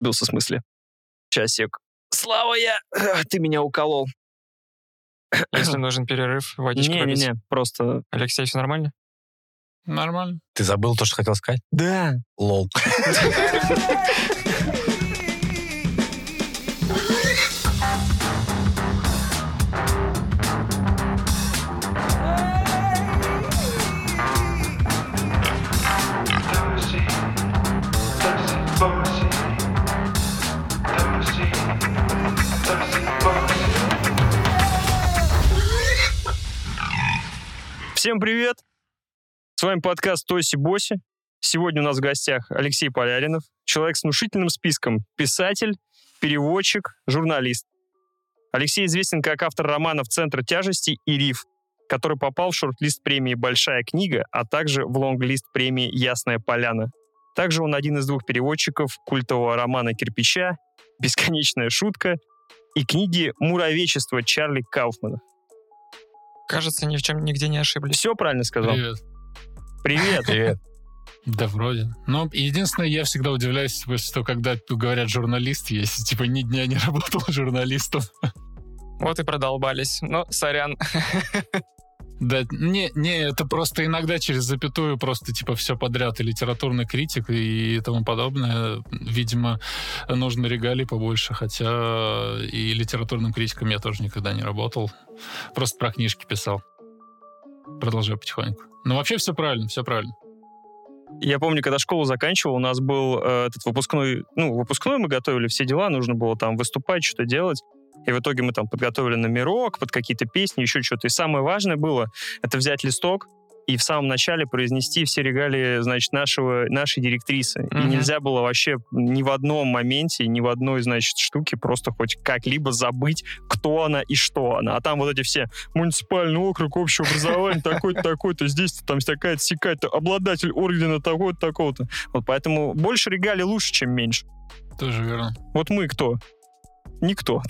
Бился в смысле. Часик. Слава я, ты меня уколол. Если нужен перерыв, попить. Не-не-не, просто... Алексей, все нормально? Нормально. Ты забыл то, что хотел сказать? Да. Лол. Всем привет! С вами подкаст Тоси Боси. Сегодня у нас в гостях Алексей Поляринов, человек с внушительным списком, писатель, переводчик, журналист. Алексей известен как автор романов «Центр тяжести» и «Риф», который попал в шорт-лист премии «Большая книга», а также в лонг-лист премии «Ясная поляна». Также он один из двух переводчиков культового романа «Кирпича», «Бесконечная шутка» и книги «Муравечество» Чарли Кауфмана. Кажется, ни в чем нигде не ошиблись. Все правильно сказал? Привет. Привет. Привет. Да, вроде. Но единственное, я всегда удивляюсь, что когда говорят журналист, я типа ни дня не работал журналистом. Вот и продолбались. Ну, сорян. Да, не, не, это просто иногда через запятую просто типа все подряд, и литературный критик и тому подобное. Видимо, нужно регалий побольше, хотя и литературным критиком я тоже никогда не работал. Просто про книжки писал. Продолжаю потихоньку. Но вообще все правильно, все правильно. Я помню, когда школу заканчивал, у нас был э, этот выпускной, ну, выпускной мы готовили все дела, нужно было там выступать, что-то делать. И в итоге мы там подготовили номерок под какие-то песни, еще что-то. И самое важное было, это взять листок и в самом начале произнести все регалии, значит, нашего, нашей директрисы. И Мгм. нельзя было вообще ни в одном моменте, ни в одной, значит, штуке просто хоть как-либо забыть, кто она и что она. А там вот эти все муниципальный округ, общее образование, такой-то, такой-то, здесь там такая-то, сякая-то, обладатель ордена такого-то, такого-то. Вот поэтому больше регалий лучше, чем меньше. Тоже верно. Вот мы кто? Никто.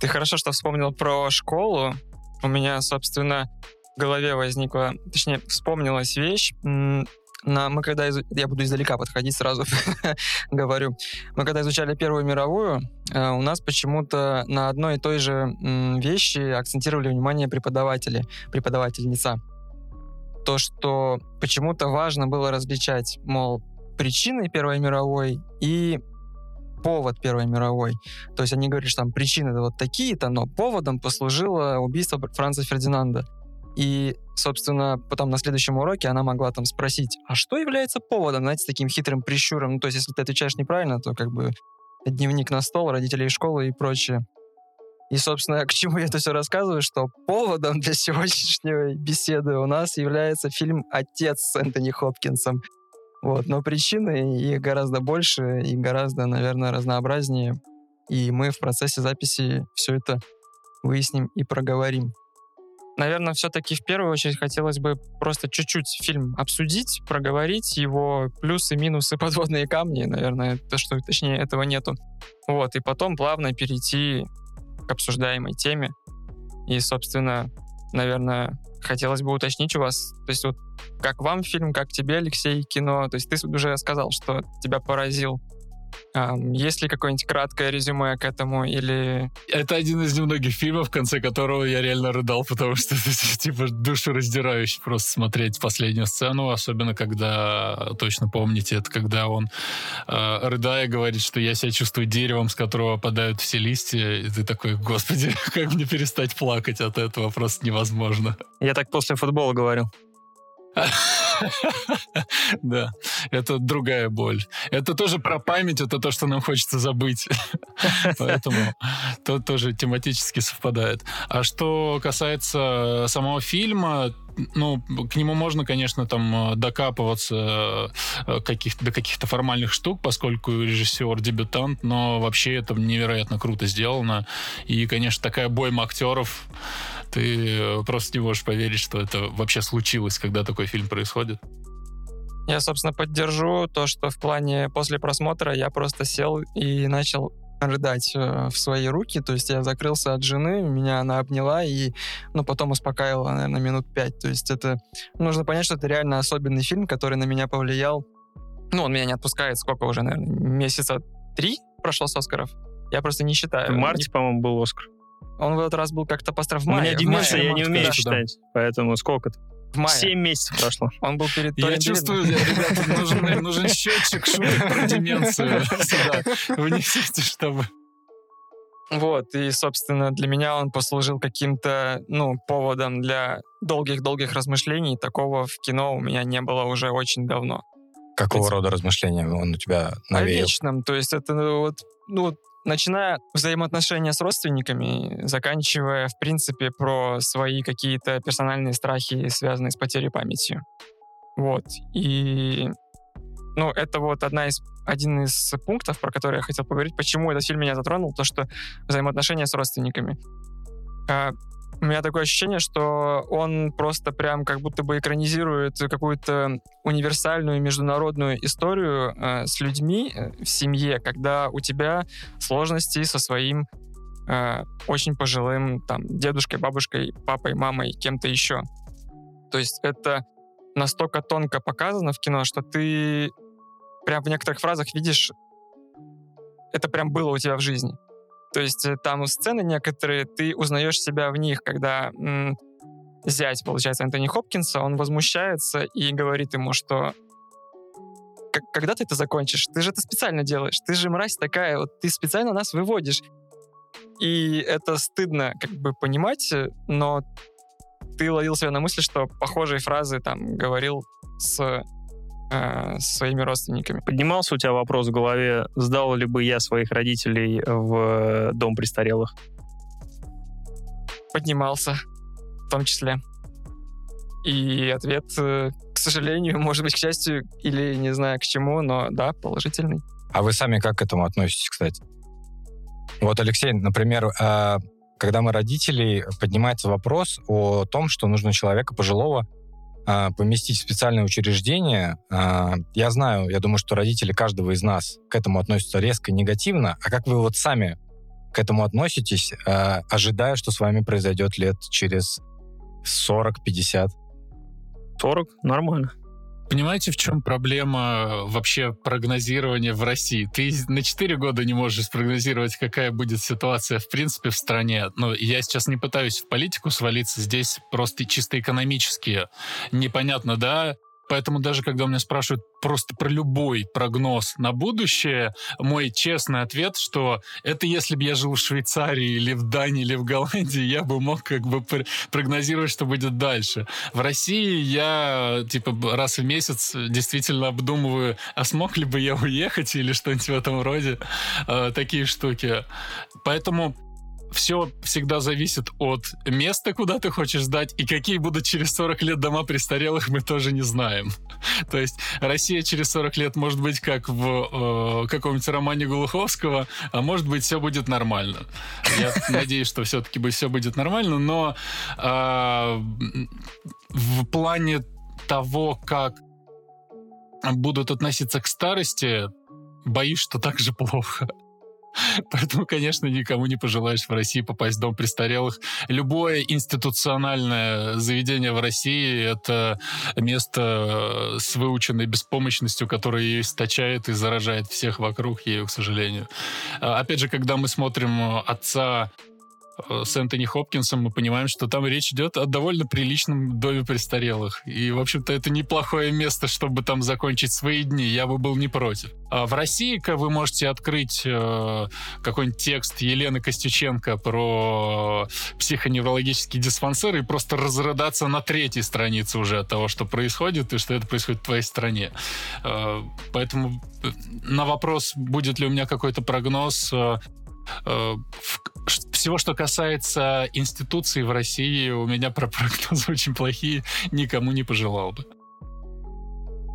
Ты хорошо, что вспомнил про школу. У меня, собственно, в голове возникла, точнее, вспомнилась вещь. На, мы когда изу- я буду издалека подходить сразу говорю. Мы когда изучали Первую мировую, э, у нас почему-то на одной и той же вещи акцентировали внимание преподаватели, преподавательница. То, что почему-то важно было различать, мол, причины Первой мировой и повод Первой мировой. То есть они говорили, что там причины вот такие-то, но поводом послужило убийство Франца Фердинанда. И, собственно, потом на следующем уроке она могла там спросить, а что является поводом, знаете, с таким хитрым прищуром? Ну, то есть, если ты отвечаешь неправильно, то как бы дневник на стол, родителей школы и прочее. И, собственно, к чему я это все рассказываю, что поводом для сегодняшней беседы у нас является фильм «Отец» с Энтони Хопкинсом. Вот, но причины их гораздо больше и гораздо, наверное, разнообразнее. И мы в процессе записи все это выясним и проговорим. Наверное, все-таки в первую очередь хотелось бы просто чуть-чуть фильм обсудить, проговорить его плюсы, минусы, подводные камни. Наверное, то, что точнее этого нету. Вот, и потом плавно перейти к обсуждаемой теме. И, собственно, наверное, хотелось бы уточнить у вас, то есть вот как вам фильм, как тебе, Алексей, кино? То есть ты уже сказал, что тебя поразил. Есть ли какое-нибудь краткое резюме к этому или... Это один из немногих фильмов, в конце которого я реально рыдал, потому что это типа душераздирающе просто смотреть последнюю сцену, особенно когда, точно помните, это когда он, э, рыдая, говорит, что я себя чувствую деревом, с которого опадают все листья, и ты такой, господи, как мне перестать плакать от этого, просто невозможно. Я так после футбола говорил. Да, это другая боль. Это тоже про память, это то, что нам хочется забыть. Поэтому то тоже тематически совпадает. А что касается самого фильма, ну, к нему можно, конечно, там э, докапываться э, каких до каких-то формальных штук, поскольку режиссер дебютант, но вообще это невероятно круто сделано. И, конечно, такая бойма актеров, ты э, просто не можешь поверить, что это вообще случилось, когда такой фильм происходит. Я, собственно, поддержу то, что в плане после просмотра я просто сел и начал рыдать э, в свои руки, то есть я закрылся от жены, меня она обняла и, ну, потом успокаивала, наверное, минут пять, то есть это, нужно понять, что это реально особенный фильм, который на меня повлиял Ну, он меня не отпускает, сколько уже, наверное, месяца три прошло с Оскаров. Я просто не считаю. В марте, по-моему, был Оскар. Он в этот раз был как-то построен в У мае. меня в деменция, я не умею считать. Поэтому сколько-то? В мае. Семь месяцев прошло. Он был перед Я чувствую, ребята, нужен, нужен счетчик шуток про деменцию сюда. Внесите, чтобы... Вот, и, собственно, для меня он послужил каким-то, ну, поводом для долгих-долгих размышлений. Такого в кино у меня не было уже очень давно. Какого рода размышления он у тебя О навеял? вечном. То есть это вот, ну, начиная взаимоотношения с родственниками, заканчивая, в принципе, про свои какие-то персональные страхи, связанные с потерей памяти. Вот. И ну, это вот одна из, один из пунктов, про который я хотел поговорить. Почему этот фильм меня затронул? То, что взаимоотношения с родственниками. У меня такое ощущение, что он просто прям как будто бы экранизирует какую-то универсальную международную историю э, с людьми э, в семье, когда у тебя сложности со своим э, очень пожилым там дедушкой, бабушкой, папой, мамой, кем-то еще. То есть это настолько тонко показано в кино, что ты прям в некоторых фразах видишь, это прям было у тебя в жизни. То есть э, там сцены некоторые, ты узнаешь себя в них, когда м, зять, получается, Антони Хопкинса, он возмущается и говорит ему, что «К- когда ты это закончишь? Ты же это специально делаешь. Ты же мразь такая, вот ты специально нас выводишь. И это стыдно как бы понимать, э, но ты ловил себя на мысли, что похожие фразы там говорил с, э, с своими родственниками. Поднимался у тебя вопрос в голове, сдал ли бы я своих родителей в дом престарелых? поднимался, в том числе. И ответ, э, к сожалению, может быть, к счастью, или не знаю к чему, но да, положительный. А вы сами как к этому относитесь, кстати? Вот, Алексей, например, а, когда мы родители, поднимается вопрос о том, что нужно человека пожилого поместить в специальное учреждение. А, Я знаю, я думаю, что родители каждого из нас к этому относятся резко негативно. А как вы вот сами к этому относитесь, а, ожидая, что с вами произойдет лет через 40-50? 40? Нормально. Понимаете, в чем проблема вообще прогнозирования в России? Ты на 4 года не можешь спрогнозировать, какая будет ситуация в принципе в стране. Но я сейчас не пытаюсь в политику свалиться, здесь просто чисто экономически непонятно, да? Поэтому даже когда у меня спрашивают просто про любой прогноз на будущее, мой честный ответ, что это если бы я жил в Швейцарии или в Дании или в Голландии, я бы мог как бы пр- прогнозировать, что будет дальше. В России я типа раз в месяц действительно обдумываю, а смог ли бы я уехать или что-нибудь в этом роде, э, такие штуки. Поэтому все всегда зависит от места, куда ты хочешь сдать, и какие будут через 40 лет дома престарелых, мы тоже не знаем. То есть Россия через 40 лет может быть как в э, каком-нибудь романе Глуховского, а может быть все будет нормально. Я надеюсь, что все-таки все будет нормально, но э, в плане того, как будут относиться к старости, боюсь, что так же плохо. Поэтому, конечно, никому не пожелаешь в России попасть в дом престарелых. Любое институциональное заведение в России — это место с выученной беспомощностью, которое ее источает и заражает всех вокруг ею, к сожалению. А, Опять же, когда мы смотрим «Отца» э, с Энтони Хопкинсом, мы понимаем, что там речь идет о довольно приличном доме престарелых. И, в общем-то, это неплохое место, чтобы там закончить свои дни. Я бы был не против. А в России как вы можете открыть э, какой-нибудь текст Елены Костюченко про психоневрологический диспансер и просто разрыдаться на третьей странице уже от того, что происходит и что это происходит в твоей стране. Э, поэтому э, на вопрос, будет ли у меня какой-то прогноз, э, всего, что касается институций в России, у меня про прогнозы очень плохие, никому не пожелал бы.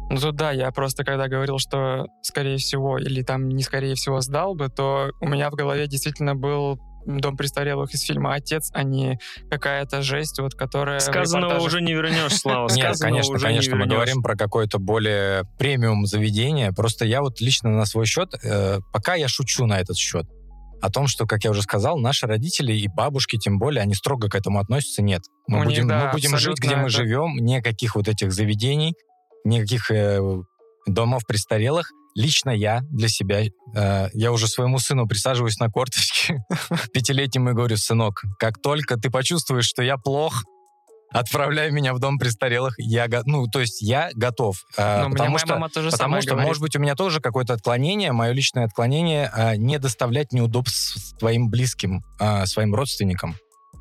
Ну тут да, я просто когда говорил, что скорее всего, или там не скорее всего сдал бы, то у меня в голове действительно был дом престарелых из фильма «Отец», а не какая-то жесть, вот которая... Сказанного репортаже- уже не вернешь, Слава. Нет, конечно, уже конечно, не мы говорим про какое-то более премиум заведение. Просто я вот лично на свой счет, э, пока я шучу на этот счет, о том, что, как я уже сказал, наши родители и бабушки, тем более, они строго к этому относятся, нет. Мы У них, будем, да, мы будем жить, где мы это- живем, никаких вот этих заведений, никаких э, домов престарелых. Лично я для себя, э, я уже своему сыну присаживаюсь на корточки пятилетнему и говорю, сынок, как только ты почувствуешь, что я плох, отправляй меня в дом престарелых. Я, ну, то есть я готов. Э, мне потому что, мама тоже потому что говорит. может быть, у меня тоже какое-то отклонение, мое личное отклонение э, не доставлять неудобств твоим близким, э, своим родственникам.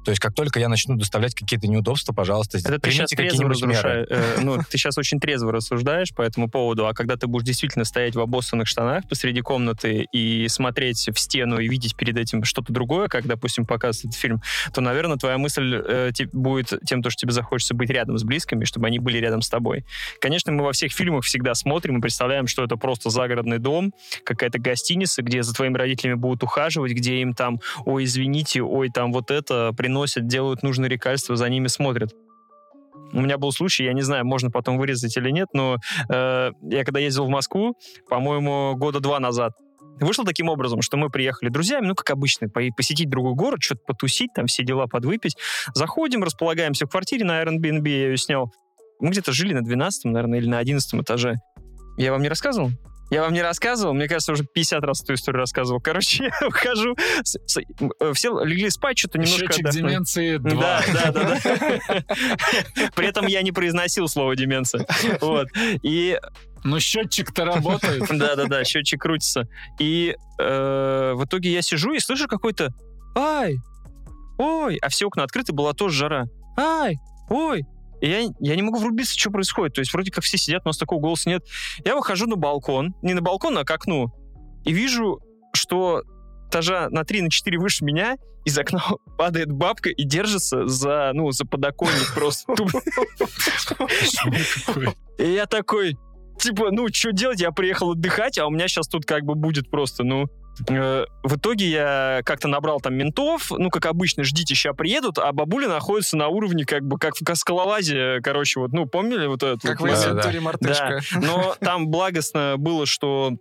То есть как только я начну доставлять какие-то неудобства, пожалуйста, Это ты сейчас трезво разрушаешь. э, ну, ты сейчас очень трезво рассуждаешь по этому поводу, а когда ты будешь действительно стоять в обоссанных штанах посреди комнаты и смотреть в стену и видеть перед этим что-то другое, как, допустим, показывает этот фильм, то, наверное, твоя мысль э, те- будет тем, то, что тебе захочется быть рядом с близкими, чтобы они были рядом с тобой. Конечно, мы во всех фильмах всегда смотрим и представляем, что это просто загородный дом, какая-то гостиница, где за твоими родителями будут ухаживать, где им там, ой, извините, ой, там вот это приносят, делают нужные лекарства, за ними смотрят. У меня был случай, я не знаю, можно потом вырезать или нет, но э, я когда ездил в Москву, по-моему, года два назад, вышло таким образом, что мы приехали друзьями, ну, как обычно, по- посетить другой город, что-то потусить, там все дела подвыпить. Заходим, располагаемся в квартире на Airbnb, я ее снял. Мы где-то жили на 12 наверное, или на 11 этаже. Я вам не рассказывал? Я вам не рассказывал? Мне кажется, уже 50 раз эту историю рассказывал. Короче, я ухожу, э, все легли спать, что-то немножко Счетчик отдохнули. деменции 2. Да, да, да, да. При этом я не произносил слово деменция. Вот. И Но счетчик-то работает. да, да, да, счетчик крутится. И э, в итоге я сижу и слышу какой-то ай, ой, а все окна открыты, была тоже жара. Ай, ой. И я, я не могу врубиться, что происходит. То есть вроде как все сидят, у нас такого голоса нет. Я выхожу на балкон, не на балкон, а к окну, и вижу, что этажа на 3 на 4 выше меня из окна падает бабка и держится за, ну, за подоконник просто. И я такой, типа, ну, что делать? Я приехал отдыхать, а у меня сейчас тут как бы будет просто, ну... э, В итоге я как-то набрал там ментов, ну, как обычно, ждите, сейчас приедут, а бабуля находится на уровне, как бы, как в скалолазе, короче, вот, ну, помнили вот это? Как в вот, Да, Эйс да. Мартышка. но там благостно было, что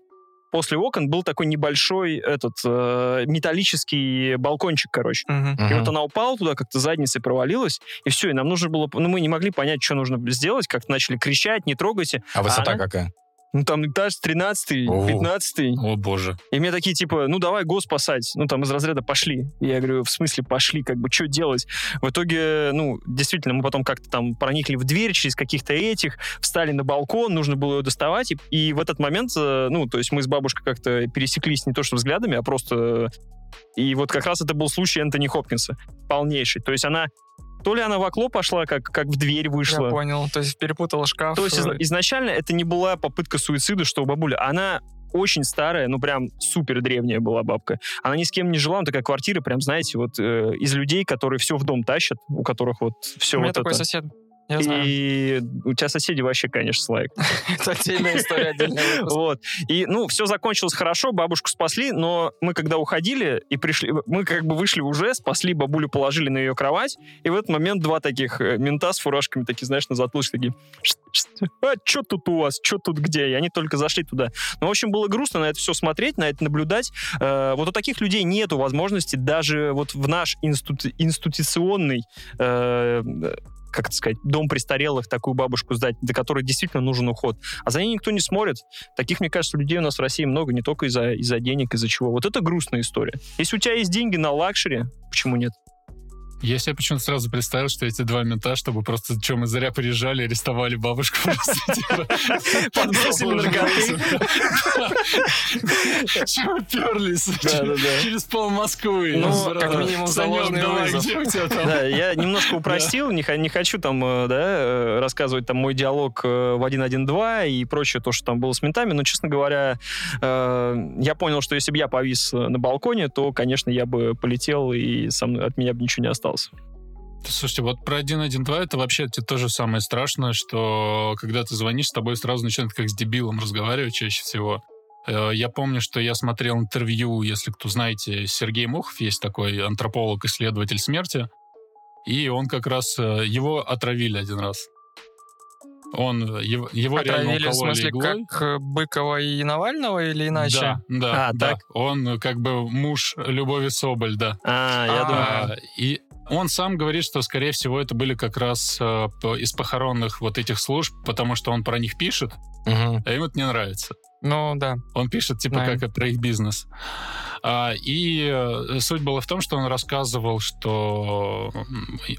после окон был такой небольшой этот э, металлический балкончик, короче. Мгм. И вот она упала туда, как-то задницей провалилась, и все, и нам нужно было... Ну, мы не могли понять, что нужно сделать, как-то начали кричать, не трогайте. А высота она- какая? Ну, там этаж 13 О. 15 О, боже. И мне такие, типа, ну, давай го спасать. Ну, там из разряда пошли. И я говорю, в смысле пошли? Как бы, что делать? В итоге, ну, действительно, мы потом как-то там проникли в дверь через каких-то этих, встали на балкон, нужно было ее доставать. И, и в этот момент, э, ну, то есть мы с бабушкой как-то пересеклись не то что взглядами, а просто... И вот как раз это был случай Энтони Хопкинса. Полнейший. То есть она... То ли она в окно пошла, как, как в дверь вышла. Я понял. То есть перепутала шкаф. То есть э, изначально это не была попытка суицида, что у бабули. Она очень старая, ну прям супер древняя была бабка. Она ни с кем не жила, она такая квартира, прям, знаете, вот э, из людей, которые все в дом тащат, у которых вот все У меня вот такой это. сосед. Я знаю. И у тебя соседи вообще, конечно, слайк. Это отдельная история, выпуск. Вот. И, ну, все закончилось хорошо, бабушку спасли, но мы, когда уходили и пришли, мы как бы вышли уже, спасли, бабулю положили на ее кровать, и в этот момент два таких э, мента с фуражками, такие, знаешь, на затылочке, такие, «Шт, шт, а что тут у вас, что тут где? И они только зашли туда. Ну, в общем, было грустно на это все смотреть, на это наблюдать. Э, вот у таких людей нету возможности даже вот в наш институ- институционный э, как это сказать, дом престарелых, такую бабушку сдать, до которой действительно нужен уход. А за ней никто не смотрит. Таких, мне кажется, людей у нас в России много, не только из-за из денег, из-за чего. Вот это грустная история. Если у тебя есть деньги на luxury, почему нет? Я себе почему-то сразу представил, что эти два мента, чтобы просто, что мы зря приезжали, арестовали бабушку. Подбросили наркоты. Чего перлись? Через пол Москвы. Ну, как минимум, заложенный вызов. Да, я немножко упростил, не, хочу там, э, да, э, рассказывать там мой диалог э, в 1.1.2 и прочее, то, что там было с ментами, но, честно говоря, я понял, что если бы я повис на балконе, то, конечно, я бы полетел, и со мной- от меня бы ничего не осталось. Слушайте, вот про 1.1.2 это вообще те- то же самое страшное, что когда ты звонишь, с тобой сразу начинают как с дебилом разговаривать чаще всего. Э, Я помню, что я смотрел интервью, если кто знаете, Сергей Мохов есть такой антрополог, исследователь смерти, и он как раз, э, его отравили один раз. Он, э, его, его реально Отравили, в укололи смысле, иглой. как Быкова и Навального или иначе? Да, да, А, да. так? Он как бы муж Любови Соболь, да. А, я А, думаю... А, и Он сам говорит, что, скорее всего, это были как раз э, из похоронных вот этих служб, потому что он про них пишет, Мгм. а им это не нравится. Ну, да. Он пишет, типа, Знаю. как про их бизнес. А, и э, суть была в том, что он рассказывал, что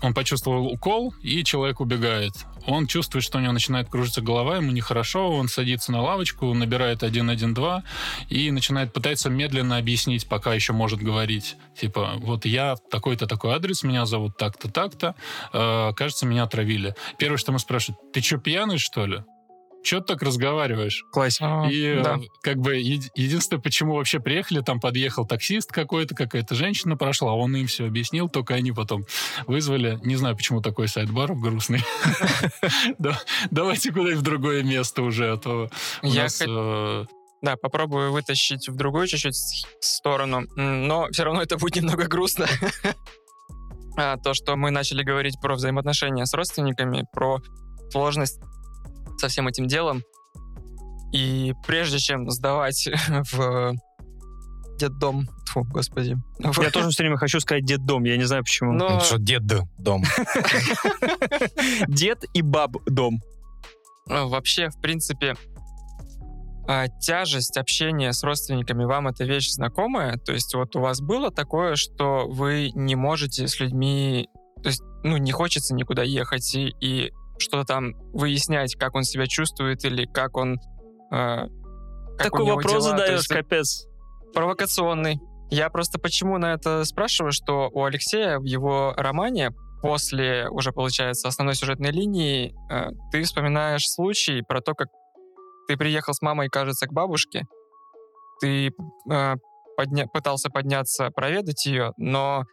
он почувствовал укол, и человек убегает. Он чувствует, что у него начинает кружиться голова, ему нехорошо, он садится на лавочку, набирает 112 и начинает пытаться медленно объяснить, пока еще может говорить. Типа, вот я такой-то такой адрес, меня зовут так-то, так-то, э, кажется, меня отравили. Первое, что мы спрашивают, ты что, пьяный, что ли? Че ты так разговариваешь? Классика. И да. э, как бы еди- единственное, почему вообще приехали, там подъехал таксист какой-то, какая-то женщина прошла, он им все объяснил, только они потом вызвали. Не знаю, почему такой сайт баров грустный. Да, Давайте куда-нибудь в другое место уже, а то у Я нас, э, Да, попробую вытащить в другую чуть-чуть сторону, но все равно это будет немного грустно. А, То, что мы начали говорить про взаимоотношения с родственниками, про сложность со всем этим делом. И прежде чем сдавать в детдом, фу, господи. в- Я тоже все время хочу сказать дед-дом, я не знаю почему. Но Это что, дед дом. Дед и баб дом. э, вообще, в принципе, а, тяжесть общения с родственниками, вам эта вещь знакомая? То есть вот у вас было такое, что вы не можете с людьми, то есть, ну, не хочется никуда ехать и, и что-то там выяснять, как он себя чувствует или как он... э, как Такой вопрос дела. Задаешь, есть капец. провокационный. Я просто почему на это спрашиваю, что у Алексея в его романе после уже, получается, основной сюжетной линии э, ты вспоминаешь случай про то, как ты приехал с мамой, кажется, к бабушке, ты э, подня- пытался подняться, проведать ее, но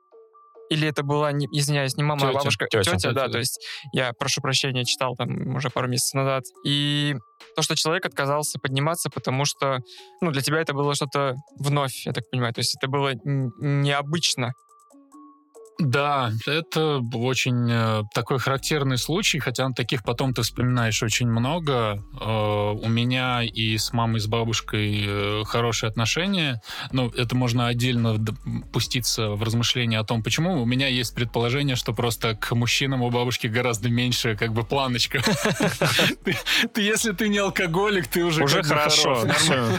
или это была, не, извиняюсь, не мама, а Тетя. бабушка, Тетя. тетя, да, Тетя. то есть я, прошу прощения, читал там уже пару месяцев назад, и то, что человек отказался подниматься, потому что, ну, для тебя это было что-то вновь, я так понимаю, то есть это было необычно. Да, это очень э, такой характерный случай, хотя таких потом ты вспоминаешь очень много. Э, у меня и с мамой, и с бабушкой э, хорошие отношения. Ну, это можно отдельно пуститься в размышления о том, почему. У меня есть предположение, что просто к мужчинам у бабушки гораздо меньше как бы планочка. Если ты не алкоголик, ты уже Уже хорошо.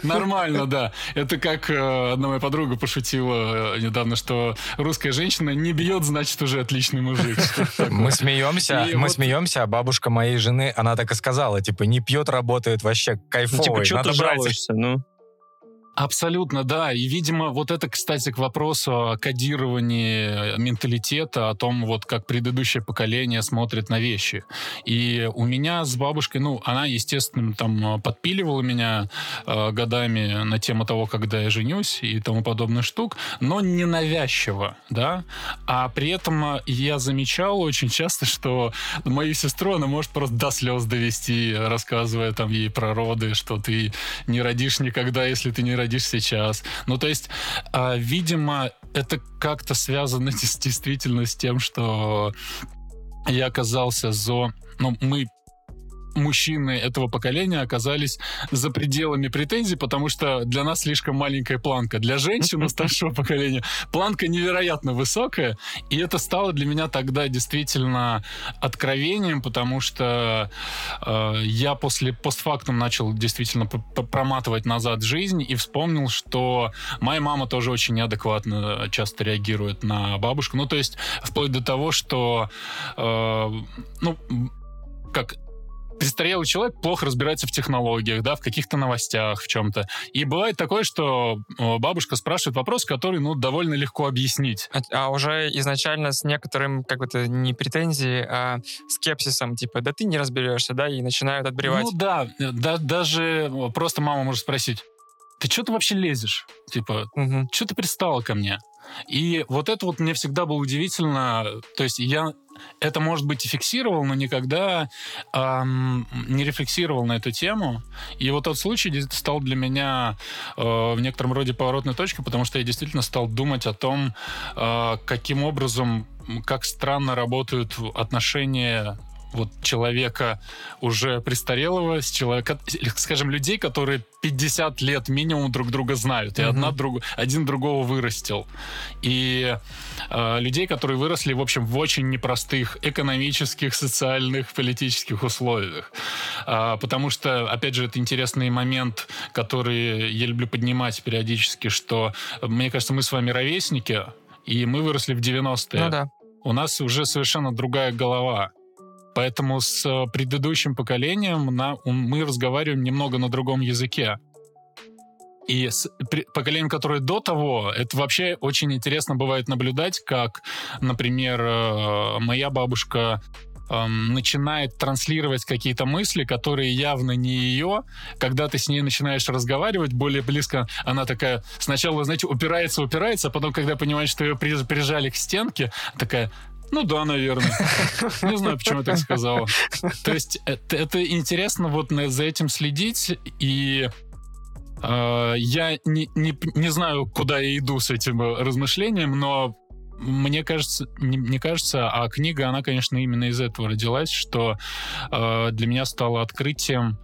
Нормально, да. Это как одна моя подруга пошутила недавно, что русская женщина не бьет, значит, уже отличный мужик. Мы смеемся, И мы вот- смеемся, а бабушка моей жены, она так и сказала, типа, не пьет, работает вообще Ну, кайфовый, типа, что ты брать. жалуешься? Ну, Абсолютно, да. И, видимо, вот это, кстати, к вопросу о кодировании менталитета, о том, вот как предыдущее поколение смотрит на вещи. И у меня с бабушкой, ну, она, естественно, там подпиливала меня э, годами на тему того, когда я женюсь и тому подобных штук, но не навязчиво, да. А при этом я замечал очень часто, что мою сестру она может просто до слез довести, рассказывая там ей про роды, что ты не родишь никогда, если ты не родишь сейчас. Ну, то есть, а, видимо, это как-то связано действительно с тем, что я оказался за... Ну, мы мужчины этого поколения оказались за пределами претензий, потому что для нас слишком маленькая планка. Для женщин старшего поколения планка невероятно высокая, и это стало для меня тогда действительно откровением, потому что э, я после постфактум начал действительно проматывать назад жизнь и вспомнил, что моя мама тоже очень неадекватно часто реагирует на бабушку. Ну, то есть вплоть до того, что э, ну, как престарелый человек плохо разбирается в технологиях, да, в каких-то новостях, в чем-то. И бывает такое, что э, бабушка спрашивает вопрос, который, ну, довольно легко объяснить. А, а уже изначально с некоторым, как бы не претензией, а скепсисом, типа, да ты не разберешься, да, и начинают отбревать. Ну да, да, даже э, просто мама может спросить, ты что ты вообще лезешь? Типа, Мгм. что ты пристала ко мне? И вот это вот мне всегда было удивительно. То есть я это, может быть, и фиксировал, но никогда ам, не рефлексировал на эту тему. И вот тот случай стал для меня э, в некотором роде поворотной точкой, потому что я действительно стал думать о том, э, каким образом, как странно работают отношения вот человека уже престарелого, с человека, скажем, людей, которые 50 лет минимум друг друга знают, и mm-hmm. одна друг, один другого вырастил. И э, людей, которые выросли, в общем, в очень непростых экономических, социальных, политических условиях. Э, потому что, опять же, это интересный момент, который я люблю поднимать периодически, что, мне кажется, мы с вами ровесники, и мы выросли в 90-е. Ну да. У нас уже совершенно другая голова. Поэтому с э, предыдущим поколением на, мы разговариваем немного на другом языке. И с при, поколением, которое до того, это вообще очень интересно бывает наблюдать, как, например, э, моя бабушка эм, начинает транслировать какие-то мысли, которые явно не ее. Когда ты с ней начинаешь разговаривать более близко, она такая сначала, знаете, упирается, упирается, а потом, когда понимает, что ее прижали к стенке, такая, ну да, наверное. Не знаю, почему я так сказала. То есть это, это интересно вот за этим следить, и э, я не, не, не знаю, куда я иду с этим размышлением, но мне кажется, не, не кажется, а книга, она, конечно, именно из этого родилась, что э, для меня стало открытием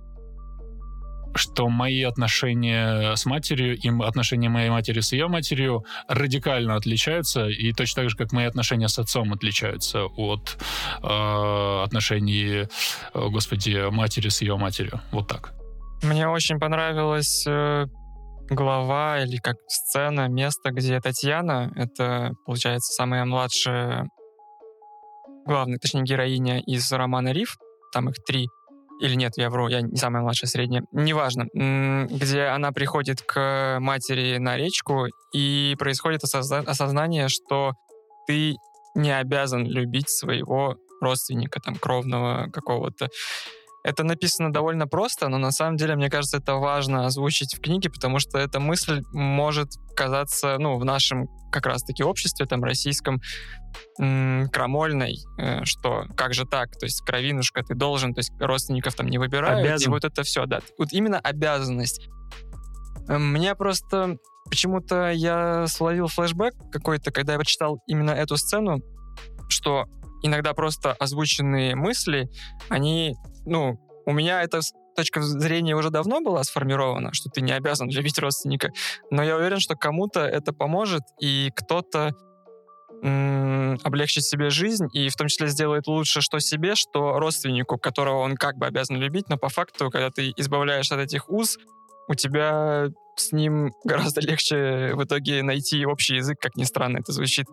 что мои отношения с матерью и отношения моей матери с ее матерью радикально отличаются, и точно так же, как мои отношения с отцом отличаются от э, отношений, э, господи, матери с ее матерью. Вот так. Мне очень понравилась э, глава или как сцена, место, где Татьяна, это, получается, самая младшая главная, точнее, героиня из романа «Риф», там их три, или нет, я вру, я не самая младшая, средняя, неважно, где она приходит к матери на речку, и происходит осозна- осознание, что ты не обязан любить своего родственника, там, кровного какого-то. Это написано довольно просто, но на самом деле, мне кажется, это важно озвучить в книге, потому что эта мысль может казаться, ну, в нашем как раз-таки обществе, там, российском, м- крамольной, э, что как же так, то есть кровинушка, ты должен, то есть родственников там не выбирают, Обязан. и вот это все, да. Вот именно обязанность. Э, Мне просто почему-то я словил флешбэк какой-то, когда я прочитал именно эту сцену, что иногда просто озвученные мысли, они, ну, у меня эта с- точка зрения уже давно была сформирована, что ты не обязан любить родственника, но я уверен, что кому-то это поможет, и кто-то м, облегчит себе жизнь, и в том числе сделает лучше что себе, что родственнику, которого он как бы обязан любить, но по факту, когда ты избавляешься от этих уз, у тебя с ним гораздо легче в итоге найти общий язык, как ни странно это звучит.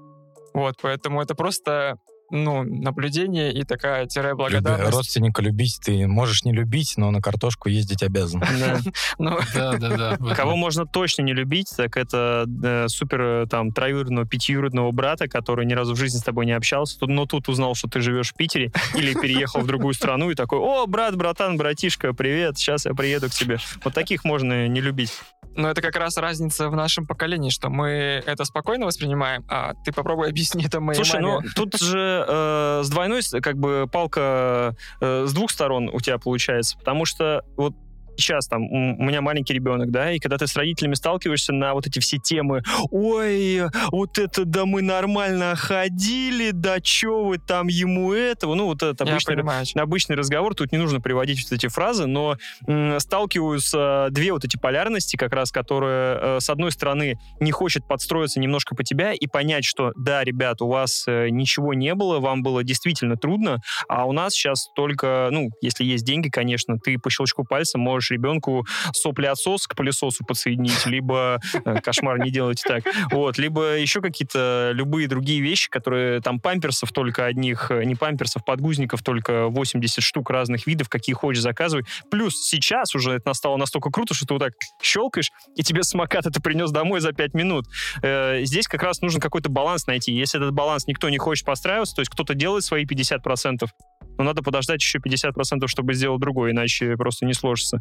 Вот, поэтому это просто ну, наблюдение и такая тире благодарность. Родственника любить ты можешь не любить, но на картошку ездить обязан. Да. Ну, Да, да. Кого можно точно не любить, так это э, супер э, там троюродного, пятиюродного брата, который ни разу в жизни с тобой не общался, но тут узнал, что ты живешь в Питере или переехал в другую страну и такой, о, брат, братан, братишка, привет, сейчас я приеду к тебе. Вот таких можно не любить. но это как раз разница в нашем поколении, что мы это спокойно воспринимаем, а ты попробуй объясни это моей Слушай, маме. ну тут же э, с двойной, как бы, палка э, с двух сторон у тебя получается, потому что вот сейчас там у меня маленький ребенок, да, и когда ты с родителями сталкиваешься на вот эти все темы, ой, вот это да мы нормально ходили, да чё вы там ему этого, ну вот это обычный, понимаю. обычный разговор, тут не нужно приводить вот эти фразы, но м, сталкиваются две вот эти полярности, как раз, которые, э, с одной стороны, не хочет подстроиться немножко по тебя и понять, что да, ребят, у вас э, ничего не было, вам было действительно трудно, а у нас сейчас только, ну, если есть деньги, конечно, ты по щелчку пальца можешь ребенку сопли-отсос к пылесосу подсоединить, либо э, кошмар, не делайте так, вот, либо еще какие-то любые другие вещи, которые там памперсов только одних, э, не памперсов, подгузников только 80 штук разных видов, какие хочешь заказывай. Плюс сейчас уже это стало настолько круто, что ты вот так щелкаешь, и тебе самокат это принес домой за 5 минут. Э, здесь как раз нужно какой-то баланс найти. Если этот баланс никто не хочет подстраиваться, то есть кто-то делает свои 50%, но надо подождать еще 50%, чтобы сделать другой, иначе просто не сложится.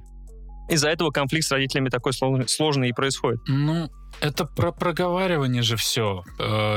Из-за этого конфликт с родителями такой сложный, и происходит. Ну, это про проговаривание же все.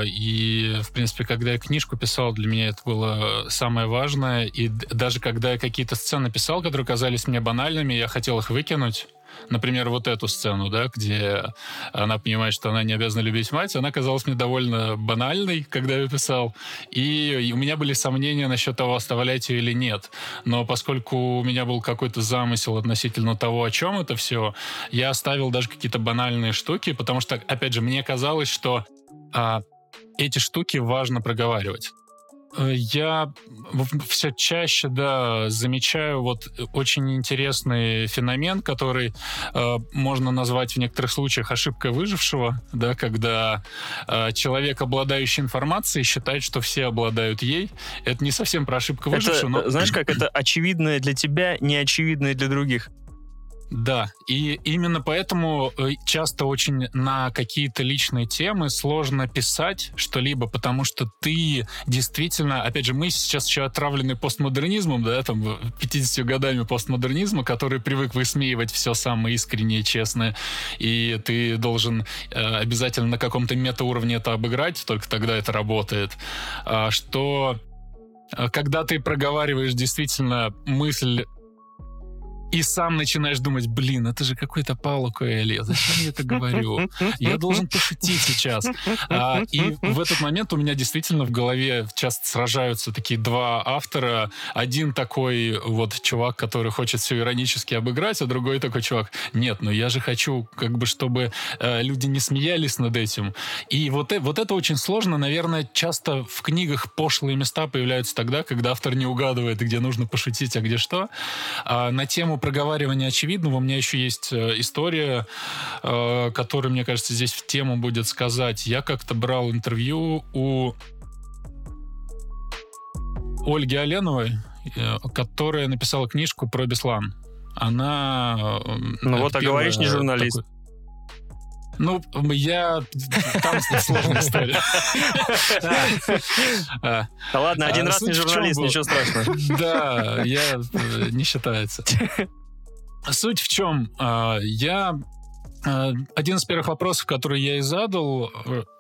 И, в принципе, когда я книжку писал, для меня это было самое важное. И даже когда я какие-то сцены писал, которые казались мне банальными, я хотел их выкинуть. Например, вот эту сцену, да, где она понимает, что она не обязана любить мать, она казалась мне довольно банальной, когда я писал, и у меня были сомнения насчет того, оставлять ее или нет. Но поскольку у меня был какой-то замысел относительно того, о чем это все, я оставил даже какие-то банальные штуки, потому что, опять же, мне казалось, что а, эти штуки важно проговаривать. Э, я все чаще, да, замечаю вот очень интересный феномен, который э, можно назвать в некоторых случаях ошибкой выжившего, да, когда э, человек, обладающий информацией, считает, что все обладают ей. Это не совсем про ошибку выжившего, это, но... Знаешь, как это очевидное для тебя, неочевидное для других. Да, и именно поэтому э, часто очень на какие-то личные темы сложно писать что-либо, потому что ты действительно, опять же, мы сейчас еще отравлены постмодернизмом, да, там, 50 годами постмодернизма, который привык высмеивать все самое искреннее честное, и ты должен э, обязательно на каком-то метауровне это обыграть, только тогда это работает. А, что э, когда ты проговариваешь действительно мысль и сам начинаешь думать, блин, это же какой-то Пауло Коэльо, зачем я это говорю? Я должен пошутить сейчас. А, и в этот момент у меня действительно в голове часто сражаются такие два автора. Один такой вот чувак, который хочет все иронически обыграть, а другой такой чувак, нет, но я же хочу, как бы, чтобы э, люди не смеялись над этим. И вот, э, вот это очень сложно, наверное, часто в книгах пошлые места появляются тогда, когда автор не угадывает, где нужно пошутить, а где что. А на тему проговаривания очевидного у меня еще есть э, история, э, которая, мне кажется, здесь в тему будет сказать. Я как-то брал интервью у Ольги Оленовой, э, которая написала книжку про Беслан. Она... Ну вот, а говоришь, не журналист. Такой... Ну, я... Там сложная история. Да ладно, один а, раз не журналист, ничего страшного. Да, я... Не считается. Суть в чем? А, я один из первых вопросов, который я и задал,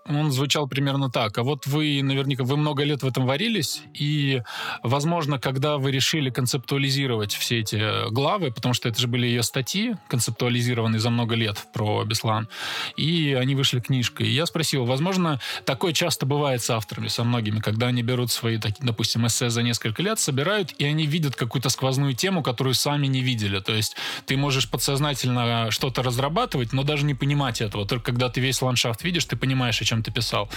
он звучал примерно так. А вот вы наверняка, вы много лет в этом варились, и, возможно, когда вы решили концептуализировать все эти главы, потому что это же были ее статьи, концептуализированные за много лет про Беслан, и они вышли книжкой. И я спросил, возможно, такое часто бывает с авторами, со многими, когда они берут свои, допустим, эссе за несколько лет, собирают, и они видят какую-то сквозную тему, которую сами не видели. То есть ты можешь подсознательно что-то разрабатывать, но даже не понимать этого. Только когда ты весь ландшафт видишь, ты понимаешь, о чем ты писал.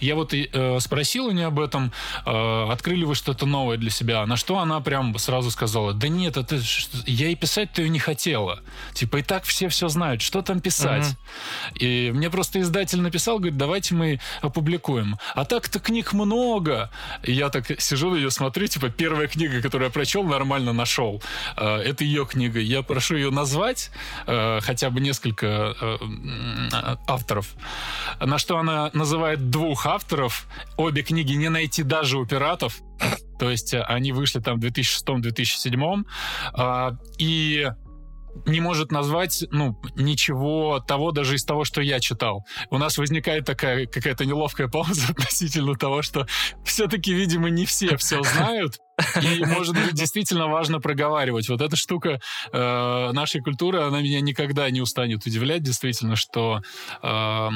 Я вот э, спросил у нее об этом, э, открыли вы что-то новое для себя, на что она прям сразу сказала, да нет, это я и писать-то ее не хотела. Типа и так все все знают, что там писать. Uh-huh. И мне просто издатель написал, говорит, давайте мы опубликуем. А так-то книг много. И я так сижу ее смотрю, типа первая книга, которую я прочел, нормально нашел. Э, это ее книга. Я прошу ее назвать, э, хотя бы несколько э, авторов. На что она называет двух авторов. Обе книги не найти даже у пиратов. То есть э, они вышли там в 2006-2007. А, и не может назвать, ну, ничего того, даже из того, что я читал. У нас возникает такая какая-то неловкая пауза относительно того, что все-таки, видимо, не все все знают, и, может быть, действительно важно проговаривать. Вот эта штука э, нашей культуры, она меня никогда не устанет удивлять, действительно, что э,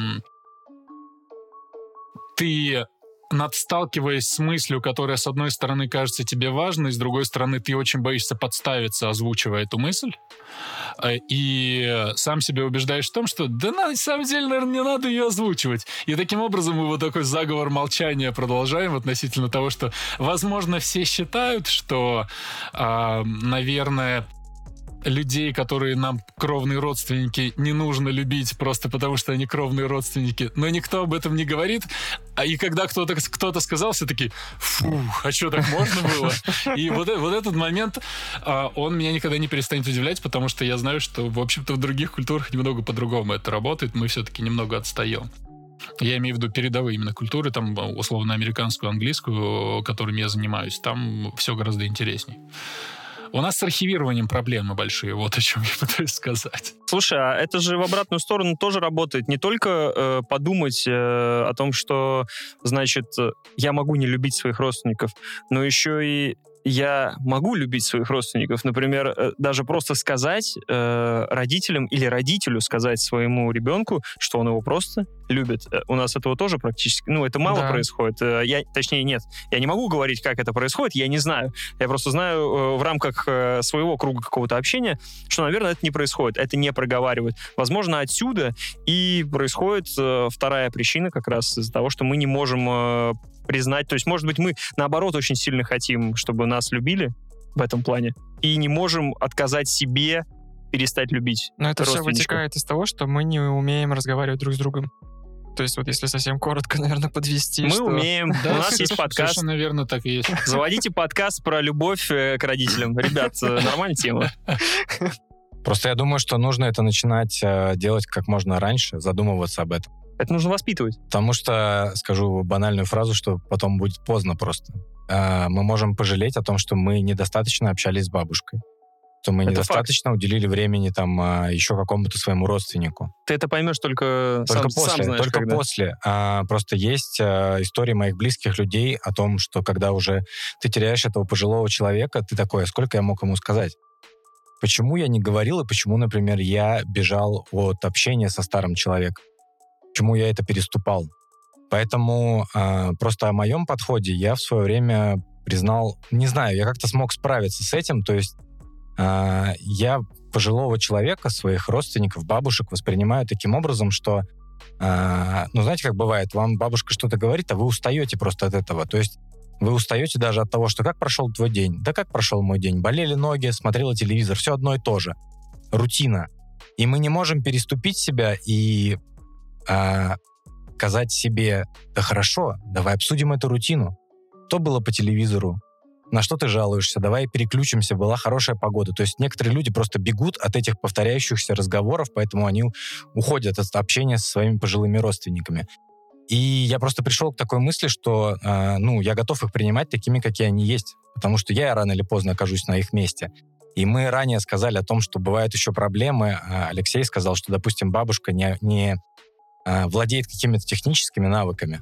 ты надсталкиваясь с мыслью, которая, с одной стороны, кажется тебе важной, с другой стороны, ты очень боишься подставиться, озвучивая эту мысль, э, и сам себя убеждаешь в том, что да на самом деле, наверное, не надо ее озвучивать. И таким образом мы вот такой заговор молчания продолжаем относительно того, что, возможно, все считают, что, э, наверное, людей, которые нам кровные родственники, не нужно любить просто потому, что они кровные родственники. Но никто об этом не говорит. А и когда кто-то кто сказал, все таки фу, а что так можно было? И вот, вот этот момент, а, он меня никогда не перестанет удивлять, потому что я знаю, что, в общем-то, в других культурах немного по-другому это работает. Мы все-таки немного отстаем. Я имею в виду передовые именно культуры, там условно американскую, английскую, которыми я занимаюсь. Там все гораздо интересней. У нас с архивированием проблемы большие, вот о чем я пытаюсь сказать. Слушай, а это же в обратную сторону тоже работает. Не только э, подумать э, о том, что, значит, я могу не любить своих родственников, но еще и я могу любить своих родственников. Например, э, даже просто сказать э, родителям или родителю сказать своему ребенку, что он его просто любит. Э, у нас этого тоже практически, ну, это мало Да. происходит. Э, Я, точнее, нет. Я не могу говорить, как это происходит, я не знаю. Я просто знаю в рамках своего круга какого-то общения, что, наверное, это не происходит, это не проговаривают. Возможно, отсюда и происходит вторая причина как раз из-за того, что мы не можем признать, то есть, может быть, мы, наоборот, очень сильно хотим, чтобы нас любили в этом плане, и не можем отказать себе перестать любить. Но это все вытекает из того, что мы не умеем разговаривать друг с другом. То есть вот если совсем коротко, наверное, подвести, Мы что- умеем, у нас есть подкаст. Совершенно верно, так и есть. Заводите подкаст про любовь э, к родителям. Ребят, э, нормальная тема. Просто я думаю, что нужно это начинать э, делать как можно раньше, задумываться об этом. Это нужно воспитывать. Потому что, скажу банальную фразу, что потом будет поздно просто. Э, Мы можем пожалеть о том, что мы недостаточно общались с бабушкой. Что мы Это недостаточно уделили времени там а, еще какому-то своему родственнику. Ты это поймешь только, Только сам, после, сам знаешь, только когда. после. А, просто есть а, истории моих близких людей о том, что когда уже ты теряешь этого пожилого человека, ты такой, а сколько я мог ему сказать? Почему я не говорил и почему, например, я бежал от общения со старым человеком? Почему я это переступал? Поэтому а, просто о моем подходе я в свое время признал, не знаю, я как-то смог справиться с этим, то есть а, я пожилого человека, своих родственников, бабушек воспринимаю таким образом, что, а, ну, знаете, как бывает, вам бабушка что-то говорит, а вы устаете просто от этого. То есть вы устаете даже от того, что как прошел твой день, да как прошел мой день, болели ноги, смотрела телевизор, все одно и то же. Рутина. И мы не можем переступить себя и а, сказать себе, да хорошо, давай обсудим эту рутину. Что было по телевизору? На что ты жалуешься? Давай переключимся, была хорошая погода. То есть некоторые люди просто бегут от этих повторяющихся разговоров, поэтому они уходят от общения со своими пожилыми родственниками. И я просто пришел к такой мысли, что э, ну, я готов их принимать такими, какие они есть, потому что я рано или поздно окажусь на их месте. И мы ранее сказали о том, что бывают еще проблемы. А Алексей сказал, что, допустим, бабушка не, не владеет какими-то техническими навыками.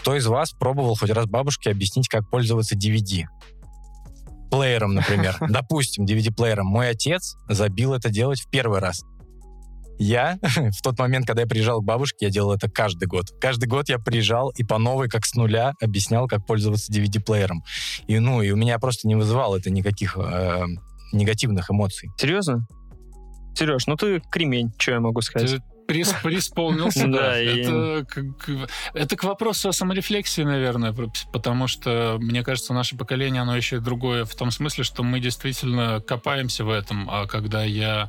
Кто из вас пробовал хоть раз бабушке объяснить, как пользоваться DVD? Плеером, например. Допустим, DVD-плеером. Мой отец забил это делать в первый раз. Я в тот момент, когда я приезжал к бабушке, я делал это каждый год. Каждый год я приезжал и по новой, как с нуля, объяснял, как пользоваться DVD-плеером. И, ну, и у меня просто не вызывало это никаких э, негативных эмоций. Серьезно? Сереж, ну ты кремень, что я могу сказать? Ты прис- преисполнился, Да, Это к- это к вопросу о саморефлексии, наверное, потому что, мне кажется, наше поколение, оно еще и другое в том смысле, что мы действительно копаемся в этом, а когда я,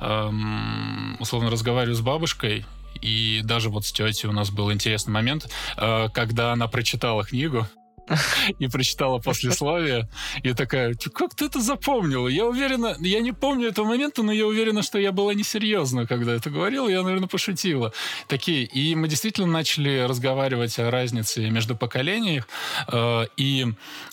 эм, условно, разговариваю с бабушкой, и даже вот с тетей у нас был интересный момент, э, когда она прочитала книгу, и прочитала послесловие, и такая, «Ты как ты это запомнила? Я уверена, я не помню этого момента, но я уверена, что я была несерьезна, когда это говорила, я, наверное, пошутила. Такие, и мы действительно начали разговаривать о разнице между поколениями, э, и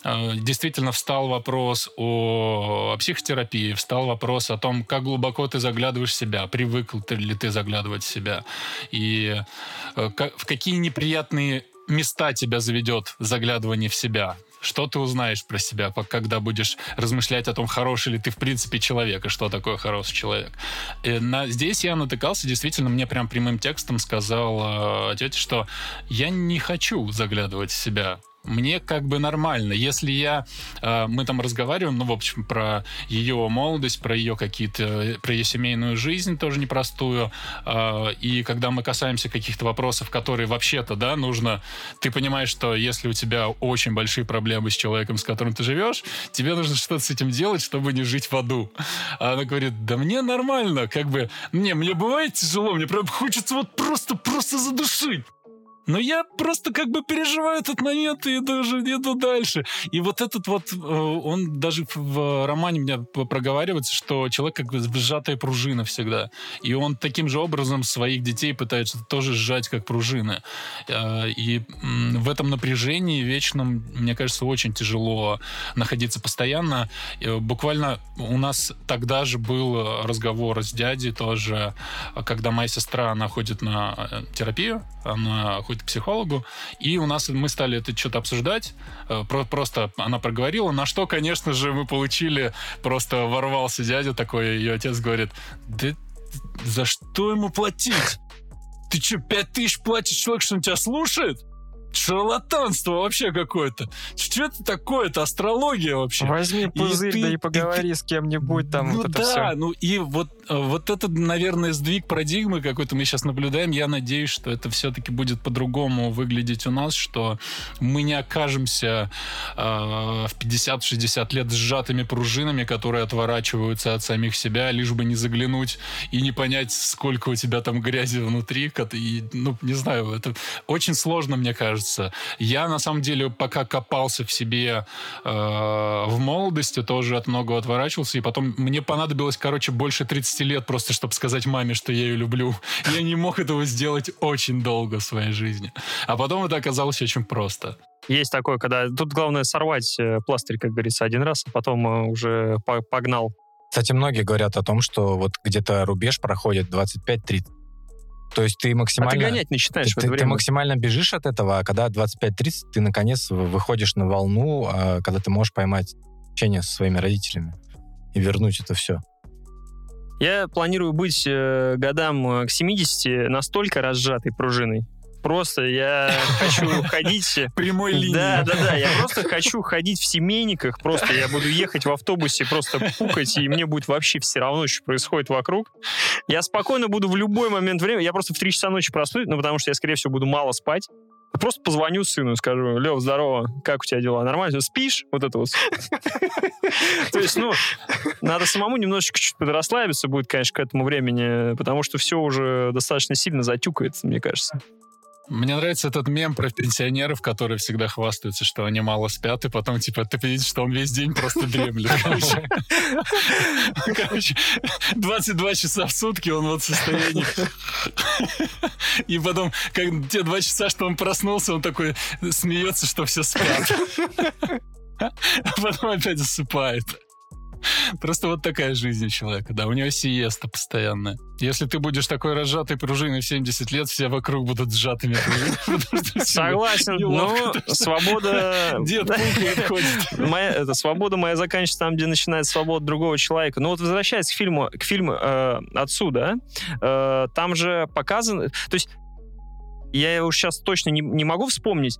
э, действительно встал вопрос о, психотерапии, встал вопрос о том, как глубоко ты заглядываешь в себя, привык ли ты заглядывать в себя, и э, в какие неприятные места тебя заведет заглядывание в себя. Что ты узнаешь про себя, когда будешь размышлять о том, хороший ли ты в принципе человек, и что такое хороший человек. И на, здесь я натыкался, действительно, мне прям прямым текстом сказал э, тетя, что я не хочу заглядывать в себя. Мне как бы нормально. Если я... э, мы там разговариваем, ну, в общем, про ее молодость, про ее какие-то... про ее семейную жизнь тоже непростую. э, и когда мы касаемся каких-то вопросов, которые вообще-то, да, нужно... Ты понимаешь, что если у тебя очень большие проблемы с человеком, с которым ты живешь, тебе нужно что-то с этим делать, чтобы не жить в аду. А она говорит, да мне нормально, как бы... Не, мне бывает тяжело, мне прям хочется вот просто, просто задушить. Но я просто как бы переживаю этот момент и даже иду дальше. И вот этот вот, э, он даже в- романе меня проговаривается, что человек как бы сжатая пружина всегда. И он таким же образом своих детей пытается тоже сжать как пружины. Э, И в этом напряжении вечном, мне кажется, очень тяжело находиться постоянно. Буквально у нас тогда же был разговор с дядей тоже, когда моя сестра, она ходит на э, терапию, она какую-то психологу, и у нас мы стали это что-то обсуждать. Э, про, просто она проговорила, на что, конечно же, мы получили, просто ворвался дядя такой, ее отец говорит, да за что ему платить? Ты что, пять тысяч платишь человек, что он тебя слушает? шарлатанство вообще какое-то. Что это такое? Это астрология вообще. Возьми пузырь, и да и поговори ты, с кем-нибудь там. Ну вот да, все. ну и вот, вот этот, наверное, сдвиг парадигмы какой-то мы сейчас наблюдаем. Я надеюсь, что это все-таки будет по-другому выглядеть у нас, что мы не окажемся э, в 50-60 лет сжатыми пружинами, которые отворачиваются от самих себя, лишь бы не заглянуть и не понять, сколько у тебя там грязи внутри. И, ну, не знаю, это очень сложно, мне кажется кажется. Я, на самом деле, пока копался в себе э, в молодости, тоже от многого отворачивался, и потом мне понадобилось, короче, больше 30 лет просто, чтобы сказать маме, что я ее люблю. Я не мог этого сделать очень долго в своей жизни. А потом это оказалось очень просто. Есть такое, когда... Тут главное сорвать э, пластырь, как говорится, один раз, а потом э, уже погнал. Кстати, многие говорят о том, что вот где-то рубеж проходит 25-30 то есть ты максимально... А ты гонять начинаешь ты, в это ты, время. ты максимально бежишь от этого, а когда 25-30, ты наконец выходишь на волну, а, когда ты можешь поймать общение со своими родителями и вернуть это все. Я планирую быть э, годам э, к 70 настолько разжатой пружиной, просто я хочу ходить... Прямой линии. Да, да, да, я просто хочу ходить в семейниках, просто я буду ехать в автобусе, просто пукать, и мне будет вообще все равно, что происходит вокруг. Я спокойно буду в любой момент времени, я просто в 3 часа ночи проснусь, ну, потому что я, скорее всего, буду мало спать. Просто позвоню сыну скажу, Лев, здорово, как у тебя дела? Нормально? Спишь? Вот это вот. То есть, ну, надо самому немножечко чуть подрасслабиться будет, конечно, к этому времени, потому что все уже достаточно сильно затюкает, мне кажется. Мне нравится этот мем про пенсионеров, которые всегда хвастаются, что они мало спят, и потом, типа, ты видишь, что он весь день просто дремлет. Короче, 22 часа в сутки он вот в состоянии. И потом, как те два часа, что он проснулся, он такой смеется, что все спят. А потом опять засыпает. Просто вот такая жизнь у человека, да. У него сиеста постоянная. Если ты будешь такой разжатой пружиной в 70 лет, все вокруг будут сжатыми Согласен, но свобода... Дед это, свобода моя заканчивается там, где начинается свобода другого человека. Но вот возвращаясь к фильму, к фильму э, «Отцу», да, э, там же показано... То есть я уж сейчас точно не, не могу вспомнить,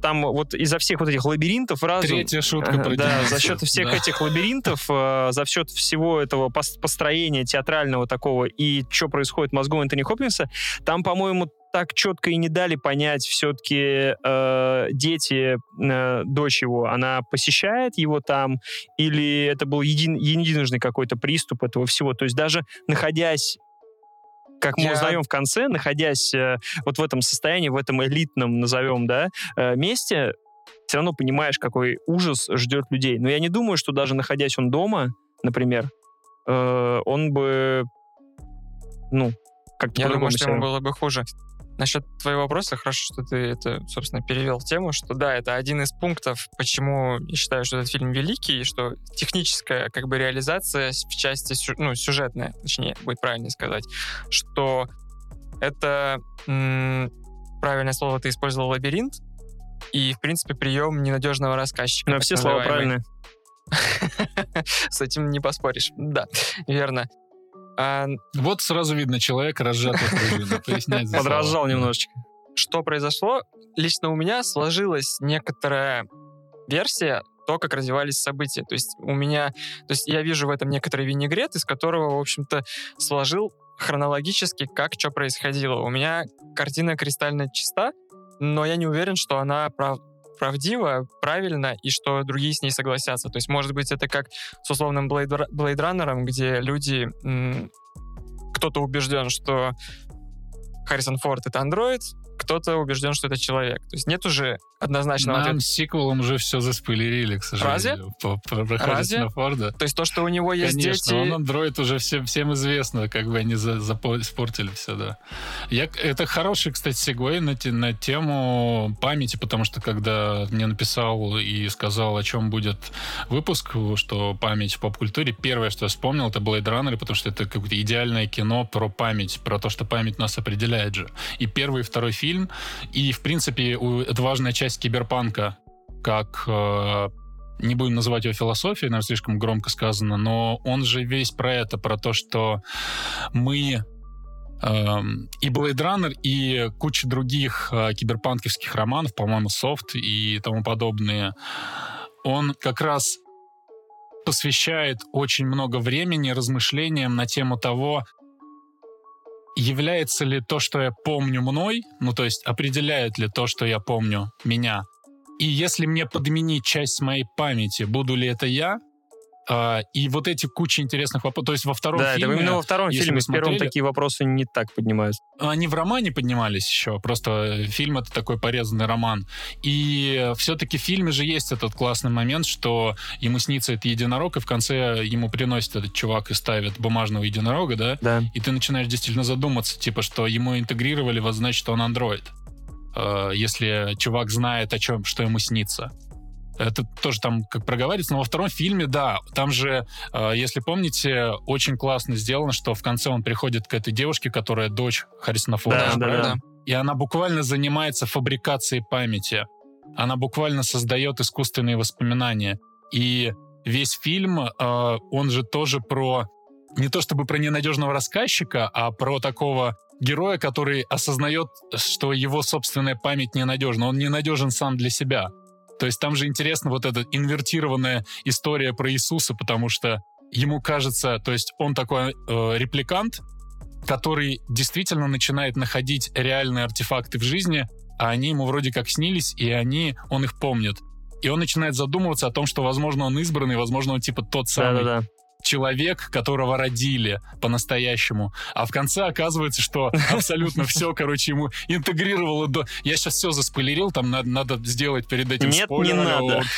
там вот из-за всех вот этих лабиринтов разум... Третья шутка про Да, за счет всех да. этих лабиринтов, э, за счет всего этого построения театрального такого и что происходит в мозгу Энтони Хопкинса, там, по-моему, так четко и не дали понять, все-таки э, дети, э, дочь его, она посещает его там, или это был един, единожный какой-то приступ этого всего. То есть даже находясь как мы я... узнаем в конце, находясь э, вот в этом состоянии, в этом элитном, назовем, да, э, месте, все равно понимаешь, какой ужас ждет людей. Но я не думаю, что даже находясь он дома, например, э, он бы, ну, как-то Я думаю, что ему было бы хуже. Насчет твоего вопроса, хорошо, что ты это, собственно, перевел в тему, что да, это один из пунктов, почему я считаю, что этот фильм великий, и что техническая как бы реализация в части, ну, сюжетная, точнее, будет правильно сказать, что это м- правильное слово ты использовал лабиринт, и, в принципе, прием ненадежного рассказчика. Но все слова правильные. С этим не поспоришь. Да, верно. А... Вот сразу видно, человек разжатый пружина. Подражал немножечко. Что произошло? Лично у меня сложилась некоторая версия то, как развивались события. То есть у меня, то есть я вижу в этом некоторый винегрет, из которого, в общем-то, сложил хронологически, как что происходило. У меня картина кристально чиста, но я не уверен, что она прав правдива, правильно, и что другие с ней согласятся. То есть, может быть, это как с условным Blade, Blade Runner, где люди... Кто-то убежден, что Харрисон Форд — это андроид, кто-то убежден, что это человек. То есть нет уже однозначного Нам ответа. сиквелом уже все заспойлерили, к сожалению. Разве? Разве? Форда. То есть то, что у него есть Конечно, дети... он андроид уже всем, всем известно, как бы они за, за, испортили все, да. Я, это хороший, кстати, сегвей на, на тему памяти, потому что когда мне написал и сказал, о чем будет выпуск, что память в поп-культуре, первое, что я вспомнил, это Blade Runner, потому что это какое-то идеальное кино про память, про то, что память нас определяет же. И первый и второй фильм фильм. И, в принципе, это важная часть киберпанка, как э, не будем называть его философией, наверное, слишком громко сказано, но он же весь про это, про то, что мы эм, и Blade Runner, и куча других э, киберпанковских романов, по-моему, Софт и тому подобные, он как раз посвящает очень много времени размышлениям на тему того, является ли то, что я помню мной, ну то есть определяет ли то, что я помню, меня. И если мне подменить часть моей памяти, буду ли это я? А, и вот эти куча интересных вопросов. То есть во втором Да, фильме... именно во втором фильме. В первом смотрели- такие вопросы не так поднимаются. Они в романе поднимались еще, просто фильм это такой порезанный роман. И все-таки в фильме же есть этот классный момент, что ему снится этот единорог, и в конце ему приносит этот чувак и ставит бумажного единорога, да? Да. И ты начинаешь действительно задуматься, типа, что ему интегрировали, вот значит, он андроид. Э, Если чувак знает о чем, что ему снится. Это тоже там как проговаривается, но во втором фильме, да, там же, э, если помните, очень классно сделано, что в конце он приходит к этой девушке, которая дочь Харрисона Форда, Да, да, да. и она буквально занимается фабрикацией памяти. Она буквально создает искусственные воспоминания. И весь фильм, э, он же тоже про не то чтобы про ненадежного рассказчика, а про такого героя, который осознает, что его собственная память ненадежна. Он ненадежен сам для себя. То есть там же интересна вот эта инвертированная история про Иисуса, потому что ему кажется, то есть он такой э, репликант, который действительно начинает находить реальные артефакты в жизни, а они ему вроде как снились, и они, он их помнит. И он начинает задумываться о том, что, возможно, он избранный, возможно, он типа тот самый Да-да-да. Человек, которого родили по-настоящему. А в конце оказывается, что абсолютно все, короче, ему интегрировало до... Я сейчас все заспойлерил, там надо, надо сделать перед этим Нет, спойлер. не надо.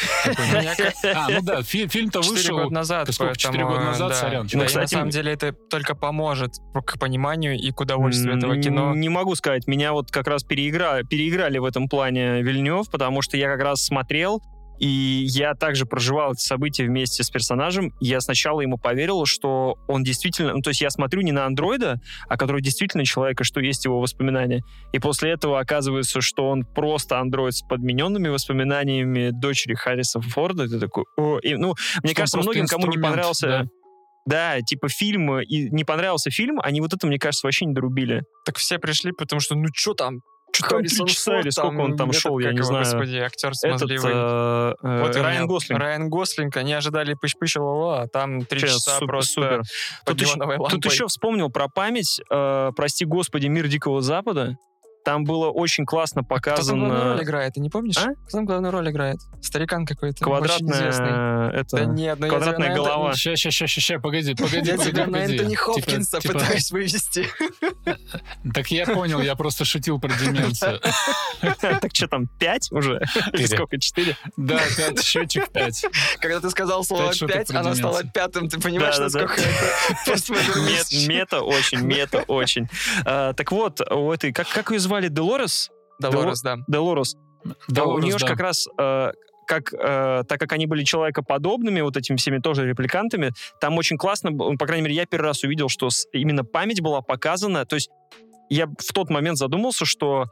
А, ну да, фи- фильм-то Четыре вышел... года назад. сколько, четыре поэтому, года назад, да. сорян. Ну, и кстати, на самом деле это только поможет к пониманию и к удовольствию этого кино. Не могу сказать. Меня вот как раз переигра... переиграли в этом плане Вильнев, потому что я как раз смотрел, и я также проживал эти события вместе с персонажем. Я сначала ему поверил, что он действительно... Ну, то есть я смотрю не на андроида, а который действительно человек, и что есть его воспоминания. И после этого оказывается, что он просто андроид с подмененными воспоминаниями дочери Харриса Форда. Ты такой... О, и, ну, мне Что кажется, многим, кому не понравился... да. Да, типа фильм, и не понравился фильм, они вот это, мне кажется, вообще не дорубили. Так все пришли, потому что, ну что там? Там, три часа или сколько он там этот, шел, я не его, знаю. Господи, актер Этот смазливый. э, э, Вот Райан Гослинг. Райан Гослинг, они ожидали пыш-пыш а там три часа супер, просто супер. под Тут еще, неоновой лампой. тут еще вспомнил про память. э, прости господи, мир Дикого Запада. Там было очень классно Кто там главную показано роль играет, ты не помнишь? А? Кто там главную роль играет? Старикан какой-то, квадратная... Это, Да нет, ну я квадратная это- голова. Ща, ща, ща, ща, ща, погоди, погоди, Я тебя на. Энтони Типа- Хопкинса типа- пытаюсь вывести. Так я понял, я просто шутил про деменцию. Так что там, пять уже? Или сколько, четыре? Да, пять, счетчик пять. Когда ты сказал слово Пять она стала пятым. Ты понимаешь, насколько это? Мета очень, мета очень. А, Так вот, у этой, как ее звали, Делорес? Долорес, да. Делорес. Да, у нее да. же как раз, э, как, э, так как они были человекоподобными, вот этими всеми тоже репликантами, там очень классно, по крайней мере, я первый раз увидел, что с- именно память была показана. То есть я в тот момент задумался, что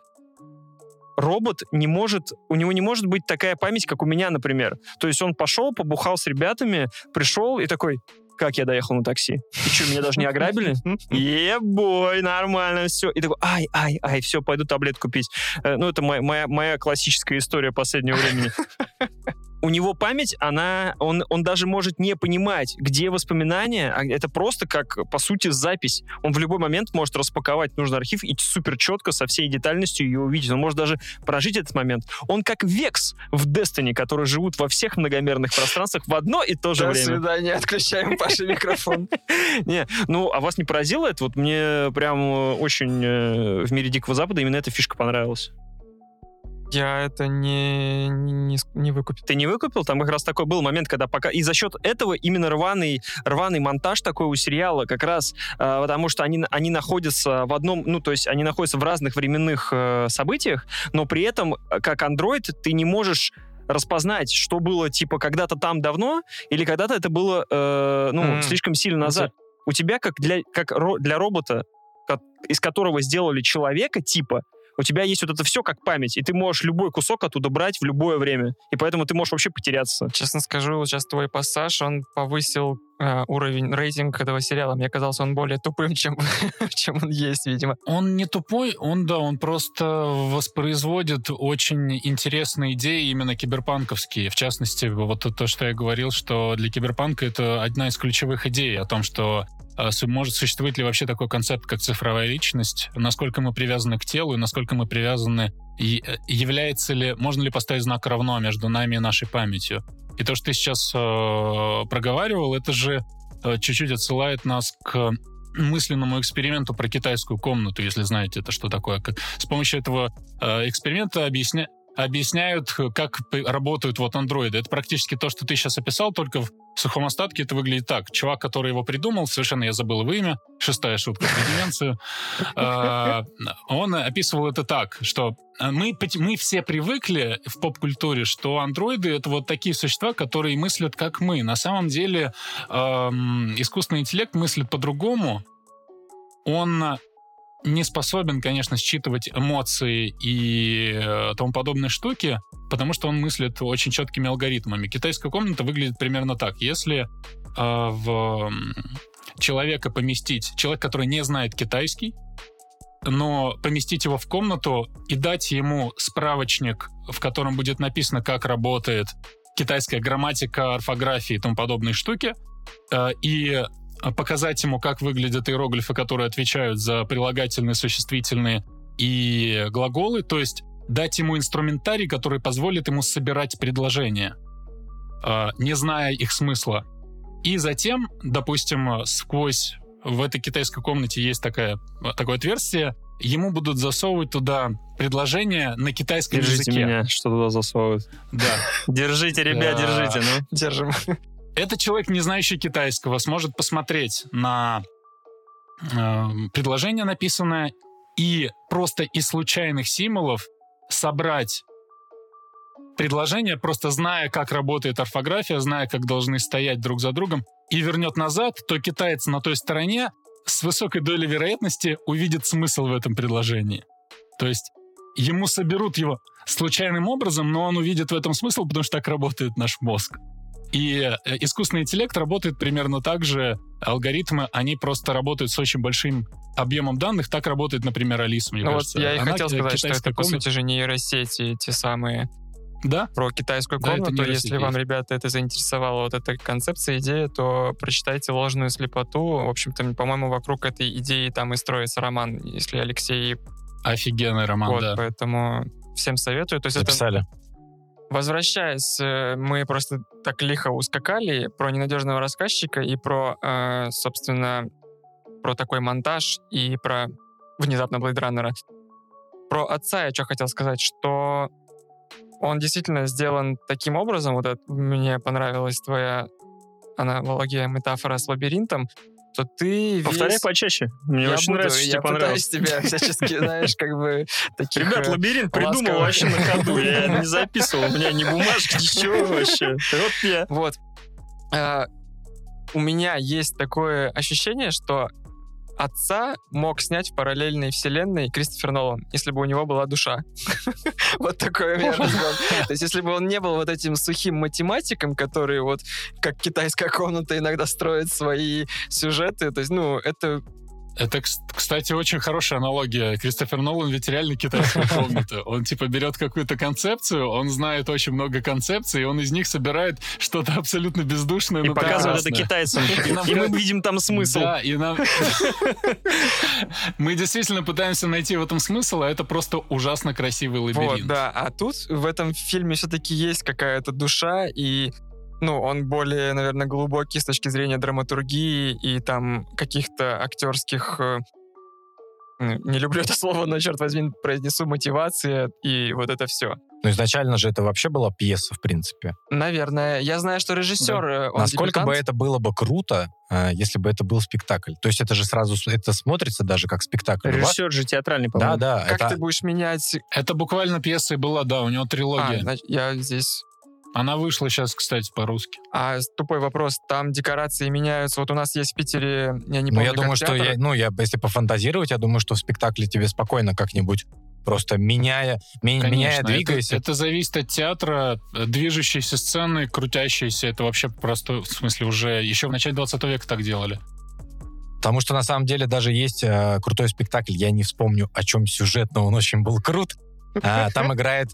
робот не может, у него не может быть такая память, как у меня, например. То есть он пошел, побухал с ребятами, пришел и такой, как я доехал на такси? И что, меня даже не ограбили? Ебой, нормально все. И такой, ай, ай, ай, все, пойду таблетку пить. Э, Ну, это моя, моя, моя классическая история последнего времени. У него память, она, он, он даже может не понимать, где воспоминания, а это просто как, по сути, запись. Он в любой момент может распаковать нужный архив и супер четко со всей детальностью ее увидеть. Он может даже прожить этот момент. Он как Векс в Destiny, которые живут во всех многомерных пространствах в одно и то же До время. свидания, отключаем Паше микрофон. Не, ну, а вас не поразило это? Вот мне прям э, очень э, в мире Дикого Запада именно эта фишка понравилась. Я это не, не, не выкупил. Ты не выкупил? Там как раз такой был момент, когда пока... И за счет этого именно рваный, рваный монтаж такой у сериала, как раз э, потому что они, они находятся в одном... Ну, то есть они находятся в разных временных э, событиях, но при этом, э, как андроид, ты не можешь распознать, что было, типа, когда-то там давно, или когда-то это было, э, ну, Мгм. слишком сильно назад. У тебя, как для, как ро- для робота, ко- из которого сделали человека, типа, у тебя есть вот это все как память, и ты можешь любой кусок оттуда брать в любое время. И поэтому ты можешь вообще потеряться. Честно скажу, сейчас твой пассаж, он повысил э, уровень, рейтинг этого сериала. Мне казалось, он более тупым, чем, чем он есть, видимо. Он не тупой, он, да, он просто воспроизводит очень интересные идеи именно киберпанковские. В частности, вот то, что я говорил, что для киберпанка это одна из ключевых идей о том, что а, может существовать ли вообще такой концепт, как цифровая личность, насколько мы привязаны к телу и насколько мы привязаны, э, является ли, можно ли поставить знак равно между нами и нашей памятью. И то, что ты сейчас э, проговаривал, это же э, чуть-чуть отсылает нас к мысленному эксперименту про китайскую комнату, если знаете это что такое. С помощью этого э, эксперимента объясня объясняют, как работают вот андроиды. Это практически то, что ты сейчас описал, только в сухом остатке это выглядит так. Чувак, который его придумал, совершенно я забыл его имя, шестая шутка про деменцию, а, он описывал это так, что мы, мы все привыкли в поп-культуре, что андроиды — это вот такие существа, которые мыслят как мы. На самом деле искусственный интеллект мыслит по-другому. Он не способен, конечно, считывать эмоции и э, тому подобные штуки, потому что он мыслит очень четкими алгоритмами. Китайская комната выглядит примерно так. Если э, в человека поместить, человек, который не знает китайский, но поместить его в комнату и дать ему справочник, в котором будет написано, как работает китайская грамматика, орфография и тому подобные штуки, э, и показать ему, как выглядят иероглифы, которые отвечают за прилагательные, существительные и глаголы, то есть дать ему инструментарий, который позволит ему собирать предложения, а, не зная их смысла. И затем, допустим, сквозь в этой китайской комнате есть такая, такое отверстие, ему будут засовывать туда предложения на китайском Держите языке. меня, что туда засовывают. Да. Держите, ребят, держите, ну. Держим. Этот человек, не знающий китайского, сможет посмотреть на э, предложение написанное и просто из случайных символов собрать предложение, просто зная, как работает орфография, зная, как должны стоять друг за другом, и вернет назад, то китаец на той стороне с высокой долей вероятности увидит смысл в этом предложении. То есть ему соберут его случайным образом, но он увидит в этом смысл, потому что так работает наш мозг. И э, искусственный интеллект работает примерно так же. Алгоритмы, они просто работают с очень большим объемом данных. Так работает, например, Алиса, мне ну кажется. Вот я и Она хотел сказать, что это, по комната... сути же, нейросети те самые. Да? Про китайскую Да, это комнату. нейросети Если вам, ребята, это заинтересовала вот эта концепция, идея, то прочитайте «Ложную слепоту». В общем-то, по-моему, вокруг этой идеи там и строится роман, если Алексей... Офигенный роман, вот, да. поэтому всем советую. То есть это Записали. Возвращаясь, э, мы просто так лихо ускакали про ненадежного рассказчика и про, э, собственно, про такой монтаж и про внезапно Runner. Про отца я что хотел сказать, что он действительно сделан таким образом, вот это, мне понравилась твоя аналогия, метафора с лабиринтом, то ты Повторяй весь... почаще. Мне я очень буду, нравится, что тебе понравилось. тебя всячески, знаешь, как бы таких... Ребят, э, лабиринт придумал вообще на ходу. Я не записывал. У меня ни бумажки, ничего вообще. Вот я. Вот. А, у меня есть такое ощущение, что отца мог снять в параллельной вселенной Кристофер Нолан, если бы у него была душа. Вот такое у меня разгон. То есть если бы он не был вот этим сухим математиком, который вот как китайская комната иногда строит свои сюжеты, то есть, ну, это Это, кс- кстати, очень хорошая аналогия. Кристофер Нолан ведь реально китайская комната. Он типа берет какую-то концепцию, он знает очень много концепций, и он из них собирает что-то абсолютно бездушное, И но показывает это китайцам. И нам И мы видим там смысл. Да, и нам... Мы действительно пытаемся найти в этом смысл, а это просто ужасно красивый Вот, лабиринт. да. А тут в этом фильме все-таки есть какая-то душа, и ну, он более, наверное, глубокий с точки зрения драматургии и там каких-то актерских... э, Не люблю это слово, но, черт возьми, произнесу мотивация и вот это все. Ну, изначально же это вообще была пьеса, в принципе. Наверное. Я знаю, что режиссер... э, он Насколько бы дебютант. это было бы круто, э, если бы это был спектакль. То есть это же сразу, это смотрится даже как спектакль. У вас- Режиссер же театральный, Да, по-моему. да. Как это- ты будешь менять... Это буквально пьеса и была, да, у него А, трилогия. значит, я здесь... Она вышла сейчас, кстати, по-русски. А тупой вопрос. Там декорации меняются. Вот у нас есть в Питере, я не Ну, помню, я думаю, как что театр. я, ну, я, если пофантазировать, я думаю, что в спектакле тебе спокойно как-нибудь просто меняя, ми- меняя, Конечно, двигаясь. Это, это зависит от театра. Движущиеся сцены, крутящиеся, это вообще просто, в смысле, уже еще в начале 20 века так делали. Потому что на самом деле даже есть э, крутой спектакль, я не вспомню, о чем сюжет, но он очень был крут. А, там играет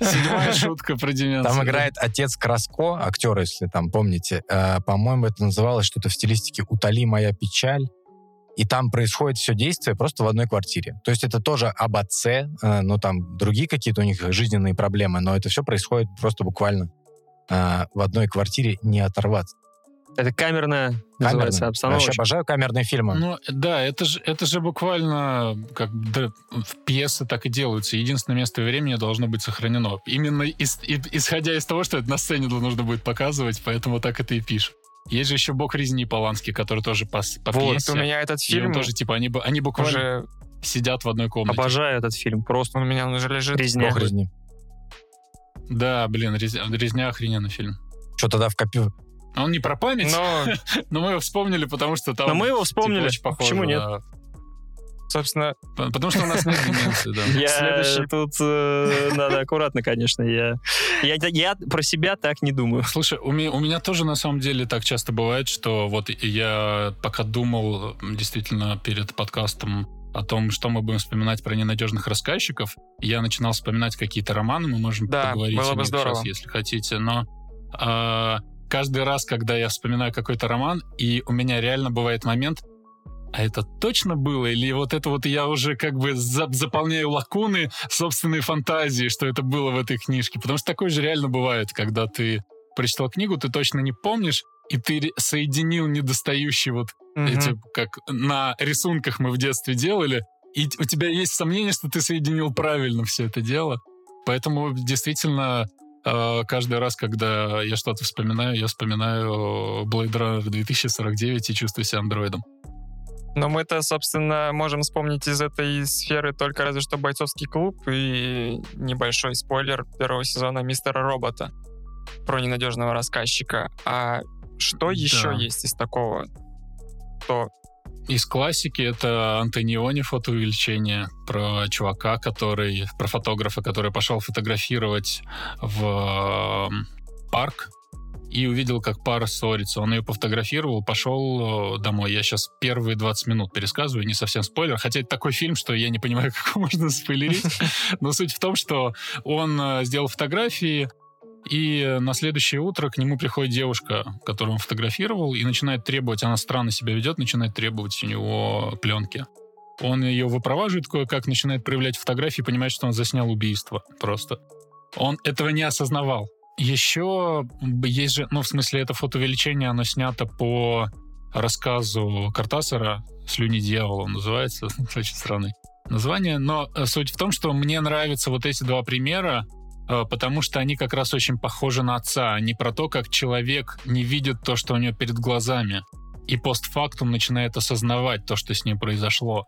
Седьмая шутка про деменцию. Там играет отец Краско, актер, если там помните. Э, по-моему, это называлось что-то в стилистике «Утоли моя печаль». И там происходит все действие просто в одной квартире. То есть это тоже об отце, э, ну там другие какие-то у них жизненные проблемы, но это все происходит просто буквально э, в одной квартире, не оторваться. Это камерная, называется, Камерно. обстановочка. Вообще обожаю камерные фильмы. Ну, да, это же, это же буквально как да, в пьесы так и делаются. Единственное место и времени должно быть сохранено. Именно из- и- исходя из того, что это на сцене нужно будет показывать, поэтому так это и пишут. Есть же еще «Бог резни» Поланский, который тоже по, по Вот, пьесе. у меня этот И он фильм тоже, типа, они, они буквально уже... сидят в одной комнате. Обожаю этот фильм. Просто Он у меня уже лежит. резня. Бог резни. Да, блин, «Резня, резня охрененный фильм. Что тогда в копи... Он не про память, Но, но мы его вспомнили, потому что там... Но мы его типа, вспомнили. очень похоже, Почему нет? да. собственно, Потому что у нас нет деменции, да. Я Следующий. тут э, надо аккуратно, конечно. Я, я, я про себя так не думаю. Слушай, у меня, у меня тоже на самом деле так часто бывает, что вот я пока думал действительно перед подкастом о том, что мы будем вспоминать про ненадежных рассказчиков, я начинал вспоминать какие-то романы, мы можем Да, поговорить было о бы здорово. сейчас, если хотите, но а, каждый раз, когда я вспоминаю какой-то роман, и у меня реально бывает момент, а это точно было? Или вот это вот я уже как бы за- заполняю лакуны собственной фантазии, что это было в этой книжке? Потому что такое же реально бывает, когда ты прочитал книгу, ты точно не помнишь, и ты соединил недостающие вот мгм. эти, как на рисунках мы в детстве делали, и у тебя есть сомнение, что ты соединил правильно все это дело. Поэтому действительно каждый раз, когда я что-то вспоминаю, я вспоминаю Blade Runner 2049 и чувствую себя андроидом. Но мы-то, собственно, можем вспомнить из этой сферы только разве что бойцовский клуб и небольшой спойлер первого сезона Мистера Робота про ненадежного рассказчика. А что еще Да. есть из такого? То Из классики это Антониони фотоувеличение про чувака, который, про фотографа, который пошел фотографировать в э, парк и увидел, как пара ссорится. Он ее пофотографировал, пошел э, домой. Я сейчас первые 20 минут пересказываю, не совсем спойлер, хотя это такой фильм, что я не понимаю, как его можно спойлерить. Но суть в том, что он э, сделал фотографии, и на следующее утро к нему приходит девушка, которую он фотографировал, и начинает требовать, она странно себя ведет, начинает требовать у него пленки. Он ее выпроваживает кое-как, начинает проявлять фотографии, понимает, что он заснял убийство просто. Он этого не осознавал. Еще есть же, ну, в смысле, это фотоувеличение, оно снято по рассказу Картасара «Слюни дьявола» называется, очень странный название. Но э, суть в том, что мне нравятся вот эти два примера, потому что они как раз очень похожи на отца. Они про то, как человек не видит то, что у него перед глазами, и постфактум начинает осознавать то, что с ним произошло.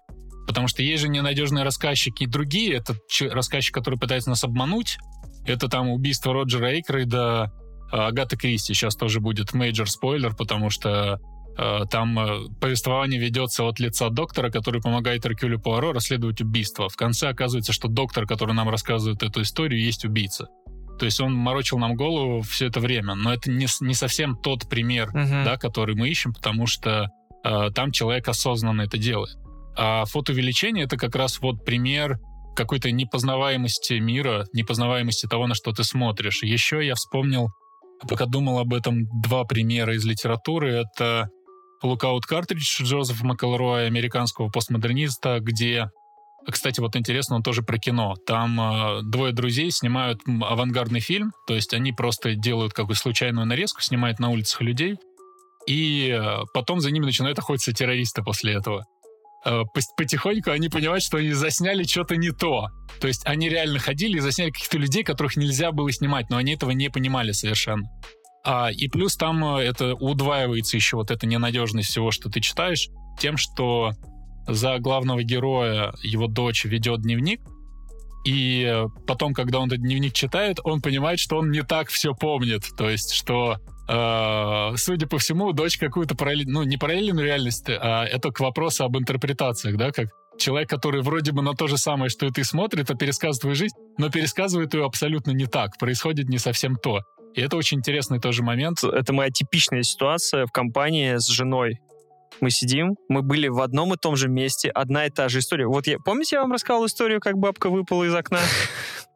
Потому что есть же ненадежные рассказчики и другие. Это рассказчик, который пытается нас обмануть. Это там убийство Роджера Экройда, э, Агаты Кристи. Сейчас тоже будет major спойлер, потому что э, там э, повествование ведется от лица доктора, который помогает Эркюлю Пуаро расследовать убийство. В конце оказывается, что доктор, который нам рассказывает эту историю, есть убийца. То есть он морочил нам голову все это время. Но это не, не совсем тот пример, мгм. да, который мы ищем, потому что э, там человек осознанно это делает. А фотоувеличение — это как раз вот пример какой-то непознаваемости мира, непознаваемости того, на что ты смотришь. Еще я вспомнил, пока думал об этом, два примера из литературы. Это Cartridge Джозефа Макэлроя, американского постмодерниста, где кстати, вот интересно, он тоже про кино. Там э, двое друзей снимают авангардный фильм, то есть они просто делают какую-то случайную нарезку, снимают на улицах людей, и э, потом за ними начинают охотиться террористы после этого. Э, потихоньку они понимают, что они засняли что-то не то. То есть они реально ходили и засняли каких-то людей, которых нельзя было снимать, но они этого не понимали совершенно. А, и плюс там э, это удваивается еще вот эта ненадежность всего, что ты читаешь, тем, что за главного героя его дочь ведет дневник, и потом, когда он этот дневник читает, он понимает, что он не так все помнит. То есть, что, э, судя по всему, дочь какую-то параллель, ну, не параллельную реальность, а это к вопросу об интерпретациях, да, как человек, который вроде бы на то же самое, что и ты смотрит, а пересказывает твою жизнь, но пересказывает ее абсолютно не так, происходит не совсем то. И это очень интересный тоже момент. Это моя типичная ситуация в компании с женой. Мы сидим, мы были в одном и том же месте, одна и та же история. Вот я, помните, я вам рассказал историю, как бабка выпала из окна?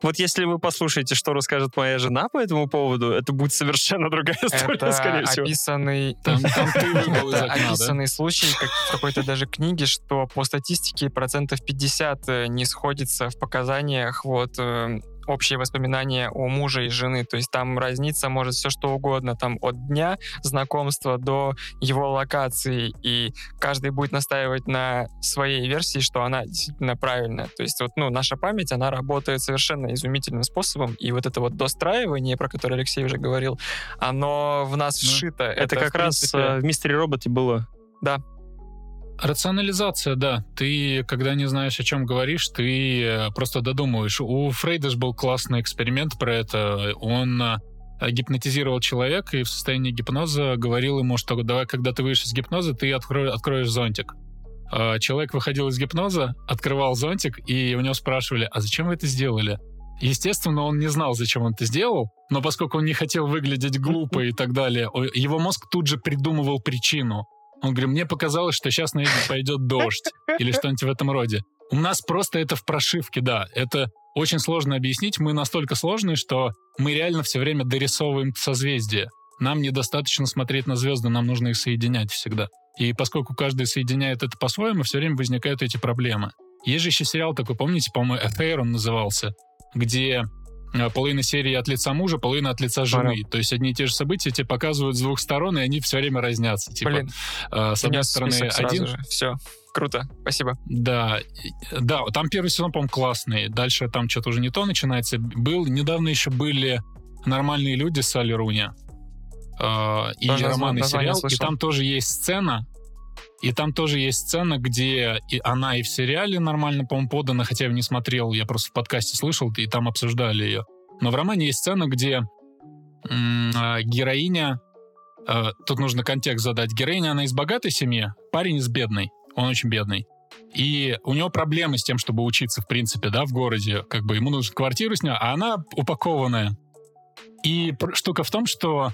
Вот если вы послушаете, что расскажет моя жена по этому поводу, это будет совершенно другая история, Это скорее всего. описанный, Там, там ты выпал из это окна, да? описанный случай как в какой-то даже книге, что по статистике процентов 50 э, не сходится в показаниях вот э, общие воспоминания о муже и жены. То есть там разница может все что угодно, там от дня знакомства до его локации, и каждый будет настаивать на своей версии, что она действительно правильная. То есть вот, ну, наша память, она работает совершенно изумительным способом, и вот это вот достраивание, про которое Алексей уже говорил, оно в нас Ну, вшито. Это, в как раз принципе, э, в «Мистере Роботе» было. Рационализация, да. Ты, когда не знаешь, о чем говоришь, ты э, просто додумываешь. У Фрейда же был классный эксперимент про это. Он э, гипнотизировал человека и в состоянии гипноза говорил ему, что давай, когда ты выйдешь из гипноза, ты откро- откроешь зонтик. А Человек выходил из гипноза, открывал зонтик, и у него спрашивали, а зачем вы это сделали? Естественно, он не знал, зачем он это сделал, но поскольку он не хотел выглядеть глупо и так далее, его мозг тут же придумывал причину. Он говорит, мне показалось, что сейчас на это пойдет дождь или что-нибудь в этом роде. У нас просто это в прошивке, да. Это очень сложно объяснить. Мы настолько сложные, что мы реально все время дорисовываем созвездия. Нам недостаточно смотреть на звезды, нам нужно их соединять всегда. И поскольку каждый соединяет это по-своему, все время возникают эти проблемы. Есть же еще сериал такой, помните, по-моему, Affair он назывался, где половина серии от лица мужа, половина от лица жены. Понял. То есть одни и те же события тебе показывают с двух сторон, и они все время разнятся. Типа, Блин, э, с одной стороны, один, же. Все, круто, спасибо. да, да, там первый сезон, по-моему, классный. Дальше там что-то уже не то начинается. Был, недавно еще были «Нормальные люди» с Салли Руни. Э, и романный сериал. И там тоже есть сцена, и там тоже есть сцена, где и она и в сериале нормально, по-моему, подана, хотя я не смотрел, я просто в подкасте слышал, и там обсуждали ее. Но в романе есть сцена, где а, героиня, э, тут нужно контекст задать, героиня, она из богатой семьи, парень из бедной, он очень бедный. И у него проблемы с тем, чтобы учиться, в принципе, да, в городе. Как бы ему нужно квартиру снять, а она упакованная. И штука в том, что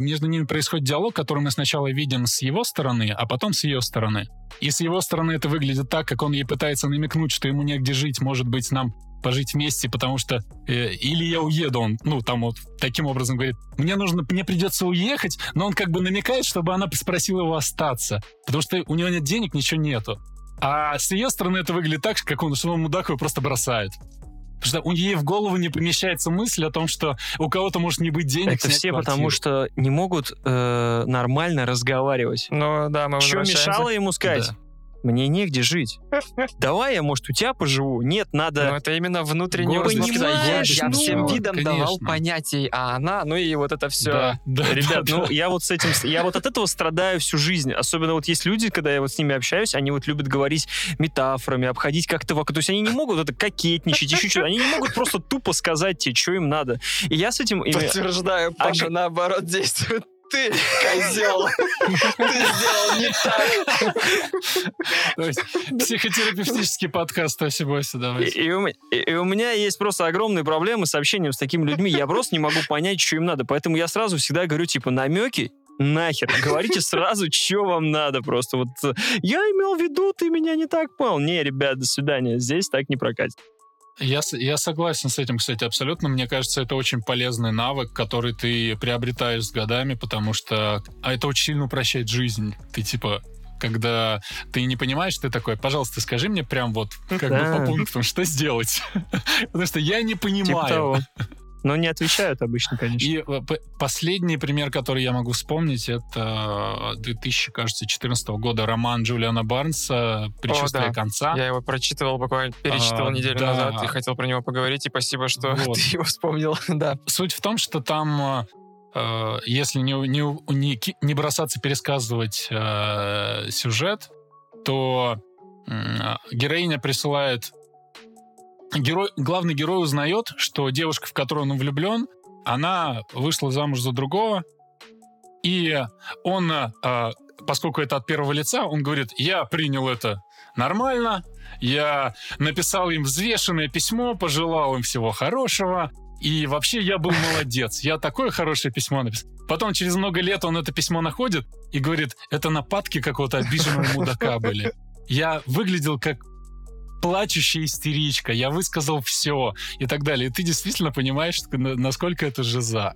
между ними происходит диалог, который мы сначала видим с его стороны, а потом с ее стороны. И с его стороны это выглядит так, как он ей пытается намекнуть, что ему негде жить, может быть, нам пожить вместе, потому что э, или я уеду, он, ну, там вот таким образом говорит, мне нужно, мне придется уехать, но он как бы намекает, чтобы она спросила его остаться, потому что у него нет денег, ничего нету. А с ее стороны это выглядит так, как он, что он мудак его просто бросает. Потому что у ей в голову не помещается мысль о том, что у кого-то может не быть денег Это снять все квартиру. потому, что не могут э, нормально разговаривать. Ну да, мы Что мешало ему сказать? Да. Мне негде жить. Давай я, может, у тебя поживу? Нет, надо... это именно внутренний установка. Я, я ну, всем видом давал конечно. понятий, а она, ну и вот это все. Да, да, Ребят, да, ну да. я вот с этим, я вот от этого страдаю всю жизнь. Особенно вот есть люди, когда я вот с ними общаюсь, они вот любят говорить метафорами, обходить как-то вокруг. То есть они не могут это кокетничать, еще что-то. Они не могут просто тупо сказать тебе, что им надо. И я с этим... Подтверждаю, Паша, А- наоборот действует. Ты, козел, ты сделал не так. То есть Психотерапевтический подкаст Тоси Боси, И, давай. и у, и- и у меня есть просто огромные проблемы с общением с такими людьми. Я просто не могу понять, что им надо. Поэтому я сразу всегда говорю, типа, намеки нахер. Говорите сразу, что вам надо. Просто вот э, я имел в виду, ты меня не так понял. Не, ребят, до свидания. Здесь так не прокатит. Я, я согласен с этим, кстати, абсолютно. Мне кажется, это очень полезный навык, который ты приобретаешь с годами, потому что а это очень сильно упрощает жизнь. Ты типа когда ты не понимаешь, ты такой, пожалуйста, скажи мне прям вот как Да. бы по пунктам, что сделать. Потому что я не Типа понимаю. Но не отвечают обычно, конечно. И э, последний пример, который я могу вспомнить, это 2014 года роман Джулиана Барнса «Предчувствие да. конца». Я его прочитывал буквально, перечитывал А, неделю да. назад и хотел про него поговорить, и спасибо, что Вот. ты его вспомнил. Да. Суть в том, что там, э, если не, не, не, не бросаться пересказывать э, сюжет, то м, героиня присылает... Герой, главный герой узнает, что девушка, в которую он влюблен, она вышла замуж за другого, и он э, поскольку это от первого лица, он говорит, я принял это нормально, я написал им взвешенное письмо, пожелал им всего хорошего, и вообще я был молодец, я такое хорошее письмо написал. Потом через много лет он это письмо находит и говорит, это нападки какого-то обиженного мудака были. Я выглядел как плачущая истеричка, я высказал все и так далее. И ты действительно понимаешь, насколько это жиза.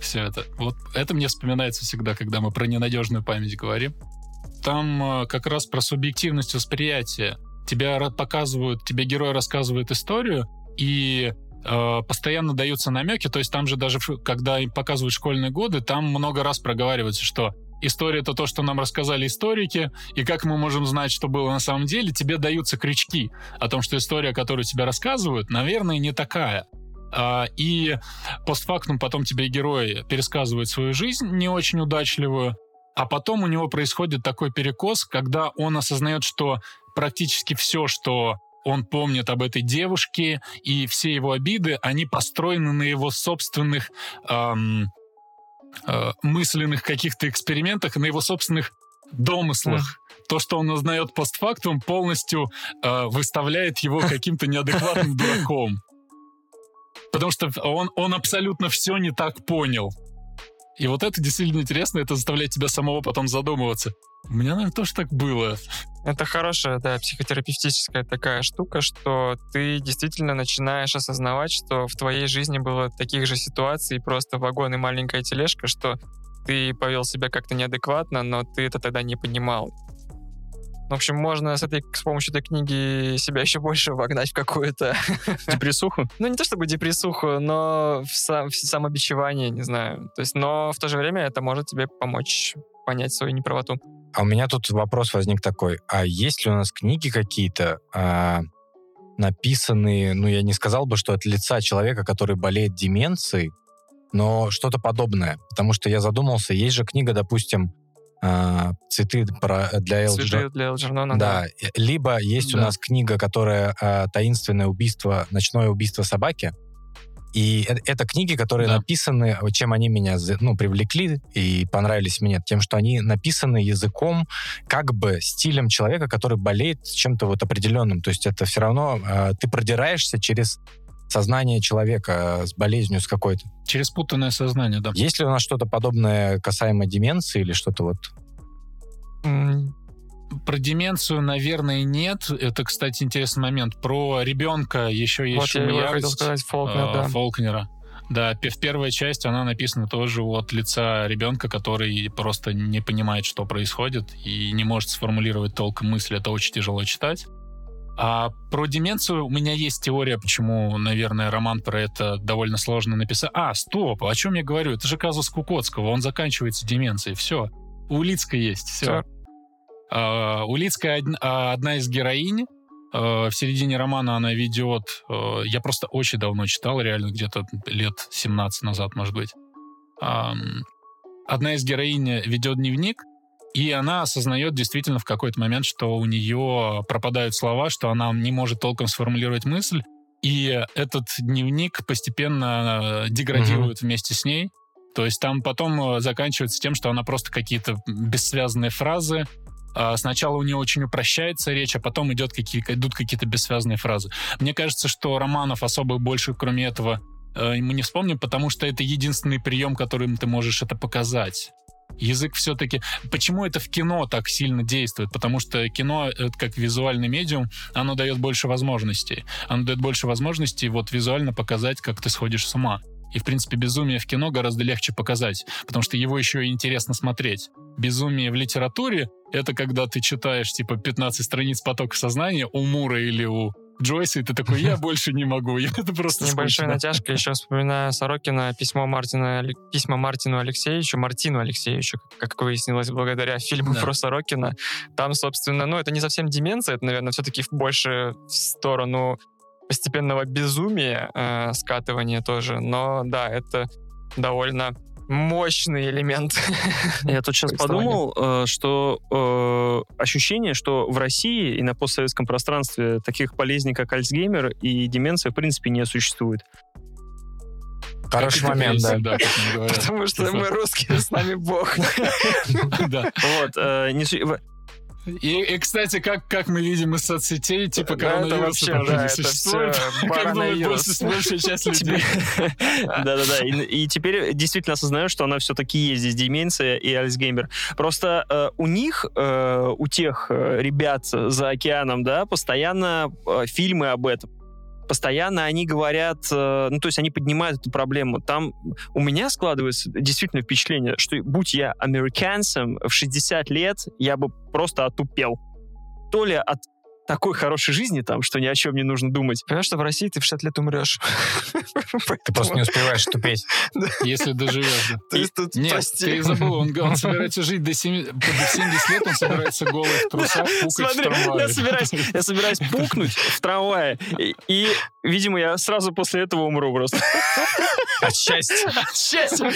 Все это. Вот это мне вспоминается всегда, когда мы про ненадежную память говорим. Там э, как раз про субъективность восприятия. Тебя показывают, тебе герой рассказывает историю, и э, постоянно даются намеки. То есть там же даже, когда им показывают школьные годы, там много раз проговаривается, что история это то, что нам рассказали историки, и как мы можем знать, что было на самом деле, тебе даются крючки о том, что история, которую тебе рассказывают, наверное, не такая. А, и постфактум потом тебе герой пересказывает свою жизнь не очень удачливую, а потом у него происходит такой перекос, когда он осознает, что практически все, что он помнит об этой девушке, и все его обиды, они построены на его собственных эм, э, мысленных каких-то экспериментах, на его собственных домыслах. Mm. То, что он узнает постфактум, полностью э, выставляет его каким-то неадекватным дураком. Потому что он, он абсолютно все не так понял. И вот это действительно интересно, это заставляет тебя самого потом задумываться. У меня, наверное, тоже так было. Это хорошая, да, психотерапевтическая такая штука, что ты действительно начинаешь осознавать, что в твоей жизни было таких же ситуаций, просто вагон и маленькая тележка, что ты повел себя как-то неадекватно, но ты это тогда не понимал. В общем, можно с, этой, с помощью этой книги себя еще больше вогнать в какую-то... Депрессуху? Ну, не то чтобы депрессуху, но в, сам, в самобичевание, не знаю. То есть, но в то же время это может тебе помочь понять свою неправоту. А у меня тут вопрос возник такой. А есть ли у нас книги какие-то, а, написанные, ну, я не сказал бы, что от лица человека, который болеет деменцией, но что-то подобное? Потому что я задумался, есть же книга, допустим, а, цветы про, для Элджернона. Цветы для Элджернона, да. да. Либо есть да. у нас книга, которая а, «Таинственное убийство, ночное убийство собаки». И это, это книги, которые да. написаны, чем они меня ну, привлекли и понравились мне, тем, что они написаны языком, как бы стилем человека, который болеет чем-то вот определенным. То есть это все равно э, ты продираешься через сознание человека с болезнью с какой-то. Через путанное сознание, да. Есть ли у нас что-то подобное касаемо деменции или что-то вот? Про деменцию, наверное, нет. Это, кстати, интересный момент. Про ребенка еще есть вот я хотел сказать Фолкнер, э, да. Фолкнера. Да, в первая часть она написана тоже от лица ребенка, который просто не понимает, что происходит, и не может сформулировать толком мысли. Это очень тяжело читать. А про деменцию у меня есть теория, почему, наверное, роман про это довольно сложно написать. А, стоп, о чем я говорю? Это же казус Кукоцкого, он заканчивается деменцией, все. У Лицкой есть, все. А, Лицкой а, одна из героинь, а, в середине романа она ведет... А, я просто очень давно читал, реально где-то лет 17 назад, может быть. Одна из героинь ведет дневник, и она осознает действительно в какой-то момент, что у нее пропадают слова, что она не может толком сформулировать мысль. И этот дневник постепенно э, деградирует mm-hmm. вместе с ней. То есть там потом э, заканчивается тем, что она просто какие-то бессвязные фразы. А сначала у нее очень упрощается речь, а потом идет какие, идут какие-то бессвязные фразы. Мне кажется, что романов особо больше, кроме этого, э, мы не вспомним, потому что это единственный прием, которым ты можешь это показать. Язык все-таки... Почему это в кино так сильно действует? Потому что кино, это как визуальный медиум, оно дает больше возможностей. Оно дает больше возможностей вот визуально показать, как ты сходишь с ума. И, в принципе, безумие в кино гораздо легче показать, потому что его еще и интересно смотреть. Безумие в литературе — это когда ты читаешь, типа, 15 страниц потока сознания у Мура или у Джойса, и ты такой, я больше не могу, это просто скучно. натяжкой еще вспоминаю Сорокина, письмо Мартина, письма Мартину Алексеевичу, Мартину Алексеевичу, как выяснилось, благодаря фильму да. про Сорокина. Там, собственно, ну, это не совсем деменция, это, наверное, все-таки больше в сторону постепенного безумия, э, скатывания тоже, но да, это довольно мощный элемент. Я тут сейчас подумал, э, что э, ощущение, что в России и на постсоветском пространстве таких болезней, как Альцгеймер и деменция, в принципе, не существует. Хороший Как момент, да. да. Потому что Типа, мы русские, с нами бог. Вот, э, И, и, кстати, как, как мы видим из соцсетей, типа Да, это коронавируса вообще, тоже да, не существует. Как думает коронавирус. большая, часть людей. Да-да-да. И, теперь действительно осознаю, что она все-таки есть здесь деменция и Альцгеймер. Просто э, у них, э, у тех э, ребят за океаном, да, постоянно фильмы об этом. Постоянно они говорят, э, ну, то есть они поднимают эту проблему. Там у меня складывается действительно впечатление, что будь я американцем в 60 лет, я бы просто отупел. То ли от такой хорошей жизни там, что ни о чем не нужно думать. Понимаешь, что в России ты в 60 лет умрешь. Ты просто не успеваешь тупеть. Если доживешь. Нет, ты забыл, он, собирается жить до, семи- до 70 лет, он собирается голый в трусах пукать в трамвае. я собираюсь, пукнуть в трамвае, и, видимо, я сразу после этого умру просто. От счастья. Счастье!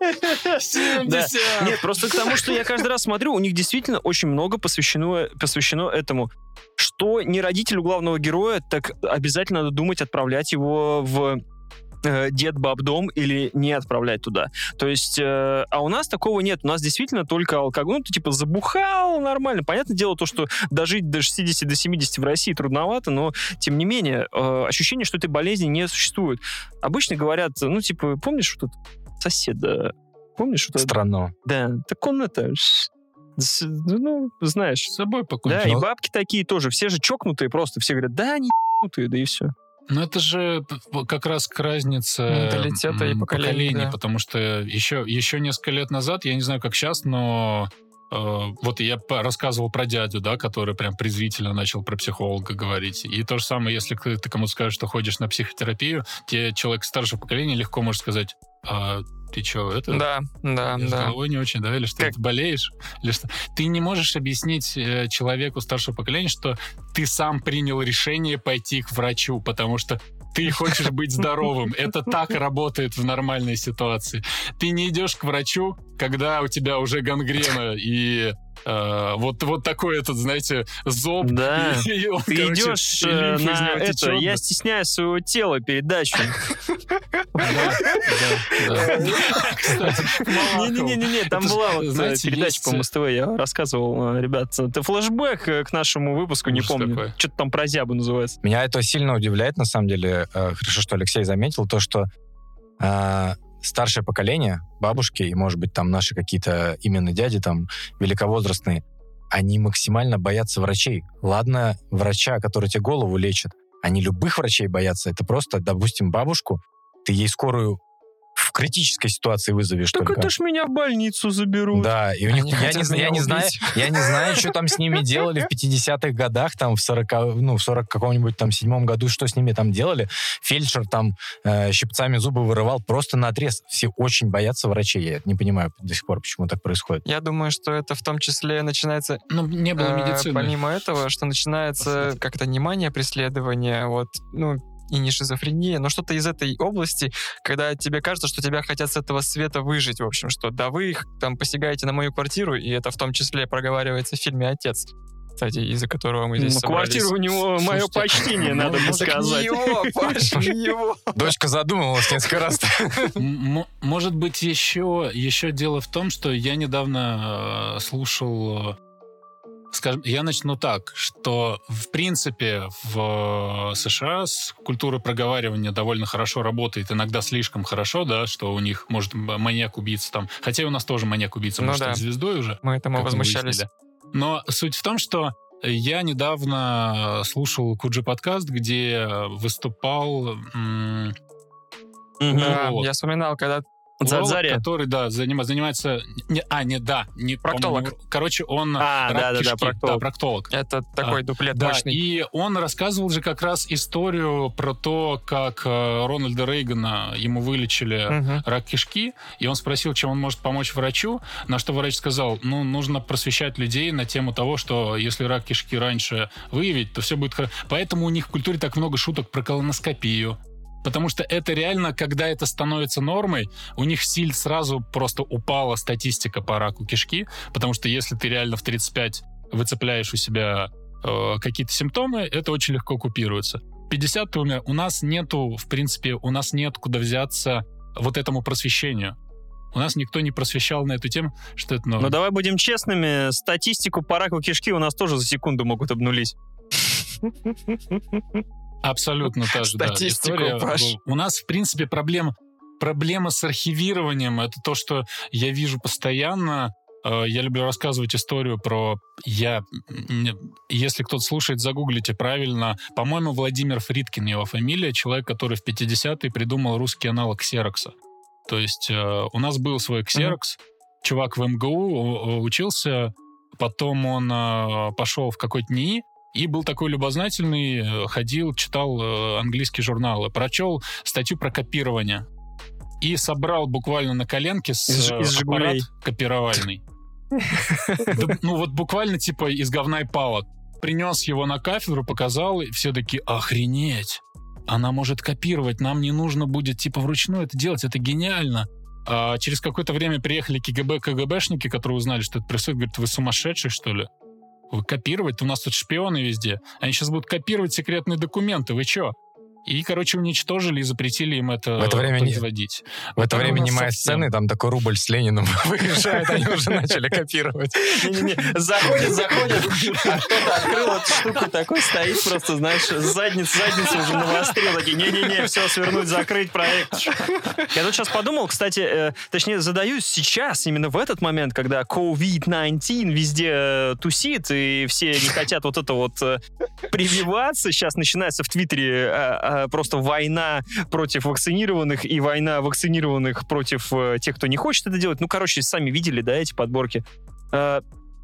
Да. 70! Нет, просто к тому, что я каждый раз смотрю, у них действительно очень много посвящено, посвящено этому. Что не родителю главного героя, так обязательно надо думать, отправлять его в э, дед бабдом или не отправлять туда. То есть, э, а у нас такого нет. У нас действительно только алкоголь. Ну, ты типа забухал нормально. Понятное дело, то, что дожить до 60, до 70 в России трудновато, но тем не менее, э, ощущение, что этой болезни не существует. Обычно говорят, ну, типа, помнишь, вот этот сосед, да, помнишь, вот Странно. да, так он это... с- Ну, знаешь. С собой Да, покончил. и бабки такие тоже. Все же чокнутые просто. Все говорят, да, они ебнутые, да и все. Ну, это же как раз к разнице Менталитета и м, поколений, да. потому что еще, еще несколько лет назад, я не знаю, как сейчас, но э, вот я рассказывал про дядю, да, который прям презвительно начал про психолога говорить. И то же самое, если ты ты кому-то скажешь, что ходишь на психотерапию, тебе человек старшего поколения легко может сказать, а ты что, это... Да, да, Я с да. головой не очень, да, или что Как- ты болеешь, или что. Ты не можешь объяснить э, человеку старшего поколения, что ты сам принял решение пойти к врачу, потому что ты хочешь быть здоровым. Это так работает в нормальной ситуации. Ты не идешь к врачу, когда у тебя уже гангрена и э, вот, вот такой этот, знаете, зоб. Да. и- и он, Ты короче, идешь и э, на это, течет. я стесняюсь своего тела передачу. Не-не-не, там была вот э, передача по МСТВ, я рассказывал, э, ребят. Это флешбэк к нашему выпуску, не помню. Что-то там про зябу называется. Меня это сильно удивляет, на самом деле. Хорошо, что Алексей заметил то, что старшее поколение, бабушки и, может быть, там наши какие-то именно дяди, там, великовозрастные, они максимально боятся врачей. Ладно, врача, который тебе голову лечит. Они любых врачей боятся. Это просто, допустим, бабушку, ты ей скорую в критической ситуации вызовешь Так только. это ж меня в больницу заберут. Да, и у них, я, не, я не знаю, я не знаю, что там с ними делали в 50-х годах, там в 40, ну, в 40 каком-нибудь там седьмом году, что с ними там делали. Фельдшер там э, щипцами зубы вырывал просто на отрез. Все очень боятся врачей. Я не понимаю до сих пор, почему так происходит. Я думаю, что это в том числе начинается Ну, не было Э, медицины. Помимо этого, что начинается как-то внимание, преследование, вот, ну, и не шизофрения, но что-то из этой области, когда тебе кажется, что тебя хотят с этого света выжить, в общем, что да вы их там посягаете на мою квартиру, и это в том числе проговаривается в фильме «Отец», кстати, из-за которого мы здесь Ну, собрались. квартира у него, мое Слушайте, почтение, надо бы сказать. его, Паш, не его. Дочка задумывалась несколько раз. Может быть, еще, еще дело в том, что я недавно э, слушал... Скажем, я начну так, что в принципе в э, США с культурой проговаривания довольно хорошо работает, иногда слишком хорошо, да, что у них может маньяк-убийца там, хотя и у нас тоже маньяк-убийца Ну может да. звездой уже, Мы этому мы возмущались. выяснили. Но суть в том, что я недавно слушал Куджи подкаст, где выступал м. Да, Вот. я вспоминал, когда Дзадзари. который, да, занима- занимается... не- а, не, да. Не, Проктолог. Короче, он... А, рак да-да-да, кишки, проктолог. Да, проктолог. это такой дуплет Да, мощный. и он рассказывал же как раз историю про то, как э, Рональда Рейгана ему вылечили Мгм. рак кишки, и он спросил, чем он может помочь врачу, на что врач сказал, ну, нужно просвещать людей на тему того, что если рак кишки раньше выявить, то все будет хорошо. Поэтому у них в культуре так много шуток про колоноскопию, Потому что это реально, когда это становится нормой, у них силь сразу просто упала статистика по раку кишки, потому что если ты реально в 35 выцепляешь у себя э, какие-то симптомы, это очень легко купируется. 50 умер, у нас нету, в принципе, у нас нет куда взяться вот этому просвещению. У нас никто не просвещал на эту тему, что это новое. Но давай будем честными, статистику по раку кишки у нас тоже за секунду могут обнулить. Абсолютно та же, да, история. Паш. У нас, в принципе, проблема, проблема с архивированием. Это то, что я вижу постоянно. Э, Я люблю рассказывать историю про... Я... Если кто-то слушает, загуглите правильно. По-моему, Владимир Фридкин его фамилия. Человек, который в 50-е придумал русский аналог ксерокса. То есть э, у нас был свой ксерокс. Чувак в МГУ учился. Потом он э, пошел в какой-то НИИ. И был такой любознательный, э, ходил, читал э, английские журналы, прочел статью про копирование и собрал буквально на коленке с Из- э, из аппарат «Жигулей». копировальный. Ну вот буквально типа из говна и палок. Принес его на кафедру, показал, и все такие, охренеть, она может копировать, нам не нужно будет типа вручную это делать, это гениально. А через какое-то время приехали КГБ, КГБшники, которые узнали, что это происходит, говорят, вы сумасшедшие, что ли? Копировать? У нас тут шпионы везде. Они сейчас будут копировать секретные документы. Вы чё? И, короче, уничтожили и запретили им это В это время не- производить. В это время немая совсем. сцены, там такой рубль с Лениным выезжает, они уже начали копировать. Заходит, заходит, а кто-то открыл эту штуку, такой стоит просто, знаешь, задница, задница уже навострил, такие, не-не-не, все, свернуть, закрыть проект. Я тут сейчас подумал, кстати, э, точнее, задаюсь сейчас, именно в этот момент, когда COVID-19 везде э, тусит, и все не хотят вот это вот э, прививаться, сейчас начинается в Твиттере э, просто война против вакцинированных и война вакцинированных против э, тех, кто не хочет это делать. Ну, короче, сами видели, да, эти подборки. Э,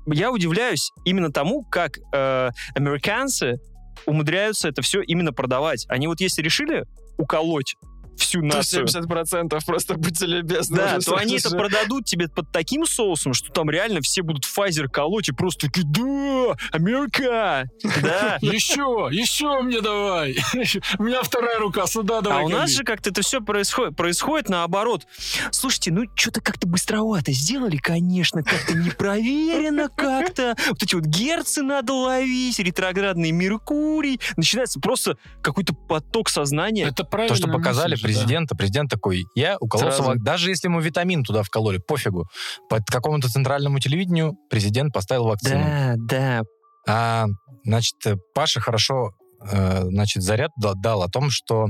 я удивляюсь именно тому, как американцы умудряются это все именно продавать. Они вот если решили уколоть всю То нацию, 70% просто будьте любезны. да, то они это продадут тебе под таким соусом, что там реально все будут Pfizer колоть и просто такие, да, Америка, да. Еще, еще мне давай. У меня вторая рука, сюда давай. А у нас же как-то это все происходит, происходит наоборот. Слушайте, ну что-то как-то быстровато сделали, конечно, как-то непроверенно как-то. Вот эти вот герцы надо ловить, ретроградный Меркурий. Начинается просто какой-то поток сознания. Это правильно. То, что показали президента, президент такой, я укололся, Сразу. вак- даже если ему витамин туда вкололи, пофигу. По какому-то центральному телевидению президент поставил вакцину. Да, да. А, значит, Паша хорошо э, значит, заряд дал, дал о том, что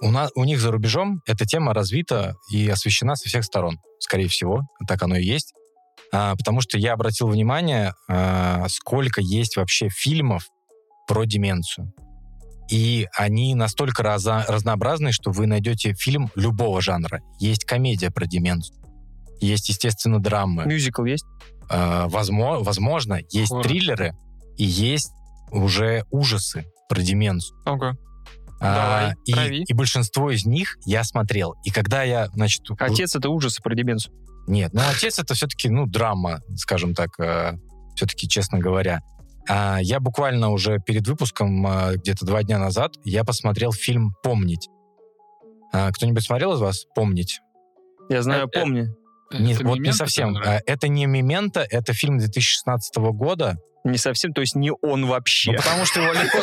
у, нас, у них за рубежом эта тема развита и освещена со всех сторон. Скорее всего, так оно и есть. А, потому что я обратил внимание, а, сколько есть вообще фильмов про деменцию. И они настолько раза- разнообразны, что вы найдете фильм любого жанра. Есть комедия про деменцию. Есть, естественно, драмы. Мюзикл есть? Э, возможно, возможно, есть Хоррор. триллеры и есть уже ужасы про деменцию. Ого. А, Давай, и, и большинство из них я смотрел. И когда я, значит... Отец — это ужасы про деменцию. Нет, ну отец это все-таки, ну, драма, скажем так, все-таки, честно говоря. А я буквально уже перед выпуском, э, где-то два дня назад, я посмотрел фильм «Помнить». А, кто-нибудь смотрел из вас «Помнить»? Я знаю, Э, э, помню. Не- вот не совсем. А, Это не «Мементо», это фильм 2016 года. Не совсем, то есть не он вообще. Ну, потому что его легко.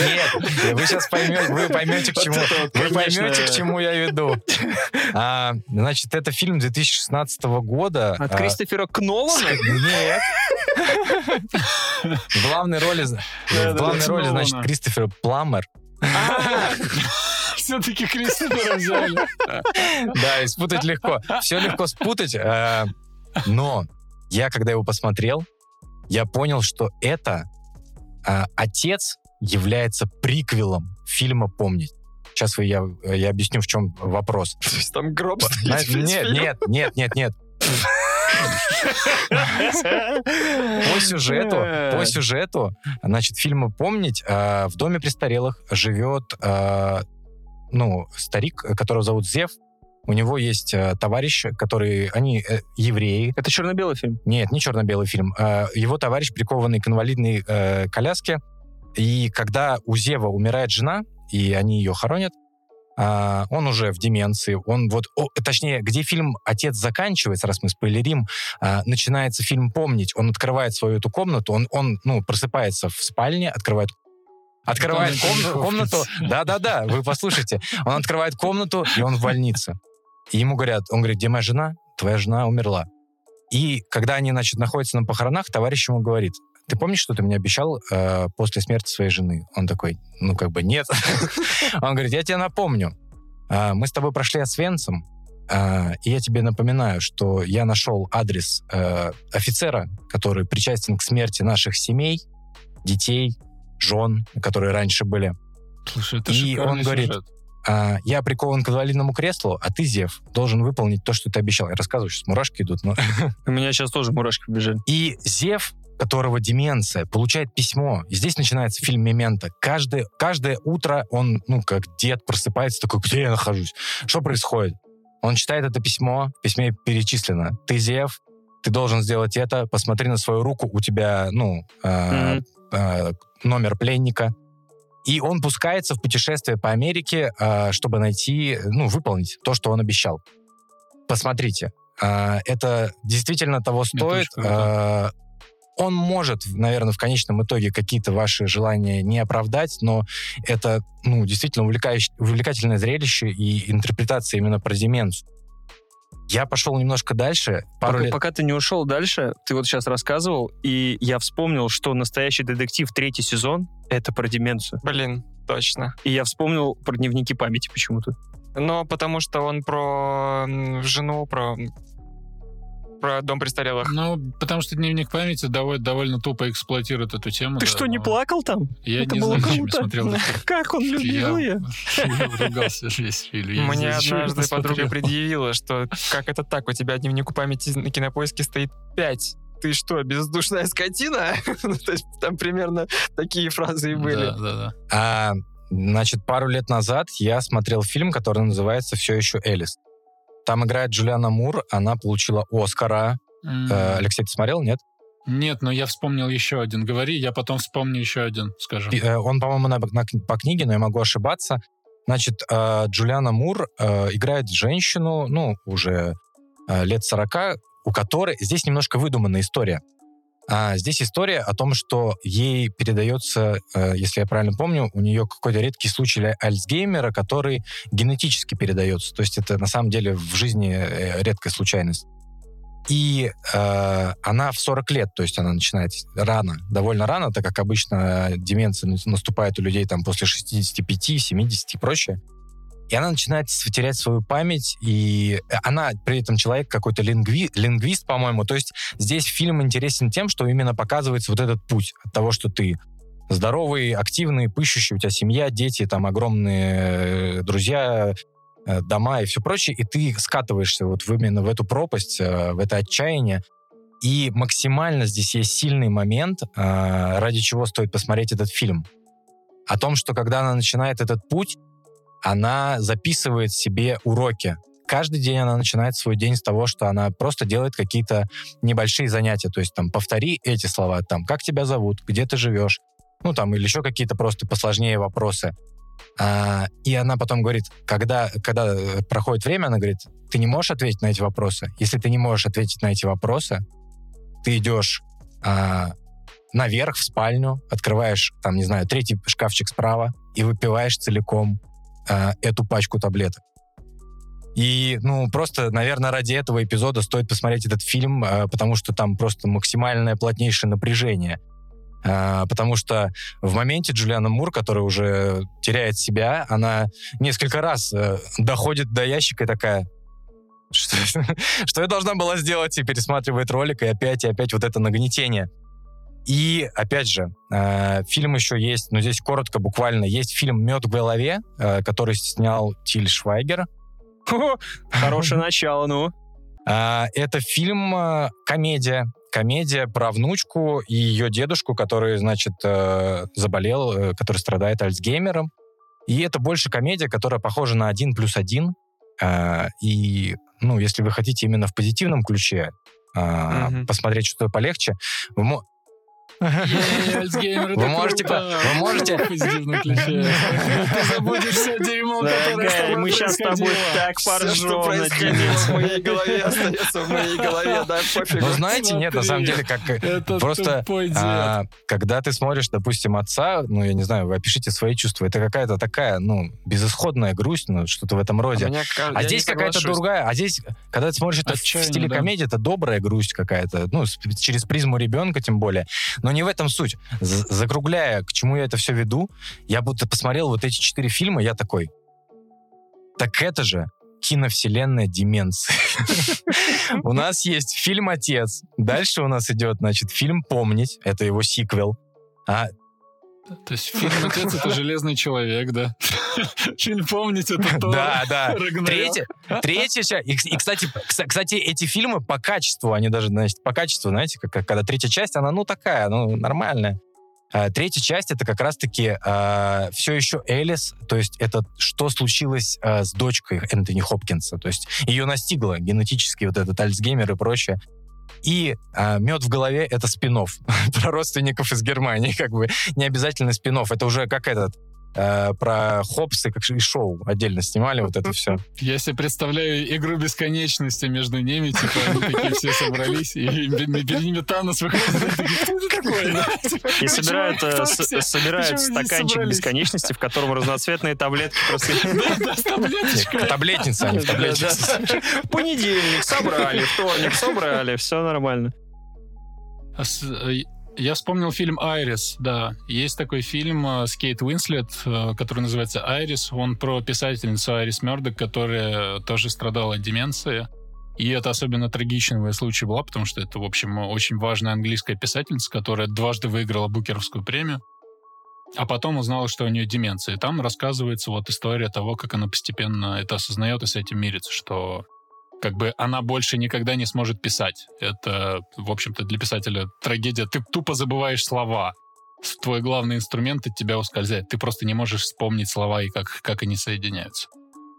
Нет, вы сейчас поймете, вы поймете, к чему, вы конечно. поймете, к чему я веду. А, значит, это фильм 2016 года. От А, Кристофера Кнолана? Нет. В главной роли, в главной роли, значит. Кристофер Пламер. Все-таки Кристофера взяли. Да, и спутать легко. Все легко спутать. э, Но я, когда его посмотрел, я понял, что это э, отец является приквелом фильма «Помнить». Сейчас вы, я, я объясню, в чем вопрос. То есть там гроб стоит Нет, нет, нет, нет, нет. По сюжету, по сюжету, значит, фильма «Помнить» э, в доме престарелых живет, э, ну, старик, которого зовут Зев. У него есть э, товарищ, который, они э, евреи. Это черно-белый фильм. Нет, не черно-белый фильм. Э, его товарищ прикованный к инвалидной э, коляске. И когда у Зева умирает жена, и они ее хоронят, а, он уже в деменции, он вот, о, точнее, где фильм «Отец» заканчивается, раз мы спойлерим, а, начинается фильм «Помнить», он открывает свою эту комнату, он, он ну, просыпается в спальне, открывает Открывает ком- комнату. Да-да-да, вы послушайте. Он открывает комнату, и он в больнице. И ему говорят, он говорит, где моя жена? Твоя жена умерла. И когда они, значит, находятся на похоронах, товарищ ему говорит, ты помнишь, что ты мне обещал э, после смерти своей жены? Он такой, ну, как бы, нет. Он говорит, я тебе напомню. Э, мы с тобой прошли Освенцим, э, и я тебе напоминаю, что я нашел адрес э, офицера, который причастен к смерти наших семей, детей, жен, которые раньше были. Слушай, это И он говорит, сюжет. А, я прикован к инвалидному креслу, а ты, Зев, должен выполнить то, что ты обещал. Я рассказываю, сейчас мурашки идут. Но... У меня сейчас тоже мурашки побежали. И Зев, которого деменция, получает письмо. И здесь начинается фильм «Мементо». Каждое, каждое утро он, ну, как дед, просыпается, такой, где я нахожусь? Что происходит? Он читает это письмо, в письме перечислено. Ты Зев, ты должен сделать это, посмотри на свою руку, у тебя, ну, э, Мгм. э, номер пленника. И он пускается в путешествие по Америке, э, чтобы найти, ну, выполнить то, что он обещал. Посмотрите, э, это действительно того стоит. Э, Он может, наверное, в конечном итоге какие-то ваши желания не оправдать, но это, ну, действительно увлекающее- увлекательное зрелище и интерпретация именно про деменцию. Я пошел немножко дальше. Пару Пока, лет пока ты не ушел дальше, ты вот сейчас рассказывал, и я вспомнил, что «Настоящий детектив» третий сезон — это про деменцию. Блин, точно. И я вспомнил про дневники памяти почему-то. Но потому что он про жену, про про дом престарелых. Ну, потому что дневник памяти довольно, довольно тупо эксплуатирует эту тему. Ты да, что, не плакал там? Я Это не было знаю, круто. смотрел. Как он любил Я- ее? Я ругался весь фильм. Мне однажды подруга предъявила, что как это так, у тебя дневнику памяти на кинопоиске стоит 5. Ты что, бездушная скотина? Ну, То есть там примерно такие фразы и были. Да, да, да. А, значит, пару лет назад я смотрел фильм, который называется «Все еще Элис». Там играет Джулиана Мур, она получила Оскара. Э, Алексей, ты смотрел, нет? Нет, но я вспомнил еще один. Говори, я потом вспомню еще один, скажу. Пи- э, Он, по-моему, на- на- по книге, но я могу ошибаться. Значит, э, Джулиана Мур э, играет женщину, ну, уже э, лет 40, у которой... Здесь немножко выдуманная история. А, здесь история о том, что ей передается, э, если я правильно помню, у нее какой-то редкий случай Альцгеймера, который генетически передается. То есть это на самом деле в жизни э, редкая случайность. И э, она в 40 лет, то есть она начинает рано, довольно рано, так как обычно деменция нас- наступает у людей там после 65, 70 и прочее. И она начинает терять свою память, и она при этом человек какой-то лингви, лингвист, по-моему. То есть здесь фильм интересен тем, что именно показывается вот этот путь от того, что ты здоровый, активный, пыщущий, у тебя семья, дети, там огромные э, друзья, э, дома и все прочее, и ты скатываешься вот именно в эту пропасть, э, в это отчаяние. И максимально здесь есть сильный момент, ради чего стоит посмотреть этот фильм. О том, что когда она начинает этот путь, она записывает себе уроки. Каждый день она начинает свой день с того, что она просто делает какие-то небольшие занятия. То есть там повтори эти слова, там как тебя зовут, где ты живешь, ну там или еще какие-то просто посложнее вопросы. А, и она потом говорит, когда, когда э, проходит время, она говорит, ты не можешь ответить на эти вопросы. Если ты не можешь ответить на эти вопросы, ты идешь а, наверх в спальню, открываешь, там, не знаю, третий шкафчик справа и выпиваешь целиком а, эту пачку таблеток. И, ну, просто, наверное, ради этого эпизода стоит посмотреть этот фильм, а, потому что там просто максимальное плотнейшее напряжение. А, потому что в моменте Джулиана Мур, которая уже теряет себя, она несколько раз э, доходит до ящика и такая, что, что я должна была сделать, и пересматривает ролик, и опять, и опять вот это нагнетение. И, опять же, э, фильм еще есть, но здесь коротко, буквально, есть фильм «Мед в голове», э, который снял Тиль Швайгер. Хо, Хорошее начало, ну. А, Это фильм э, комедия. Комедия про внучку и ее дедушку, который, значит, э, заболел, э, который страдает Альцгеймером. И это больше комедия, которая похожа на один плюс один. И, ну, если вы хотите именно в позитивном ключе посмотреть что-то полегче, вы можете, вы можете, в. Ты забудешь все дерьмо, которое с мы сейчас с тобой так Все, что поржем над происходило в моей голове, остается в моей голове, да, пофигу. Ну, знаете, нет, на самом деле, как... э, Просто, а, когда ты смотришь, допустим, отца, ну, я не знаю, вы опишите свои чувства, это какая-то такая, ну, безысходная грусть, ну, что-то в этом роде. А А здесь какая-то другая. А здесь, когда ты смотришь это в Отчаяние, стиле комедии, это добрая грусть какая-то. Ну, через призму ребенка тем более. Но не в этом суть. З- закругляя, к чему я это все веду, я будто посмотрел вот эти четыре фильма, я такой, так это же киновселенная деменции. У нас есть фильм «Отец». Дальше у нас идет, значит, фильм «Помнить». Это его сиквел. А То есть фильм «Отец» — это «Железный человек», да? Фильм «Помнить» — это то. Да, да. Третья, третья часть. И, кстати, кс- кстати, эти фильмы по качеству, они даже, значит, по качеству, знаете, как, когда третья часть, она, ну, такая, ну, нормальная. А третья часть это как раз-таки все еще Элис, то есть это что случилось а, с дочкой Энтони Хопкинса, то есть ее настигло генетически вот этот Альцгеймер и прочее. И мед в голове это спинов про родственников из Германии, как бы. Не обязательно спинов, это уже как этот э, про Хопсы, как и шоу отдельно снимали вот это все. Я себе представляю игру бесконечности между ними, типа они такие все собрались, и перед ними Танос выходит, и собирают, э, собирают они стаканчик бесконечности, в котором разноцветные таблетки просто... Таблетница, а не в таблетнице. Понедельник собрали, вторник собрали, все нормально. Я вспомнил фильм «Айрис», да. Есть такой фильм э, с Кейт Уинслет, э, который называется «Айрис». Он про писательницу Айрис Мёрдок, которая тоже страдала от деменции. И это особенно трагичный случай была, потому что это, в общем, очень важная английская писательница, которая дважды выиграла Букеровскую премию, а потом узнала, что у нее деменция. И там рассказывается вот история того, как она постепенно это осознает и с этим мирится, что как бы она больше никогда не сможет писать. Это, в общем-то, для писателя трагедия. Ты тупо забываешь слова. Твой главный инструмент от тебя ускользает. Ты просто не можешь вспомнить слова и как, как они соединяются.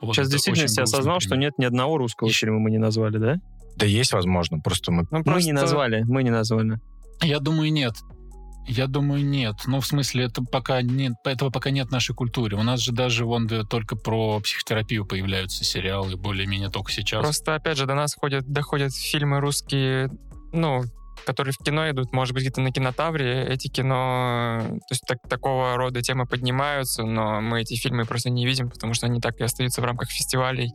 Вот Сейчас действительно я осознал, что пример. нет ни одного русского фильма мы не назвали, да? Да есть, возможно, просто мы... Ну, Мы просто- не назвали, мы не назвали. Я думаю, нет. Я думаю, нет. Ну, в смысле, это пока нет, этого пока нет в нашей культуре. У нас же даже вон да, только про психотерапию появляются сериалы, более-менее только сейчас. Просто, опять же, до нас ходят, доходят фильмы русские, ну, которые в кино идут, может быть, где-то на кинотавре. Эти кино, то есть так- такого рода темы поднимаются, но мы эти фильмы просто не видим, потому что они так и остаются в рамках фестивалей.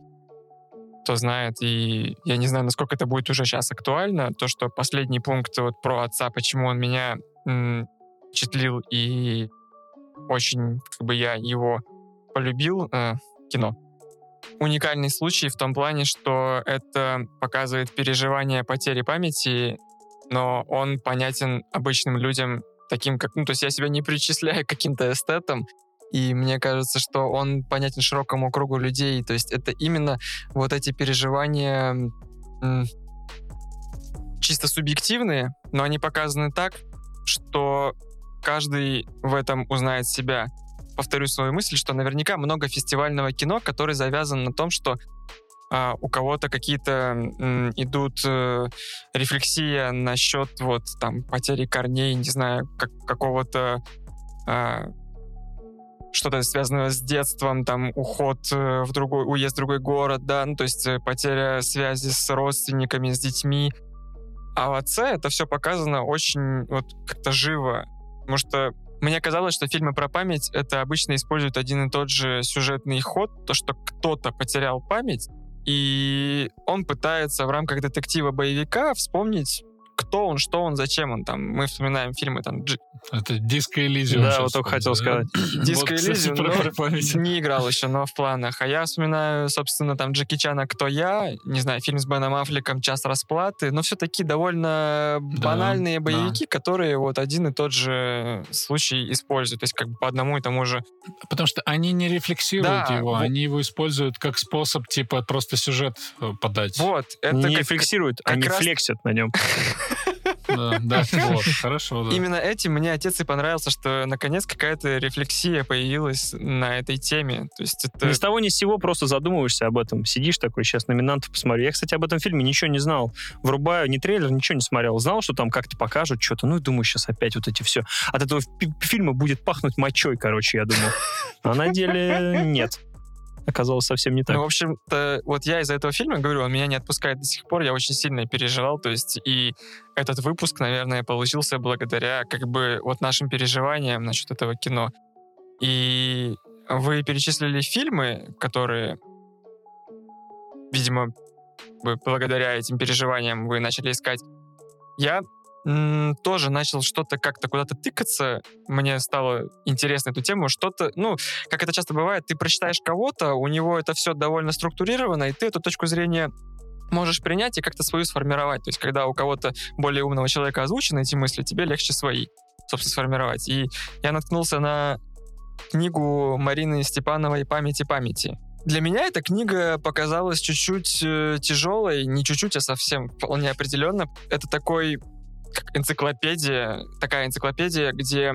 Кто знает, и я не знаю, насколько это будет уже сейчас актуально, то, что последний пункт вот про отца, почему он меня впечатлил, и очень, как бы, я его полюбил, э, кино уникальный случай в том плане, что это показывает переживание потери памяти, но он понятен обычным людям таким, как... Ну, то есть я себя не причисляю к каким-то эстетам, и мне кажется, что он понятен широкому кругу людей. То есть это именно вот эти переживания чисто субъективные, но они показаны так, что каждый в этом узнает себя повторю свою мысль, что наверняка много фестивального кино, который завязан на том, что а, у кого-то какие-то м, идут э, рефлексия насчет вот там потери корней, не знаю, как, какого-то а, что-то связанное с детством, там уход э, в другой, уезд в другой город, да, ну то есть э, потеря связи с родственниками, с детьми. А в отце это все показано очень вот как-то живо, потому что мне казалось, что фильмы про память это обычно используют один и тот же сюжетный ход, то, что кто-то потерял память, и он пытается в рамках детектива-боевика вспомнить, кто он, что он, зачем он. Там мы вспоминаем фильмы там Дж- Это диско Элизиум. Да, вот только хотел вспомнил, сказать. да? Диско Вот, Элизиум, память. не играл еще, но в планах. А я вспоминаю, собственно, там Джеки Чана «Кто я?», не знаю, фильм с Беном Аффлеком «Час расплаты», но все такие довольно банальные да. боевики, которые вот один и тот же случай используют. То есть как бы по одному и тому же Потому что они не рефлексируют Да, его, они его используют как способ, типа, просто сюжет э, подать. Вот, это не как они раз- флексят на нем. Да, хорошо. Именно этим мне отец и понравился, что наконец какая-то рефлексия появилась на этой теме. То есть это... Ни с того ни с сего просто задумываешься об этом. Сидишь такой, сейчас номинантов посмотрю. Я, кстати, об этом фильме ничего не знал. Врубаю ни трейлер, ничего не смотрел. Знал, что там как-то покажут что-то. Ну, и думаю, сейчас опять вот эти все. От этого фи- фильма будет пахнуть мочой, короче, я думал. А на деле нет. Оказалось совсем не так. Ну, в общем-то, вот я из-за этого фильма, говорю, он меня не отпускает до сих пор, я очень сильно переживал, то есть и этот выпуск, наверное, получился благодаря как бы вот нашим переживаниям насчет этого кино. И вы перечислили фильмы, которые, видимо, благодаря этим переживаниям вы начали искать. Я тоже начал что-то как-то куда-то тыкаться. Мне стало интересно эту тему. Что-то, ну, как это часто бывает, ты прочитаешь кого-то, у него это все довольно структурировано, и ты эту точку зрения можешь принять и как-то свою сформировать. То есть, когда у кого-то более умного человека озвучены эти мысли, тебе легче свои, собственно, сформировать. И я наткнулся на книгу Марины Степановой «Памяти памяти». Для меня эта книга показалась чуть-чуть э, тяжелой, не чуть-чуть, а совсем вполне определенно. Это такой энциклопедия, такая энциклопедия, где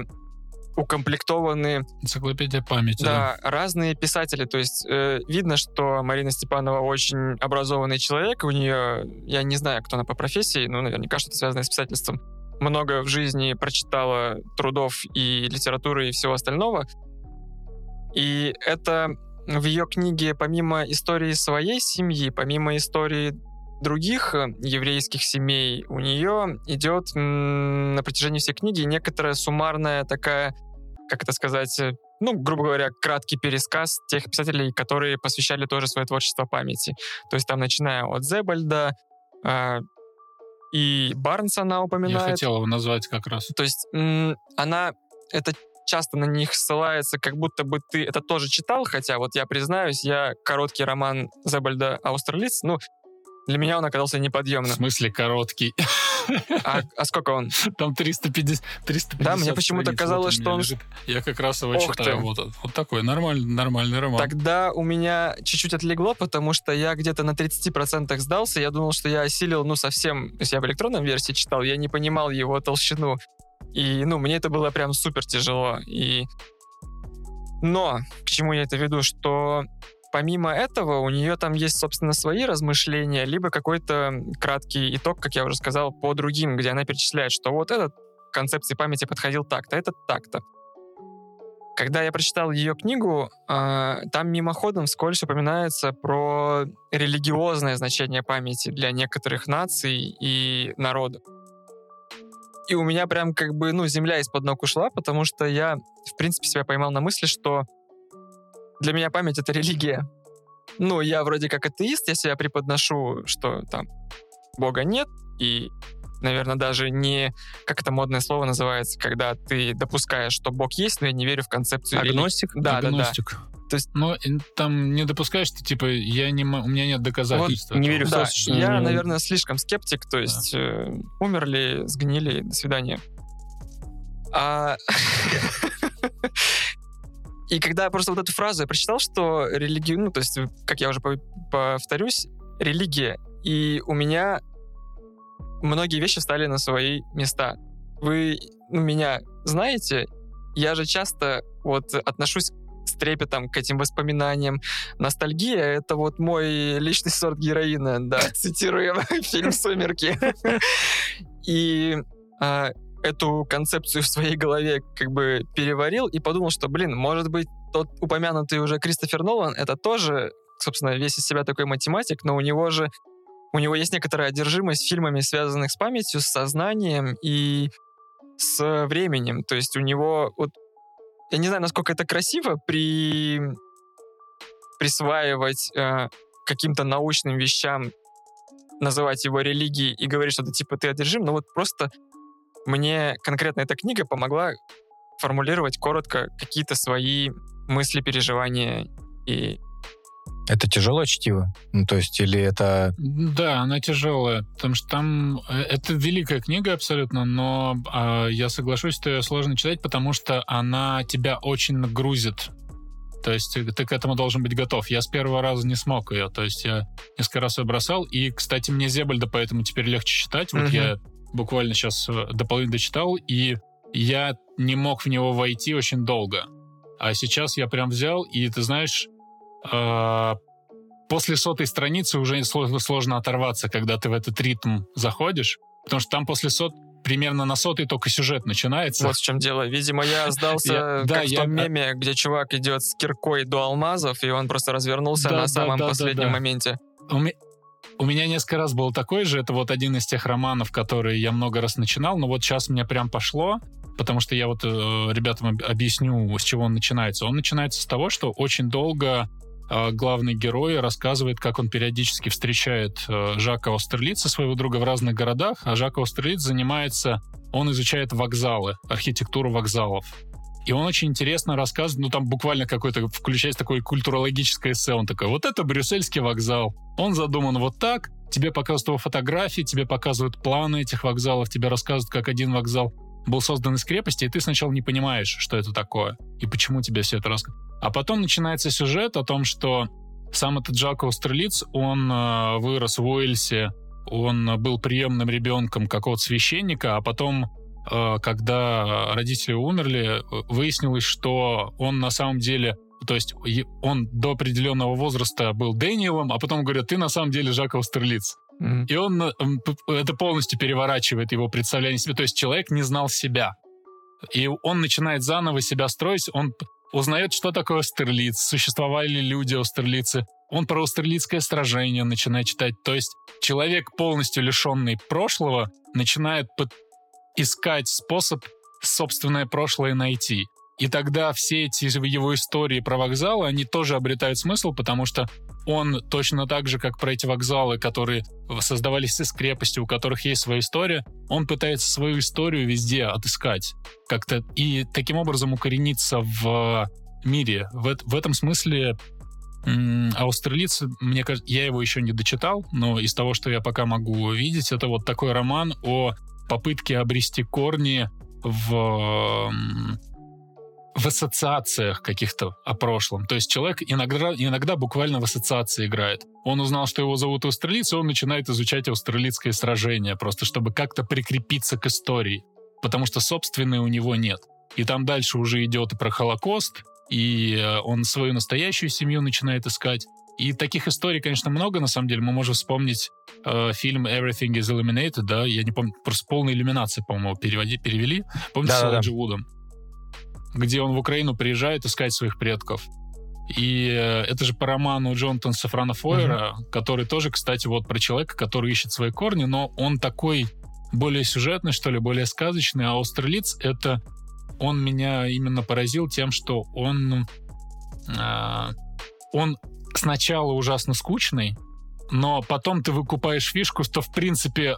укомплектованы Энциклопедия памяти. да, разные писатели. То есть э, видно, что Марина Степанова очень образованный человек. У нее, я не знаю, кто она по профессии, но наверняка что-то связанное с писательством. Много в жизни прочитала трудов и литературы и всего остального. И это в ее книге, помимо истории своей семьи, помимо истории других э, еврейских семей, у нее идет на протяжении всей книги некоторая суммарная такая, как это сказать, э, ну, грубо говоря, краткий пересказ тех писателей, которые посвящали тоже свое творчество памяти. То есть там, начиная от Зебальда, э, и Барнса она Я упоминает. хотел его назвать как раз. То есть она это часто на них ссылается, как будто бы ты это тоже читал, хотя вот я признаюсь, я короткий роман Зебальда Аустерлиц, ну, для меня он оказался В неподъемным. смысле короткий. А, а сколько он? Там 350, 350 Да, мне почему-то казалось, Вот что он- лежит. Я как раз его Ох читаю. ты. Вот, вот такой нормальный, нормальный роман. Тогда у меня чуть-чуть отлегло, потому что я где-то на 30% сдался. Я думал, что я осилил, ну, совсем... То есть я в электронном версии читал, я не понимал его толщину. И, ну, мне это было прям супер тяжело. И... Но к чему я это веду, что помимо этого у нее там есть, собственно, свои размышления, либо какой-то краткий итог, как я уже сказал, по другим, где она перечисляет, что вот этот концепции памяти подходил так-то, этот так-то. Когда я прочитал ее книгу, а, там мимоходом вскользь упоминается про религиозное значение памяти для некоторых наций и народов. И у меня прям как бы, ну, земля из-под ног ушла, потому что я, в принципе, себя поймал на мысли, что для меня память — это религия. Ну, я вроде как атеист, я себя преподношу, что там Бога нет, и, наверное, даже не, как это модное слово называется, когда ты допускаешь, что Бог есть, но я не верю в концепцию религии. Агностик? Да, да, да. Агностик. То есть- Ну, и там не допускаешь, что, типа, я не, у меня нет доказательств. не этого. верю в Да, то, что- я, наверное, слишком скептик, то есть э, умерли, сгнили, до свидания. А... И когда я просто вот эту фразу я прочитал, что религию, ну, то есть, как я уже по- повторюсь, религия, и у меня многие вещи встали на свои места. Вы ну, меня знаете, я же часто вот отношусь с трепетом к этим воспоминаниям. Ностальгия — это вот мой личный сорт героина, да, цитируем фильм «Сумерки». И а, эту концепцию в своей голове как бы переварил и подумал, что, блин, может быть, тот упомянутый уже Кристофер Нолан, это тоже, собственно, весь из себя такой математик, но у него же у него есть некоторая одержимость фильмами, связанных с памятью, с сознанием и с временем. То есть у него вот я не знаю, насколько это красиво при присваивать э, каким-то научным вещам, называть его религией и говорить, что это типа ты одержим, но вот просто мне конкретно эта книга помогла формулировать коротко какие-то свои мысли, переживания и Это тяжелое чтиво? Ну, то есть, или это... Да, она тяжелая, потому что там э, это великая книга абсолютно, но а, я соглашусь, что ее сложно читать, потому что она тебя очень нагрузит. То есть ты ты к этому должен быть готов. Я с первого раза не смог ее, то есть я несколько раз ее бросал, и, кстати, мне Зебальда поэтому теперь легче читать. Вот Мгм. я буквально сейчас э, дополнительно дочитал, и я не мог в него войти очень долго. А сейчас я прям взял, и ты знаешь, э, после сотой страницы уже сложно, сложно оторваться, когда ты в этот ритм заходишь, потому что там после сот примерно на сотой только сюжет начинается. Вот в чем дело. Видимо, я сдался Я- как да, в я- том меме, где чувак идет с киркой до алмазов, и он просто развернулся Да, на да, самом последнем моменте. У, ме- у меня несколько раз был такой же. Это вот один из тех романов, которые я много раз начинал, но вот сейчас мне прям пошло, потому что я вот э, ребятам об- объясню, с чего он начинается. Он начинается с того, что очень долго э, главный герой рассказывает, как он периодически встречает э, Жака Остерлица, своего друга, в разных городах, а Жак Остерлиц занимается, он изучает вокзалы, архитектуру вокзалов. И он очень интересно рассказывает, ну там буквально какой-то, включается такое культурологическое эссе, он такой, вот это брюссельский вокзал, он задуман вот так, тебе показывают его фотографии, тебе показывают планы этих вокзалов, тебе рассказывают, как один вокзал был создан из крепости, и ты сначала не понимаешь, что это такое, и почему тебе все это рассказывают. А потом начинается сюжет о том, что сам этот Джако Острелиц, он э, вырос в Уэльсе, он был приемным ребенком какого-то священника, а потом э, когда родители умерли, э, выяснилось, что он на самом деле, то есть он до определенного возраста был Дэниелом, а потом говорят, ты на самом деле Жаков Стерлиц. И он э, это полностью переворачивает его представление себе. То есть человек не знал себя. И он начинает заново себя строить, он узнает, что такое Стерлиц, существовали ли люди Остерлицы. Он про Остерлицкое сражение начинает читать. То есть человек, полностью лишенный прошлого, начинает искать способ собственное прошлое найти. И тогда все эти его истории про вокзалы, они тоже обретают смысл, потому что он точно так же, как про эти вокзалы, которые создавались из крепости, у которых есть своя история, он пытается свою историю везде отыскать как-то и таким образом укорениться в мире. В, в этом смысле м, Австралиец, мне кажется, я его еще не дочитал, но из того, что я пока могу видеть, это вот такой роман о попытке обрести корни в, в ассоциациях каких-то о прошлом. То есть человек иногда, иногда буквально в ассоциации играет. Он узнал, что его зовут Австралиец, и он начинает изучать австралийское сражение, просто чтобы как-то прикрепиться к истории. Потому что собственной у него нет. И там дальше уже идет и про Холокост, и э, он свою настоящую семью начинает искать. И таких историй, конечно, много, на самом деле. Мы можем вспомнить э, фильм Everything is Eliminated, да, я не помню, просто полная иллюминация, по-моему, переводи, перевели. Помните, с Да-да-да. Элайджа Вудом? Где он в Украину приезжает искать своих предков. И э, это же по роману Джонатана Сафрана Фойера, который тоже, кстати, вот про человека, который ищет свои корни, но он такой более сюжетный, что ли, более сказочный, а Австралиц — это... Он меня именно поразил тем, что он... а, он сначала ужасно скучный, но потом ты выкупаешь фишку, что, в принципе,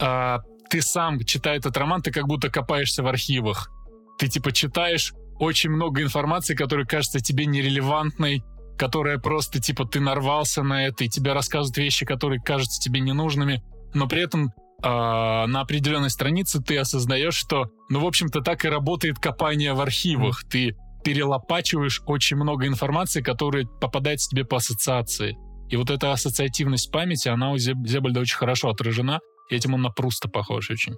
а, ты сам, читая этот роман, ты как будто копаешься в архивах. Ты, типа, читаешь очень много информации, которая кажется тебе нерелевантной, которая просто, типа, ты нарвался на это, и тебе рассказывают вещи, которые кажутся тебе ненужными, но при этом а, на определенной странице ты осознаешь, что, ну, в общем-то, так и работает копание в архивах. Ты перелопачиваешь очень много информации, которая попадается тебе по ассоциации. И вот эта ассоциативность памяти, она у Зеб- Зебальда очень хорошо отражена, и этим он на Пруста похож очень.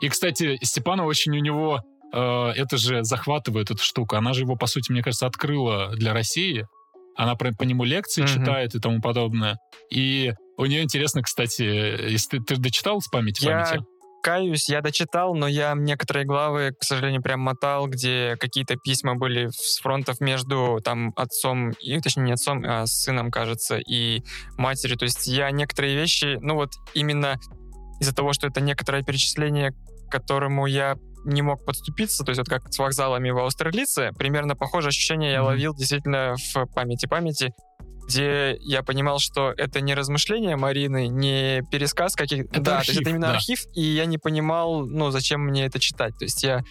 И, кстати, Степанов очень у него э, это же захватывает эту штуку. Она же его, по сути, мне кажется, открыла для России. Она про- по нему лекции Мгм. читает и тому подобное. И у нее интересно, кстати, если ты, ты дочитал с памяти Я памяти? Каюсь, я дочитал, но я некоторые главы, к сожалению, прям мотал, где какие-то письма были с фронтов между там отцом, и, точнее, не отцом, а сыном, кажется, и матерью. То есть я некоторые вещи, ну вот именно из-за того, что это некоторое перечисление, к которому я не мог подступиться, то есть вот как с вокзалами в Австралице, примерно похожее ощущение я ловил действительно в памяти памяти, где я понимал, что это не размышления Марины, не пересказ каких... Это да, то есть архив, это именно да. архив, и я не понимал, ну, зачем мне это читать. То есть я...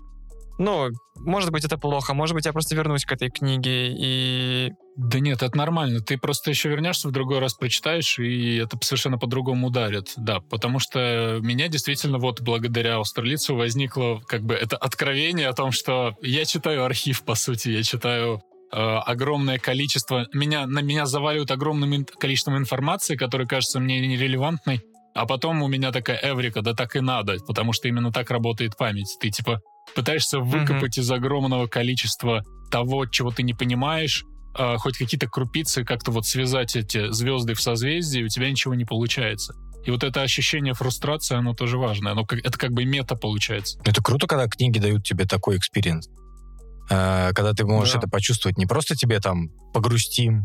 Ну, может быть, это плохо, может быть, я просто вернусь к этой книге и... Да нет, это нормально. Ты просто еще вернешься в другой раз, прочитаешь, и это совершенно по-другому ударит. Да, потому что меня действительно вот благодаря Австралийцу возникло как бы это откровение о том, что я читаю архив, по сути, я читаю огромное количество... Меня, на меня заваливают огромным количеством информации, которая кажется мне нерелевантной, а потом у меня такая эврика, да так и надо, потому что именно так работает память. Ты типа пытаешься выкопать из огромного количества того, чего ты не понимаешь, э, хоть какие-то крупицы как-то вот связать эти звезды в созвездии, у тебя ничего не получается. И вот это ощущение фрустрации, оно тоже важно. Оно как, это как бы мета получается. Это круто, когда книги дают тебе такой experience. Э, когда ты можешь Да. это почувствовать. Не просто тебе там погрустим,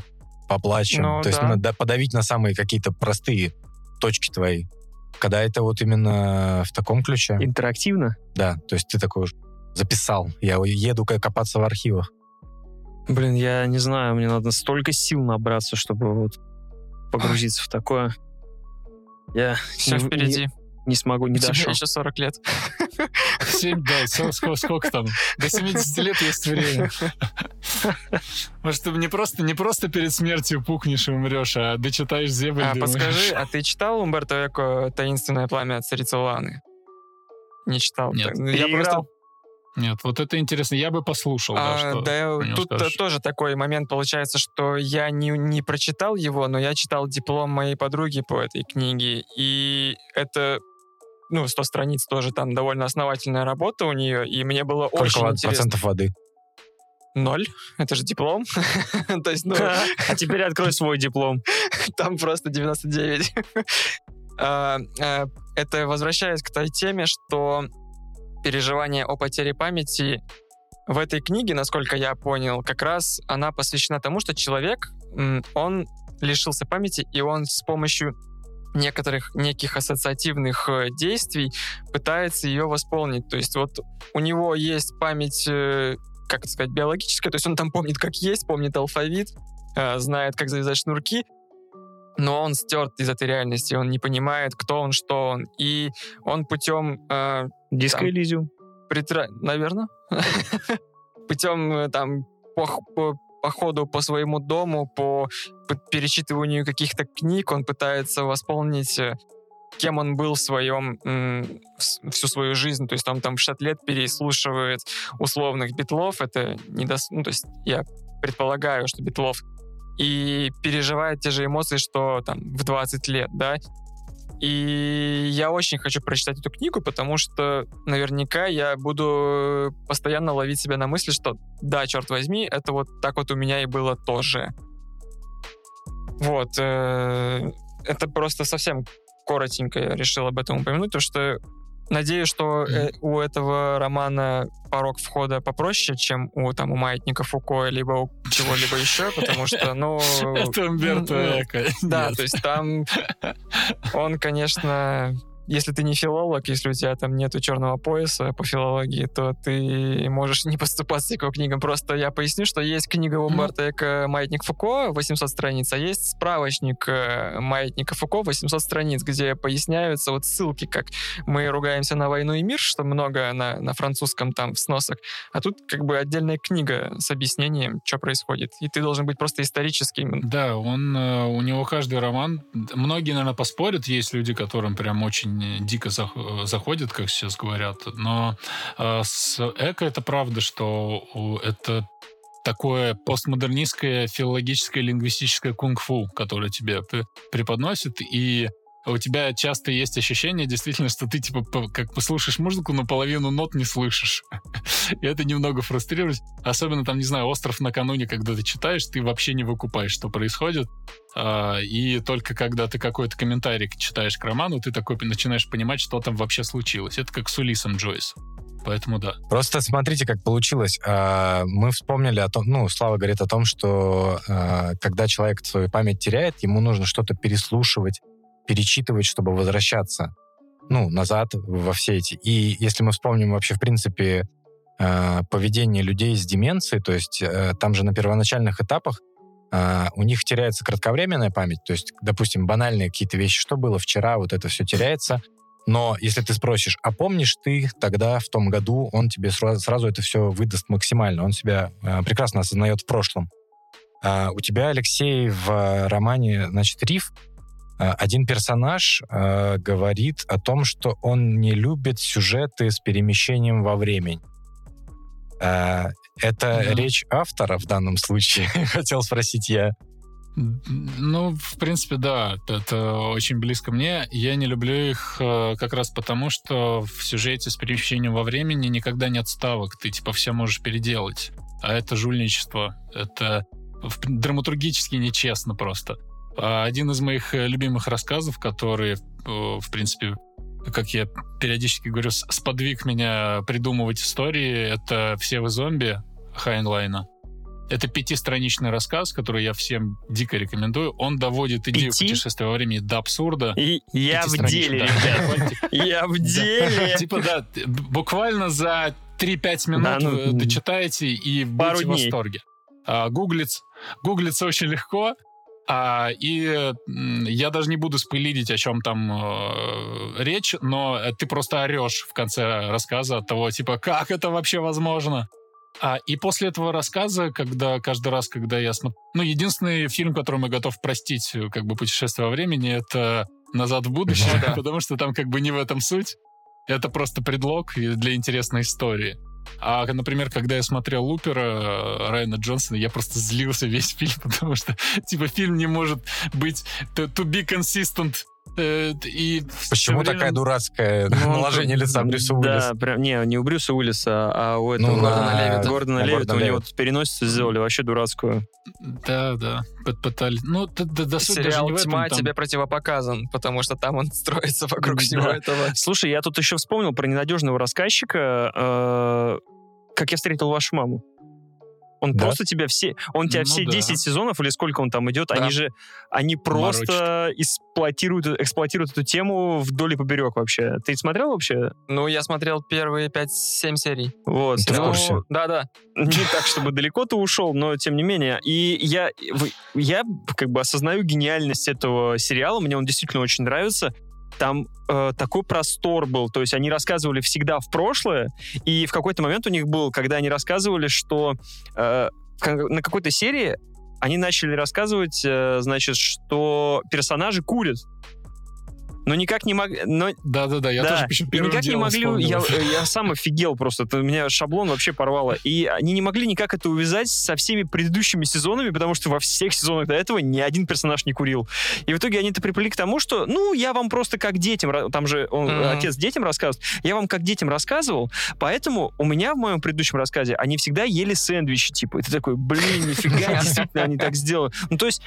поплачем. Ну, то есть да. ну, да, подавить на самые какие-то простые точки твои. Когда это вот именно в таком ключе, Интерактивно? да. То есть ты такой уже записал. Я еду копаться в архивах. Блин, я не знаю, мне надо столько сил набраться, чтобы вот погрузиться в такое. Я Все не- впереди. Не, не смогу, не дошел. еще 40 лет. Семь, да, со- сколько, сколько там? До 70 лет есть время. Может, ты не просто, не просто перед смертью пукнешь и умрешь, а дочитаешь Зебель. А, подскажи, а ты читал Умберто Эко «Таинственное пламя царицы Ланы»? Не читал. Нет. Так, Я просто Нет, вот это интересно. Я бы послушал, да, А, что да, него тут скажешь. тоже такой момент получается, что я не, не прочитал его, но я читал диплом моей подруги по этой книге, и это ну, 100 страниц тоже там довольно основательная работа у нее, и мне было Сколько очень интересно. процентов воды? Ноль. Это же диплом. То есть, ну, А теперь открой свой диплом. там просто 99. А, а, Это возвращаясь к той теме, что переживание о потере памяти в этой книге, насколько я понял, как раз она посвящена тому, что человек, он лишился памяти, и он с помощью некоторых неких ассоциативных э, действий пытается ее восполнить. То есть вот у него есть память, э, как это сказать, биологическая, то есть он там помнит, как есть, помнит алфавит, э, знает, как завязать шнурки, но он стерт из этой реальности, он не понимает, кто он, что он. И он путем э, Диско. Элизиум. притра... наверное, путем там по, х- по, своему дому, по перечитыванию каких-то книг, он пытается восполнить э, кем он был в своем всю свою жизнь, то есть он там в 60 лет переслушивает условных битлов, это не дос... ну, то есть я предполагаю, что битлов, и переживает те же эмоции, что там в 20 лет, да, и я очень хочу прочитать эту книгу, потому что наверняка я буду постоянно ловить себя на мысли, что да, черт возьми, это вот так вот у меня и было тоже. Вот. э, Это просто совсем коротенько я решил об этом упомянуть, потому что надеюсь, что э, у этого романа порог входа попроще, чем у, там, у маятника Фуко, либо у чего-либо еще, потому что, ну... Это Умберто ну, Эко. Да, то есть там он, конечно, если ты не филолог, если у тебя там нету черного пояса по филологии, то ты можешь не поступаться к его книгам. Просто я поясню, что есть книга Умберто Эко «Маятник Фуко» 800 страниц, а есть справочник э, «Маятника Фуко» 800 страниц, где поясняются вот ссылки, как мы ругаемся на войну и мир, что много на, на французском там в сносах, а тут как бы отдельная книга с объяснением, что происходит. И ты должен быть просто историческим Да, он, э, у него каждый роман, многие, наверное, поспорят, есть люди, которым прям очень дико зах- э, заходит, как сейчас говорят, но э, с Эко это правда, что это такое постмодернистское филологическое лингвистическое кунг-фу, которое тебе преподносит, и у тебя часто есть ощущение, действительно, что ты, типа, как послушаешь музыку, но половину нот не слышишь. И это немного фрустрирует. Особенно, там, не знаю, «Остров накануне», когда ты читаешь, ты вообще не выкупаешь, что происходит. А, И только когда ты какой-то комментарий читаешь к роману, ты такой начинаешь понимать, что там вообще случилось. Это как с Улисом Джойс. Поэтому да. Просто смотрите, как получилось. А, Мы вспомнили о том, ну, Слава говорит о том, что а, когда человек свою память теряет, ему нужно что-то переслушивать, перечитывать, чтобы возвращаться, ну, назад во все эти. И если мы вспомним вообще, в принципе, а, поведение людей с деменцией, то есть э, там же на первоначальных этапах а, у них теряется кратковременная память, то есть, допустим, банальные какие-то вещи, что было вчера, вот это все теряется, но если ты спросишь, а помнишь ты тогда, в том году, он тебе сразу, сразу это все выдаст максимально. Он себя э, прекрасно осознает в прошлом. А у тебя, Алексей, в э, романе, значит, «Риф» э, один персонаж э, говорит о том, что он не любит сюжеты с перемещением во времени. Э, это Да. речь автора в данном случае, хотел спросить я. Ну, в принципе, да, это очень близко мне. Я не люблю их э, как раз потому, что в сюжете с перемещением во времени никогда нет ставок. Ты, типа, все можешь переделать. А это жульничество. Это драматургически нечестно просто. А один из моих э, любимых рассказов, который, э, в принципе, как я периодически говорю, сподвиг меня придумывать истории, это «Все вы зомби» Хайнлайна. Это пятистраничный рассказ, который я всем дико рекомендую. Он доводит идею Пяти? путешествия во времени до абсурда. И я в деле, ребят. Я в деле. Типа, да, буквально за 3-5 минут ну, дочитаете и будете в восторге. А. Гуглится очень легко. А, и я даже не буду спойлерить, о чем там э, речь, но ты просто орешь в конце рассказа от того, типа, как это вообще возможно? А, и после этого рассказа, когда каждый раз, когда я смотрю... Ну, единственный фильм, который я готов простить, э, как бы «Путешествие во времени», это «Назад в будущее», потому что там как бы не в этом суть. Это просто предлог для интересной истории. А, например, когда я смотрел Лупера э, Райана Джонсона, я просто злился весь фильм, потому что, типа, фильм не может быть to, to be consistent и Почему время... такая дурацкая ну, наложение лица Брюса Уиллиса? Да, прям, не, не у Брюса Уиллиса, а у этого ну, Гордона на... Левита. Гордона на Левита, у него переносицу сделали вообще дурацкую. Да, да, пытались. Ну, да, да, да Сериал даже «Тьма» там... тебе противопоказан, потому что там он строится вокруг всего этого. Слушай, я тут еще вспомнил про ненадежного рассказчика, э, как я встретил вашу маму. Он да? просто тебя все, он тебя ну, все да. 10 сезонов или сколько он там идет, да. они же, они просто Морочит. эксплуатируют, эксплуатируют эту тему вдоль и поперек вообще. Ты смотрел вообще? Ну, я смотрел первые 5-7 серий. Вот. Ты ну, в курсе? Да-да. Не так, чтобы далеко ты ушел, но тем не менее. И я, я как бы осознаю гениальность этого сериала, мне он действительно очень нравится там э, такой простор был, то есть они рассказывали всегда в прошлое, и в какой-то момент у них был, когда они рассказывали, что э, на какой-то серии они начали рассказывать, э, значит, что персонажи курят но никак не могли... Но... Да-да-да, я да. тоже почему первым никак не могли... Я, я сам офигел просто. Это, у меня шаблон вообще порвало. И они не могли никак это увязать со всеми предыдущими сезонами, потому что во всех сезонах до этого ни один персонаж не курил. И в итоге они это приплели к тому, что, ну, я вам просто как детям... Там же он, mm-hmm. отец детям рассказывает. Я вам как детям рассказывал, поэтому у меня в моем предыдущем рассказе они всегда ели сэндвичи, типа. И ты такой, блин, нифига, действительно они так сделали. Ну, то есть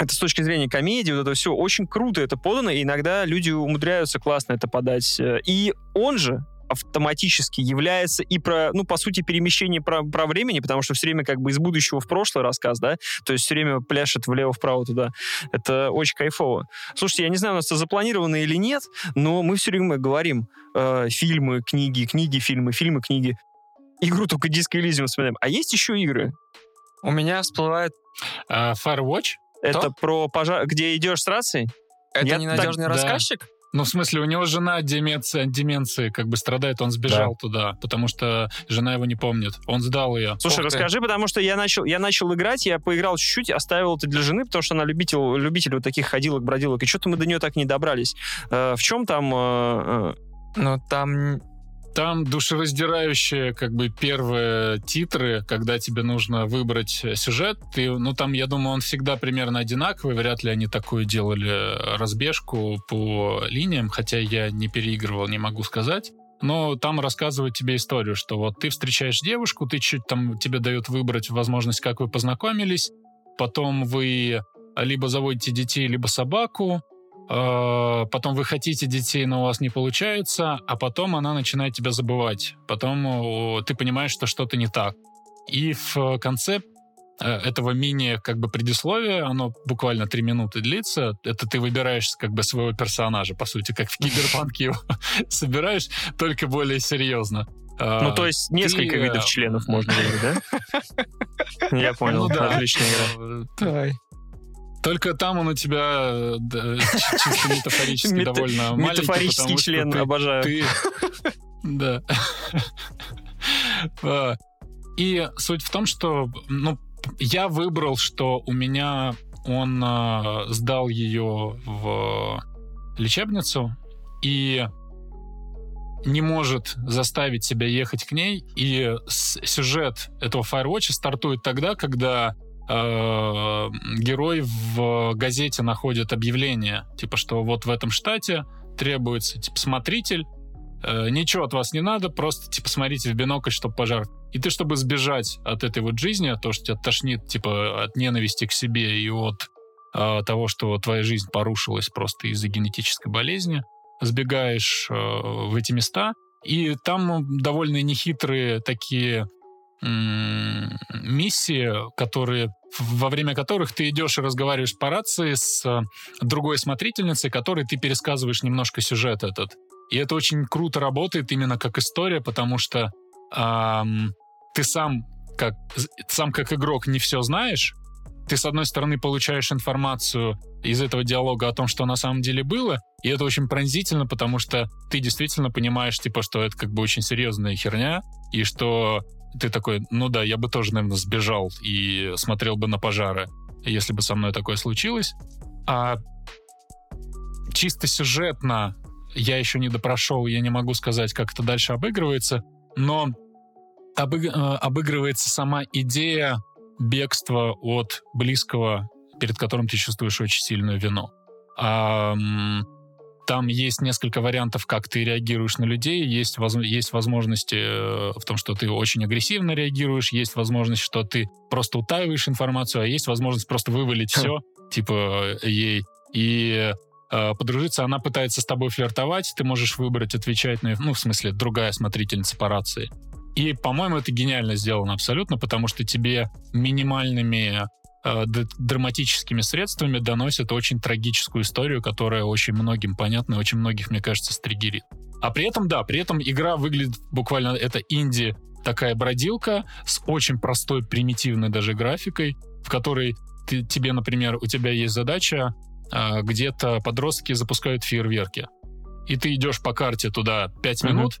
это с точки зрения комедии, вот это все очень круто это подано, и иногда люди умудряются классно это подать. И он же автоматически является и про, ну, по сути, перемещение про, про времени, потому что все время как бы из будущего в прошлое рассказ, да, то есть все время пляшет влево-вправо туда. Это очень кайфово. Слушайте, я не знаю, у нас это запланировано или нет, но мы все время говорим э, фильмы, книги, книги, фильмы, фильмы, книги. Игру только Disco Elysium вспоминаем. А есть еще игры? У меня всплывает... Uh, Firewatch? Это про пожар, где идешь с рацией? Это Я ненадежный так... рассказчик? Да. Ну, в смысле, у него жена деменция, деменции как бы страдает, он сбежал да. туда, потому что жена его не помнит. Он сдал ее. Слушай, Ох расскажи, ты. потому что я начал, я начал играть, я поиграл чуть-чуть, оставил это для жены, потому что она любитель, любитель вот таких ходилок, бродилок, и что-то мы до нее так не добрались. Э, в чем там... Э, э... Ну, там там душераздирающие, как бы, первые титры, когда тебе нужно выбрать сюжет. Ты, ну, там, я думаю, он всегда примерно одинаковый. Вряд ли они такую делали разбежку по линиям, хотя я не переигрывал, не могу сказать. Но там рассказывают тебе историю, что вот ты встречаешь девушку, ты чуть там тебе дают выбрать возможность, как вы познакомились, потом вы либо заводите детей, либо собаку, потом вы хотите детей, но у вас не получается, а потом она начинает тебя забывать. Потом ты понимаешь, что что-то не так. И в конце э, этого мини как бы предисловия, оно буквально три минуты длится, это ты выбираешь как бы своего персонажа, по сути, как в Киберпанке его собираешь, только более серьезно. Ну, то есть несколько видов членов можно выбрать, да? Я понял, ну отличная игра. Только там он у тебя да, чисто метафорически довольно маленький. Метафорический член, обожаю. Да. А, и суть в том, что ну, я выбрал, что у меня он а, сдал ее в лечебницу и не может заставить себя ехать к ней. И сюжет этого Firewatch стартует тогда, когда э, герой в газете находит объявление, типа, что вот в этом штате требуется, типа, смотритель, э, ничего от вас не надо, просто, типа, смотрите в бинокль, чтобы пожар. И ты, чтобы сбежать от этой вот жизни, от что тебя тошнит, типа, от ненависти к себе и от э, того, что твоя жизнь порушилась просто из-за генетической болезни, сбегаешь э, в эти места, и там довольно нехитрые такие миссии, которые, во время которых ты идешь и разговариваешь по рации с э, другой смотрительницей, которой ты пересказываешь немножко сюжет этот. И это очень круто работает именно как история, потому что эм, ты сам как, сам как игрок не все знаешь, ты, с одной стороны, получаешь информацию из этого диалога о том, что на самом деле было, и это очень пронзительно, потому что ты действительно понимаешь, типа, что это как бы очень серьезная херня, и что ты такой, ну да, я бы тоже, наверное, сбежал и смотрел бы на пожары, если бы со мной такое случилось. А чисто сюжетно я еще не допрошел, я не могу сказать, как это дальше обыгрывается, но обыг... Э, обыгрывается сама идея бегства от близкого, перед которым ты чувствуешь очень сильную вину. А, там есть несколько вариантов, как ты реагируешь на людей. Есть, воз, есть возможности э, в том, что ты очень агрессивно реагируешь. Есть возможность, что ты просто утаиваешь информацию, а есть возможность просто вывалить все, типа, ей. И э, подружиться, она пытается с тобой флиртовать, ты можешь выбрать отвечать на... Ну, в смысле, другая смотрительница по рации. И, по-моему, это гениально сделано абсолютно, потому что тебе минимальными э, драматическими средствами доносят очень трагическую историю, которая очень многим понятна и очень многих, мне кажется, стригерит. А при этом, да, при этом игра выглядит буквально, это инди, такая бродилка с очень простой, примитивной даже графикой, в которой ты, тебе, например, у тебя есть задача, э, где-то подростки запускают фейерверки. И ты идешь по карте туда 5 mm-hmm. минут,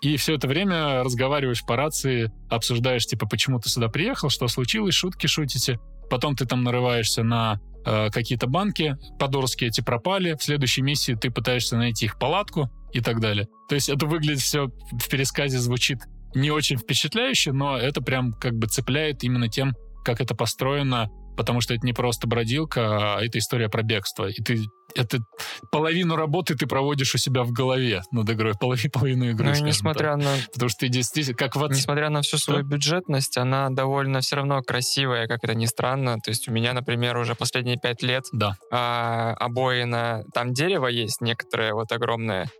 и все это время разговариваешь по рации, обсуждаешь, типа, почему ты сюда приехал, что случилось, шутки шутите. Потом ты там нарываешься на э, какие-то банки, подростки эти пропали. В следующей миссии ты пытаешься найти их палатку и так далее. То есть это выглядит все в пересказе звучит не очень впечатляюще, но это прям как бы цепляет именно тем, как это построено потому что это не просто бродилка, а это история про бегство. И ты это половину работы ты проводишь у себя в голове над игрой, половину, половину игры, ну, несмотря так. на... Потому что ты действительно... Как в... Несмотря на всю свою бюджетность, она довольно все равно красивая, как это ни странно. То есть у меня, например, уже последние пять лет да. а, обои на... Там дерево есть некоторое вот огромное.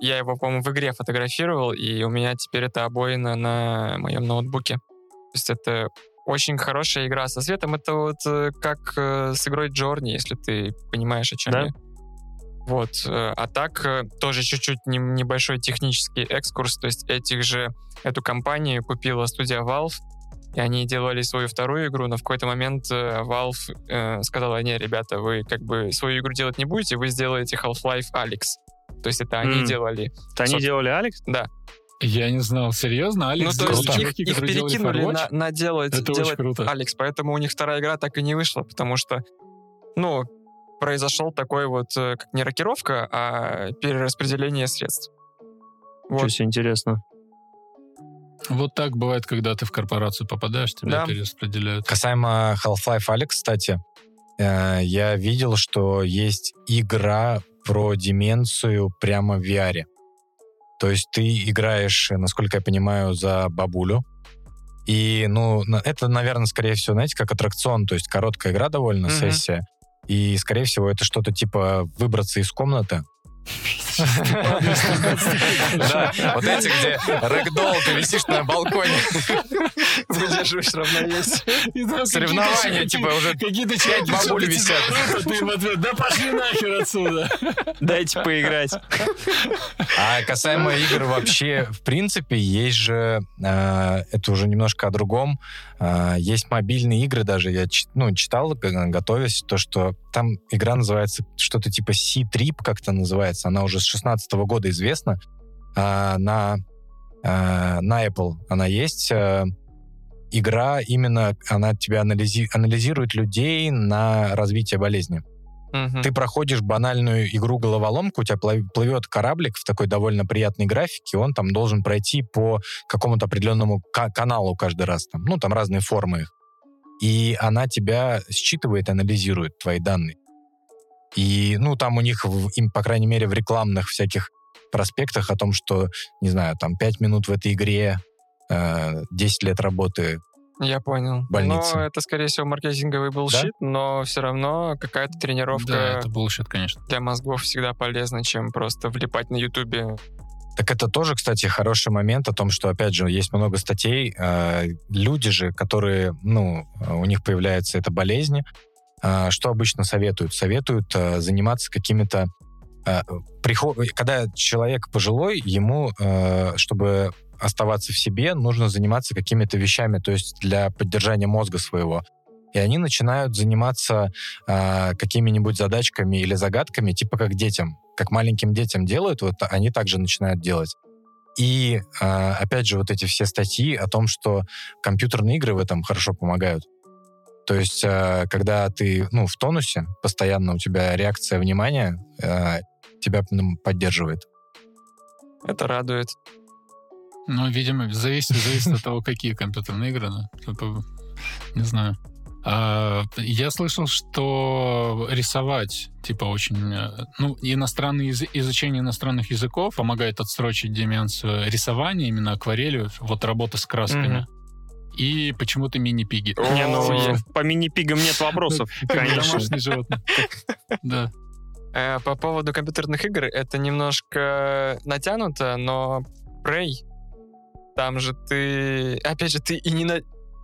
Я его, по-моему, в игре фотографировал, и у меня теперь это обоина на моем ноутбуке. То есть это очень хорошая игра со светом. Это вот э, как э, с игрой Джорни, если ты понимаешь, о чем да? я. Вот. Э, а так тоже чуть-чуть небольшой технический экскурс. То есть этих же, эту компанию купила студия Valve, и они делали свою вторую игру, но в какой-то момент Valve э, сказала, не, ребята, вы как бы свою игру делать не будете, вы сделаете Half-Life Alex. То есть это они mm. делали. Это они делали Алекс? Да. Я не знал, серьезно, Алекс Ну, то есть их, их перекинули на, на делать, Это делать круто. Алекс, поэтому у них вторая игра так и не вышла, потому что, ну, произошел такой вот, э, как не рокировка, а перераспределение средств. Вот. Что себе интересно. Вот так бывает, когда ты в корпорацию попадаешь, тебя да. перераспределяют. Касаемо Half-Life Alex, кстати, э, я видел, что есть игра про деменцию прямо в VR. То есть ты играешь, насколько я понимаю, за бабулю. И, ну, это, наверное, скорее всего, знаете, как аттракцион, то есть короткая игра довольно, mm-hmm. сессия. И, скорее всего, это что-то типа выбраться из комнаты, да, вот эти, где рэгдолл, ты висишь на балконе. Выдерживаешь равновесие. Соревнования, типа, уже какие-то пять бабуль висят. Ты в ответ, да пошли нахер отсюда. Дайте поиграть. А касаемо игр вообще, в принципе, есть же, э, это уже немножко о другом, э, есть мобильные игры даже, я ну, читал, готовясь, то, что там игра называется что-то типа Sea-Trip, как-то называется, она уже с 16 года известна. А, на, а, на Apple она есть. А, игра именно, она тебя анализи, анализирует людей на развитие болезни. Угу. Ты проходишь банальную игру-головоломку, у тебя плывет кораблик в такой довольно приятной графике, он там должен пройти по какому-то определенному каналу каждый раз. Там, ну, там разные формы их. и она тебя считывает, анализирует твои данные. И, ну, там у них, в- им, по крайней мере, в рекламных всяких проспектах о том, что, не знаю, там 5 минут в этой игре, э, 10 лет работы. Я понял. Больница. Но это, скорее всего, маркетинговый bullshit, но все равно какая-то тренировка Да, это bullshit, конечно. для мозгов всегда полезна, чем просто влипать на Ютубе. Так это тоже, кстати, хороший момент о том, что, опять же, есть много статей. э, люди же, которые, ну, у них появляется эта болезнь, что обычно советуют? Советуют э, заниматься какими-то... э, приход... Когда человек пожилой, ему, чтобы оставаться в себе, нужно заниматься какими-то вещами, то есть для поддержания мозга своего. И они начинают заниматься какими-нибудь задачками или загадками, типа как детям, как маленьким детям делают, вот они также начинают делать. И опять же вот эти все статьи о том, что компьютерные игры в этом хорошо помогают. То есть, э, когда ты ну, в тонусе, постоянно у тебя реакция внимания э, тебя м, поддерживает. Это радует. Ну, видимо, зависит, зависит от того, какие компьютерные игры. да. Типа, Не знаю. А, я слышал, что рисовать, типа, очень... э, Ну, иностранный язы- изучение иностранных языков помогает отсрочить деменцию. Рисование, именно акварелью, вот работа с красками. И почему-то мини-пиги. Не, ну, по мини-пигам нет вопросов, конечно. домашние животные. Да. Э, По поводу компьютерных игр, это немножко натянуто, но Prey, там же ты, опять же, ты и не на...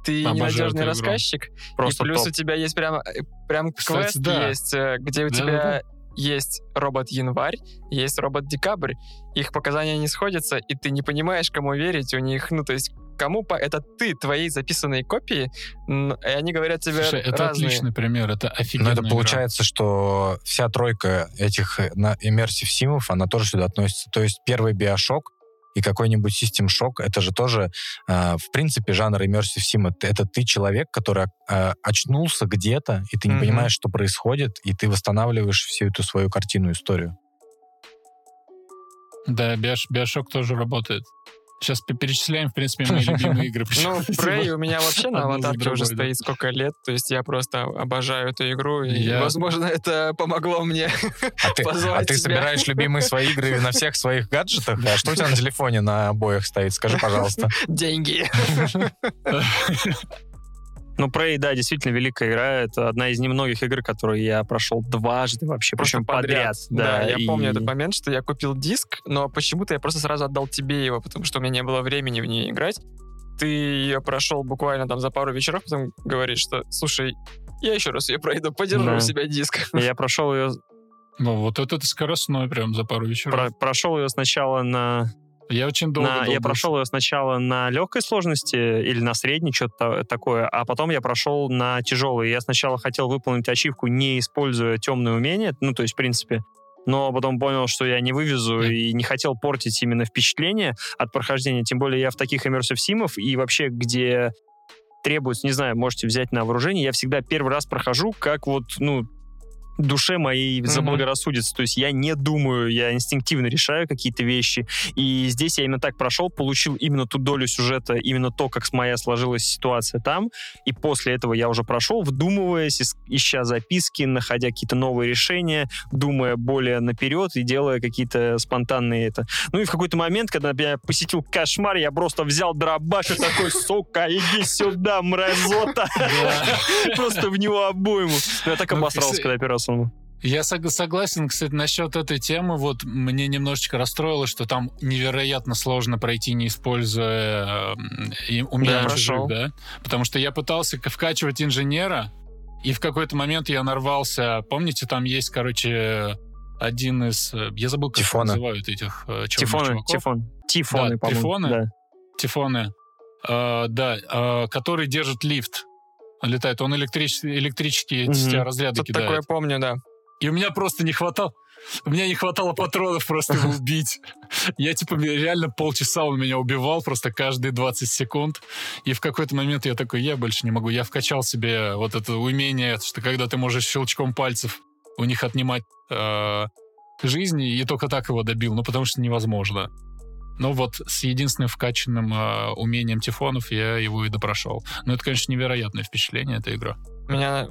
ты Обожаю ненадежный рассказчик, Просто и плюс топ. у тебя есть прям, э, прям Кстати, квест да. есть, э, где у Да, тебя да, есть робот Январь, есть робот Декабрь, их показания не сходятся, и ты не понимаешь, кому верить, у них, ну, то есть кому по... Это ты, твоей записанной копии, и они говорят тебе Слушай, это разные. отличный пример, это офигенная Но это игра. получается, что вся тройка этих э, на immersive симов, она тоже сюда относится. То есть первый биошок и какой-нибудь System Shock, это же тоже, э, в принципе, жанр immersive sim. Это, ты человек, который э, очнулся где-то, и ты не Мгм. понимаешь, что происходит, и ты восстанавливаешь всю эту свою картину, историю. Да, Биош- Биошок тоже работает. Сейчас пе- перечисляем, в принципе, мои любимые игры. Ну, Prey у меня вообще на аватарке уже стоит сколько лет, то есть я просто обожаю эту игру, и, возможно, это помогло мне. А ты, а собираешь любимые свои игры на всех своих гаджетах? А что у тебя на телефоне на обоих стоит? Скажи, пожалуйста. Деньги. Ну, Prey, да, действительно великая игра. Это одна из немногих игр, которые я прошел дважды вообще, причем подряд. Да, я и- помню этот момент, что я купил диск, но почему-то я просто сразу отдал тебе его, потому что у меня не было времени в нее играть. Ты ее прошел буквально там за пару вечеров, потом говоришь, что, слушай, я еще раз ее пройду, подержу Да. у себя диск. Я прошел ее, Ну, вот это скоростной прям за пару вечеров. прошел ее сначала на Я очень долго На- я прошел ее сначала на легкой сложности или на средней, что-то такое, а потом я прошел на тяжелой. Я сначала хотел выполнить ачивку, не используя темные умения, ну, то есть, в принципе, но потом понял, что я не вывезу и не хотел портить именно впечатление от прохождения. Тем более я в таких immersive симов и вообще, где требуется, не знаю, можете взять на вооружение, я всегда первый раз прохожу, как вот, ну, душе моей заблагорассудится. То есть я не думаю, я инстинктивно решаю какие-то вещи. И здесь я именно так прошел, получил именно ту долю сюжета, именно то, как моя сложилась ситуация там. И после этого я уже прошел, вдумываясь, ища записки, находя какие-то новые решения, думая более наперед и делая какие-то спонтанные это. Ну и в какой-то момент, когда меня посетил кошмар, я просто взял дробаш и такой, сука, иди сюда, мразота. Просто в него обойму. Ну, Я так Ну, обосрался, когда первый раз он... Я сог- согласен, кстати, насчет этой темы. Вот мне немножечко расстроило, что там невероятно сложно пройти, не используя м, и умения Да, чужих, да. Потому что я пытался вкачивать инженера, и в какой-то момент я нарвался. Помните, там есть, короче, один из... э, Я забыл, как Тифона. называют этих э, Тифоны, чуваков. тифон. Тифоны, Да, по-моему. тифоны. Да. Тифоны. Э, да, э, который держит лифт. Летает, он электрич- электрические Мгм. эти разряды Тут кидает. такое помню, да. И у меня просто не хватало... У меня не хватало патронов просто убить. Я, типа, реально полчаса он меня убивал просто каждые 20 секунд. И в какой-то момент я такой, я больше не могу. Я вкачал себе вот это умение, что когда ты можешь щелчком пальцев у них отнимать э, жизни, и только так его добил. Ну, потому что невозможно. Но вот с единственным вкачанным э, умением Тифонов я его и допрошел. Но это, конечно, невероятное впечатление, эта игра. Меня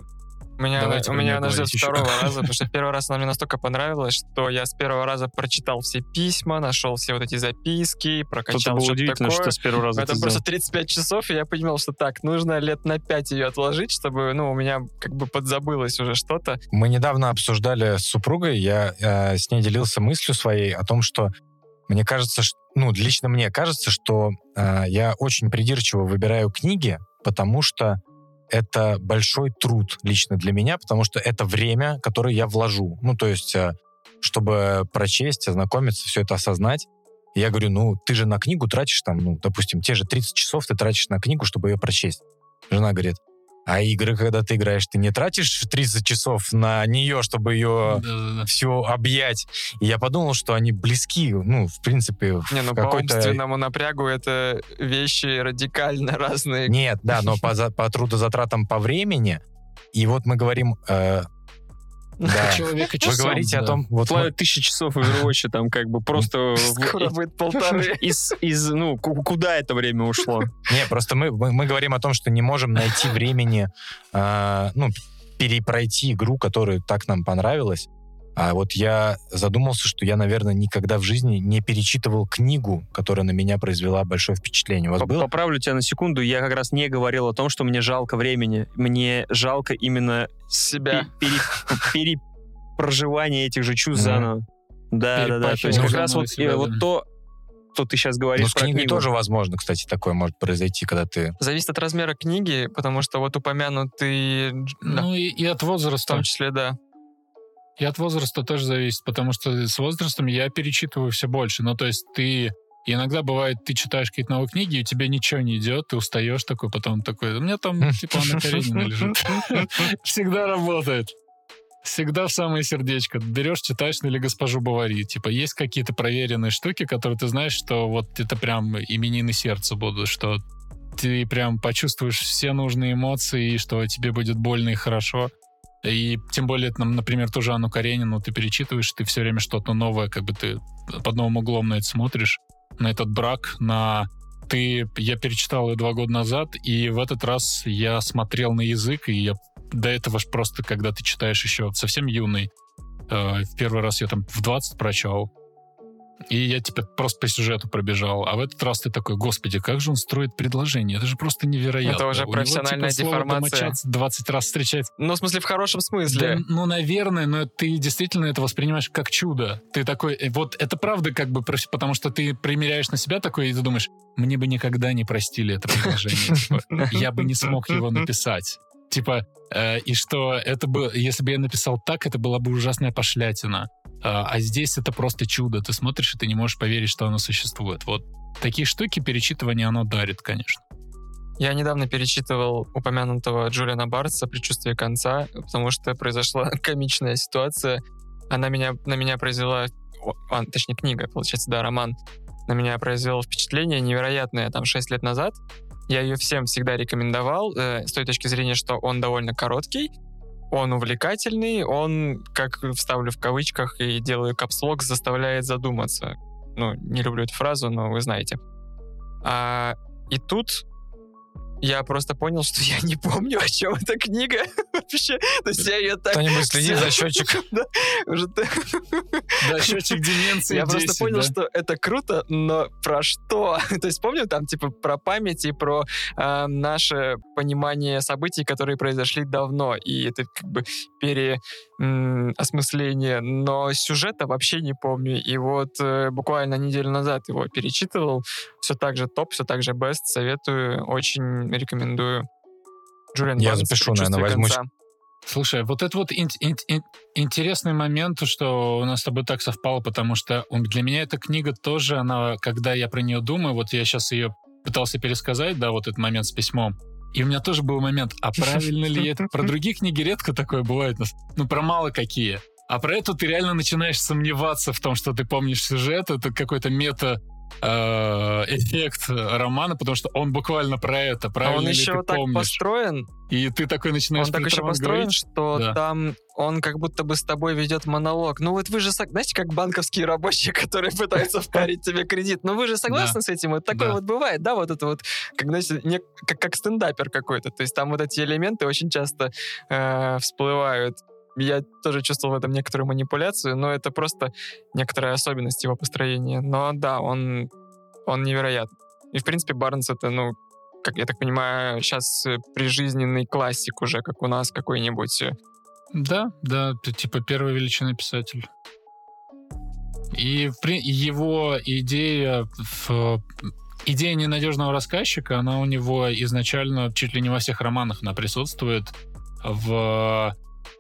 у меня, Давайте у меня она ждет ещё. второго раза, потому что первый раз она мне настолько понравилась, что я с первого раза прочитал все письма, нашел все вот эти записки, прокачал было что-то удивительно, такое. что с первого раза Это это просто сделал. 35 часов, и я понимал, что так, нужно лет на 5 ее отложить, чтобы, ну, у меня как бы подзабылось уже что-то. Мы недавно обсуждали с супругой, я э, с ней делился мыслью своей о том, что мне кажется, ш- ну, лично мне кажется, что э, я очень придирчиво выбираю книги, потому что это большой труд лично для меня, потому что это время, которое я вложу. Ну, то есть, э, чтобы прочесть, ознакомиться, все это осознать. Я говорю, ну, ты же на книгу тратишь там, ну, допустим, те же 30 часов ты тратишь на книгу, чтобы ее прочесть. Жена говорит, а игры, когда ты играешь, ты не тратишь 30 часов на нее, чтобы ее Да-да-да. все объять. И я подумал, что они близки, ну, в принципе, в Не, ну по какой-то... умственному напрягу это вещи радикально разные. Нет, да, но по, за- по трудозатратам по времени. И вот мы говорим... э, да. Человека Вы говорите о да. том... Вот Вплавь мы- тысячи часов Overwatch там как бы просто... Скоро будет полторы. Из, из, ну, ку- куда это время ушло? Не, просто мы, мы, мы говорим о том, что не можем найти времени, э, ну, перепройти игру, которая так нам понравилась. А вот я задумался, что я, наверное, никогда в жизни не перечитывал книгу, которая на меня произвела большое впечатление. У вас было? Поправлю тебя на секунду, я как раз не говорил о том, что мне жалко времени. Мне жалко именно Себя. пе- пере- перепроживание этих же чувств заново. Да, да, да. То есть как раз вот, себя, э, да. вот то, что ты сейчас Ну, говоришь с про книгой книгу. тоже возможно, кстати, такое может произойти, когда ты... Зависит от размера книги, потому что вот упомянутый, Дж- да, Ну и, и от в возраста. том числе, да. И от возраста тоже зависит, потому что с возрастом я перечитываю все больше. Ну, то есть ты... Иногда бывает, ты читаешь какие-то новые книги, и у тебя ничего не идет, ты устаешь такой, потом такой, у меня там, типа, Анна Каренина лежит. Всегда работает. Всегда в самое сердечко. Берешь, читаешь, ну или госпожу Бавари. Типа, есть какие-то проверенные штуки, которые ты знаешь, что вот это прям именины сердца будут, что ты прям почувствуешь все нужные эмоции, и что тебе будет больно и хорошо. И тем более, там, например, ту же Анну Каренину ты перечитываешь, ты все время что-то новое, как бы ты под новым углом на это смотришь, на этот брак, на ты, я перечитал ее два года назад, и в этот раз я смотрел на язык, и я до этого ж просто, когда ты читаешь еще совсем юный, э, в первый раз я там в 20 прочел, и я типа просто по сюжету пробежал. А в этот раз ты такой, господи, как же он строит предложение? Это же просто невероятно. Это уже У него, профессиональная типа, слово деформация. «домочадцы» 20 раз встречается. Ну, в смысле, в хорошем смысле. Да, ну, наверное, но ты действительно это воспринимаешь как чудо. Ты такой, э, вот это правда как бы, потому что ты примеряешь на себя такое, и ты думаешь, мне бы никогда не простили это предложение. Типа, Я бы не смог его написать. Типа, э, и что это бы, если бы я написал так, это была бы ужасная пошлятина. А, а здесь это просто чудо. Ты смотришь, и ты не можешь поверить, что оно существует. Вот такие штуки перечитывание оно дарит, конечно. Я недавно перечитывал упомянутого Джулиана Барца «Предчувствие конца», потому что произошла комичная ситуация. Она меня, на меня произвела... а, точнее, книга, получается, да, роман. На меня произвел впечатление невероятное там 6 лет назад. Я ее всем всегда рекомендовал э, с той точки зрения, что он довольно короткий, он увлекательный, он, как вставлю в кавычках и делаю капслог, заставляет задуматься. Ну, не люблю эту фразу, но вы знаете. А, и тут я просто понял, что я не помню, о чем эта книга вообще. То есть я ее так... Кто-нибудь следит за счетчиком? Да, уже так- Да, счетчик деменции Я просто 10, понял, что это круто, но про что? То есть помню там типа про память и про э, наше понимание событий, которые произошли давно, и это как бы переосмысление, но сюжета вообще не помню. И вот э, буквально неделю назад его перечитывал, все так же топ, все так же бест, советую, очень рекомендую. Джулиан Я запишу, «Предчувствие наверное, возьмусь. конца». Слушай, вот это вот ин- ин- ин- интересный момент, что у нас с тобой так совпало, потому что для меня эта книга тоже, она, когда я про нее думаю, вот я сейчас ее пытался пересказать, да, вот этот момент с письмом, и у меня тоже был момент, а правильно ли это? Про другие книги редко такое бывает, ну, про мало какие. А про эту ты реально начинаешь сомневаться в том, что ты помнишь сюжет, это какой-то мета эффект романа, потому что он буквально про это. А Правильно он ли еще так помнишь? построен, И ты такой начинаешь он так еще построен, говорить. что Да. там он как будто бы с тобой ведет монолог. Ну вот вы же, знаете, как банковские рабочие, которые пытаются впарить тебе кредит. Ну вы же согласны с этим? Вот такое Да. вот бывает, да? Вот это вот, как, знаете, не- как, как стендапер какой-то. То есть там вот эти элементы очень часто э, всплывают. Я тоже чувствовал в этом некоторую манипуляцию, но это просто некоторая особенность его построения. Но да, он, он невероятный. И, в принципе, Барнс это, ну, как я так понимаю, сейчас прижизненный классик уже, как у нас какой-нибудь. э, Да, да, ты типа первой величины писатель. И его идея в идея ненадежного рассказчика, она у него изначально чуть ли не во всех романах она присутствует. В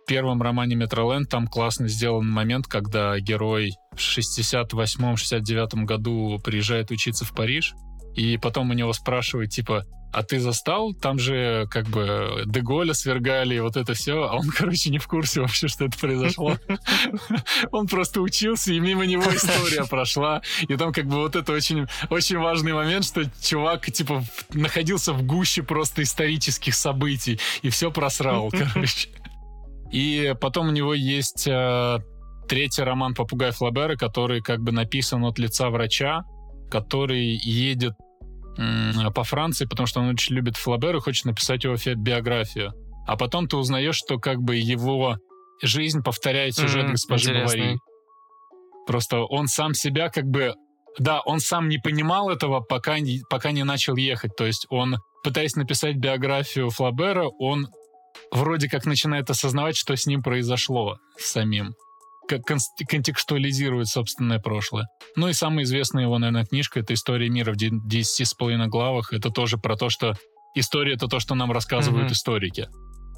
первом романе Метроленд там классно сделан момент, когда герой в 68-69 году приезжает учиться в Париж, и потом у него спрашивают, типа, а ты застал? Там же как бы Деголя свергали, и вот это все. А он, короче, не в курсе вообще, что это произошло. Он просто учился, и мимо него история прошла. И там как бы вот это очень, очень важный момент, что чувак, типа, в- находился в гуще просто исторических событий, и все просрал, короче. И потом у него есть э, третий роман «Попугай Флабера», который как бы написан от лица врача, который едет м, по Франции, потому что он очень любит Флабер и хочет написать его фи- биографию. А потом ты узнаешь, что как бы его жизнь повторяет сюжет Мгм, госпожи интересно. Бавари. Просто он сам себя как бы... Да, он сам не понимал этого, пока пока не начал ехать. То есть он, пытаясь написать биографию Флабера, он вроде как начинает осознавать, что с ним произошло самим. Как контекстуализирует собственное прошлое. Ну и самая известная его, наверное, книжка — это «История мира в де- 10 с половиной главах». Это тоже про то, что история — это то, что нам рассказывают Мгм. историки.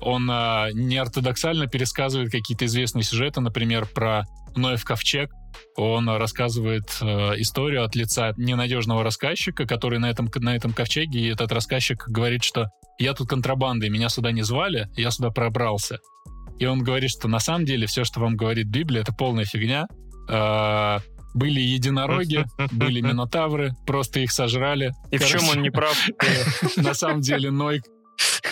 Он а, не ортодоксально пересказывает какие-то известные сюжеты, например, про Ноев ковчег. Он рассказывает э, историю от лица ненадежного рассказчика, который на этом, на этом ковчеге, и этот рассказчик говорит, что я тут контрабандой, меня сюда не звали, я сюда пробрался. И он говорит, что на самом деле все, что вам говорит Библия, это полная фигня. А, были единороги, были минотавры, просто их сожрали. И в чем он не прав? на самом деле Ной...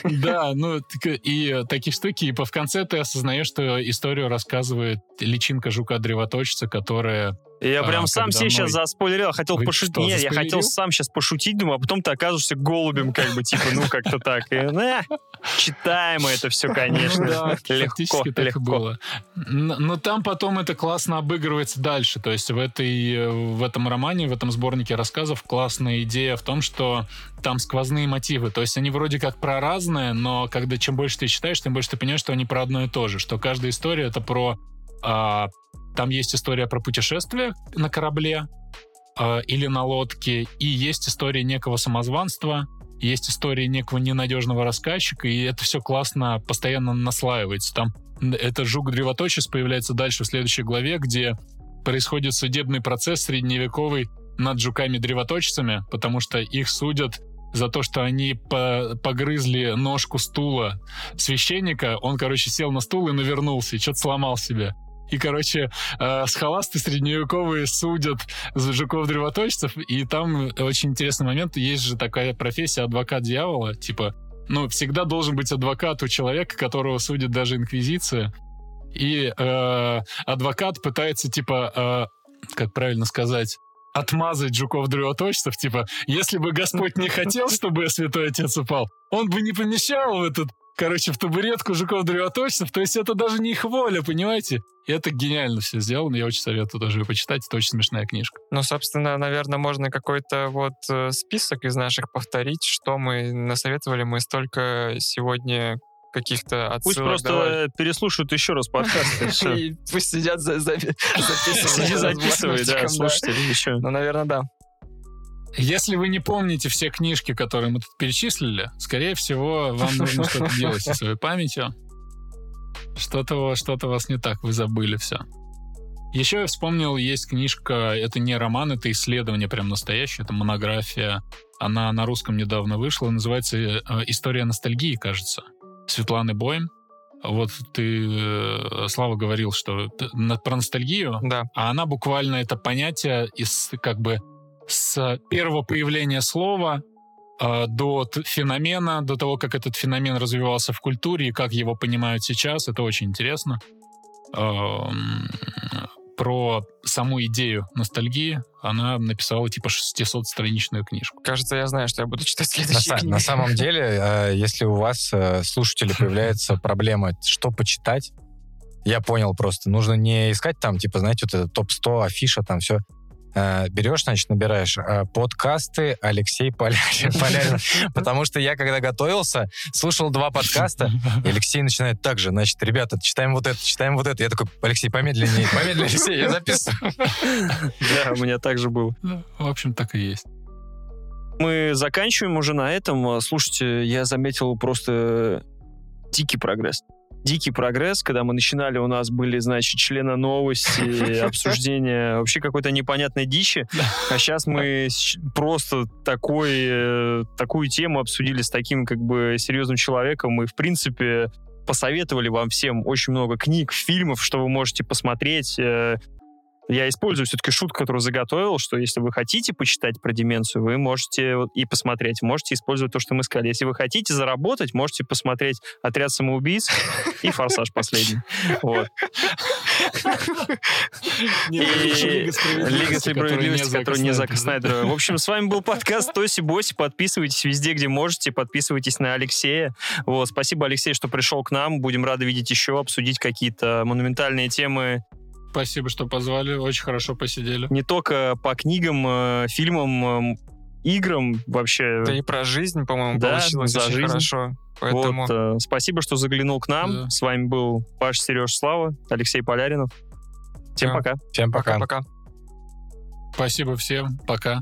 Да, ну и такие штуки, и по- в конце ты осознаешь, что историю рассказывает личинка жука-древоточца, которая... Я А, прям сам себе сейчас заспойлерил, хотел Вы пошутить. что, Нет, я хотел сам сейчас пошутить, думаю, а потом ты окажешься голубем, как бы, типа, ну, как-то так. И, э, читаемо это все, конечно. Ну да, легко, фактически так легко. было. Н- Но там потом это классно обыгрывается дальше. То есть в, этой, э, в этом романе, в этом сборнике рассказов классная идея в том, что там сквозные мотивы. То есть они вроде как про разное, но когда чем больше ты читаешь, тем больше ты понимаешь, что они про одно и то же. Что каждая история это про... а, там есть история про путешествие на корабле а, или на лодке, и есть история некого самозванства, есть история некого ненадежного рассказчика, и это все классно постоянно наслаивается. Там это жук-древоточец появляется дальше в следующей главе, где происходит судебный процесс средневековый над жуками-древоточцами, потому что их судят за то, что они по- погрызли ножку стула священника. Он, короче, сел на стул и навернулся, и что-то сломал себе. И, короче, э, схоласты средневековые судят жуков-древоточцев, и там очень интересный момент. Есть же такая профессия адвокат дьявола, типа, ну, всегда должен быть адвокат у человека, которого судит даже инквизиция. И э, адвокат пытается, типа, э, как правильно сказать, отмазать жуков-древоточцев, типа, если бы Господь не хотел, чтобы Святой Отец упал, он бы не помещал в этот, короче, в табуретку жуков-древоточцев, то есть это даже не их воля, понимаете? И это гениально все сделано, я очень советую даже ее почитать, это очень смешная книжка. Ну, собственно, наверное, можно какой-то вот э, список из наших повторить, что мы насоветовали. Мы столько сегодня каких-то отсылок Пусть просто давали. переслушают еще раз подкаст, и всё. И пусть сидят, за, за- записывают. Сиди, записывай, да, слушатели, еще. Ну, наверное, да. Если вы не помните все книжки, которые мы тут перечислили, скорее всего, вам нужно что-то делать со своей памятью. Что-то что у вас не так, вы забыли все. Еще я вспомнил, есть книжка, это не роман, это исследование прям настоящее, это монография. Она на русском недавно вышла, называется э, «История ностальгии», кажется. Светланы Боем. Вот ты, э, Слава, говорил, что про ностальгию, Да. а она буквально это понятие из как бы с первого появления слова э, до феномена, до того, как этот феномен развивался в культуре и как его понимают сейчас. Это очень интересно. Про саму идею ностальгии она написала типа 600-страничную книжку. Кажется, я знаю, что я буду читать следующие са- книги. на самом деле, э, если у вас, э, слушатели, появляется проблема, что почитать, я понял просто. Нужно не искать там, типа, знаете, вот это топ-100, афиша, там все. Берешь, значит, набираешь э, подкасты Алексей Полярин. Полярин. Потому что я, когда готовился, слушал два подкаста, и Алексей начинает так же, значит, ребята, читаем вот это, читаем вот это. Я такой, Алексей, помедленнее, помедленнее, Алексей, я записываю. Да, у меня также было. Ну, В общем, так и есть. Мы заканчиваем уже на этом. Слушайте, я заметил просто дикий прогресс. Дикий прогресс, когда мы начинали, у нас были, значит, члены новости, обсуждения вообще какой-то непонятной дичи, а сейчас мы просто такой, э, такую тему обсудили с таким как бы серьезным человеком и, в принципе, посоветовали вам всем очень много книг, фильмов, что вы можете посмотреть. Я использую все-таки шутку, которую заготовил, что если вы хотите почитать про деменцию, вы можете и посмотреть. Можете использовать то, что мы сказали. Если вы хотите заработать, можете посмотреть «Отряд самоубийц» и «Форсаж» последний. Лига справедливости, которая не Зака Снайдера. В общем, с вами был подкаст Тоси Боси. Подписывайтесь везде, где можете. Подписывайтесь на Алексея. Вот. Спасибо, Алексей, что пришел к нам. Будем рады видеть еще, обсудить какие-то монументальные темы Спасибо, что позвали. Очень хорошо посидели. не только по книгам, э, фильмам, э, играм вообще. Да и про жизнь, по-моему, Да, получилось за очень жизнь. хорошо. Поэтому Вот, э, спасибо, что заглянул к нам. Да. С вами был Паш Сереж Слава, Алексей Поляринов. Всем Да. пока. Всем пока. пока-пока. Спасибо всем. Пока.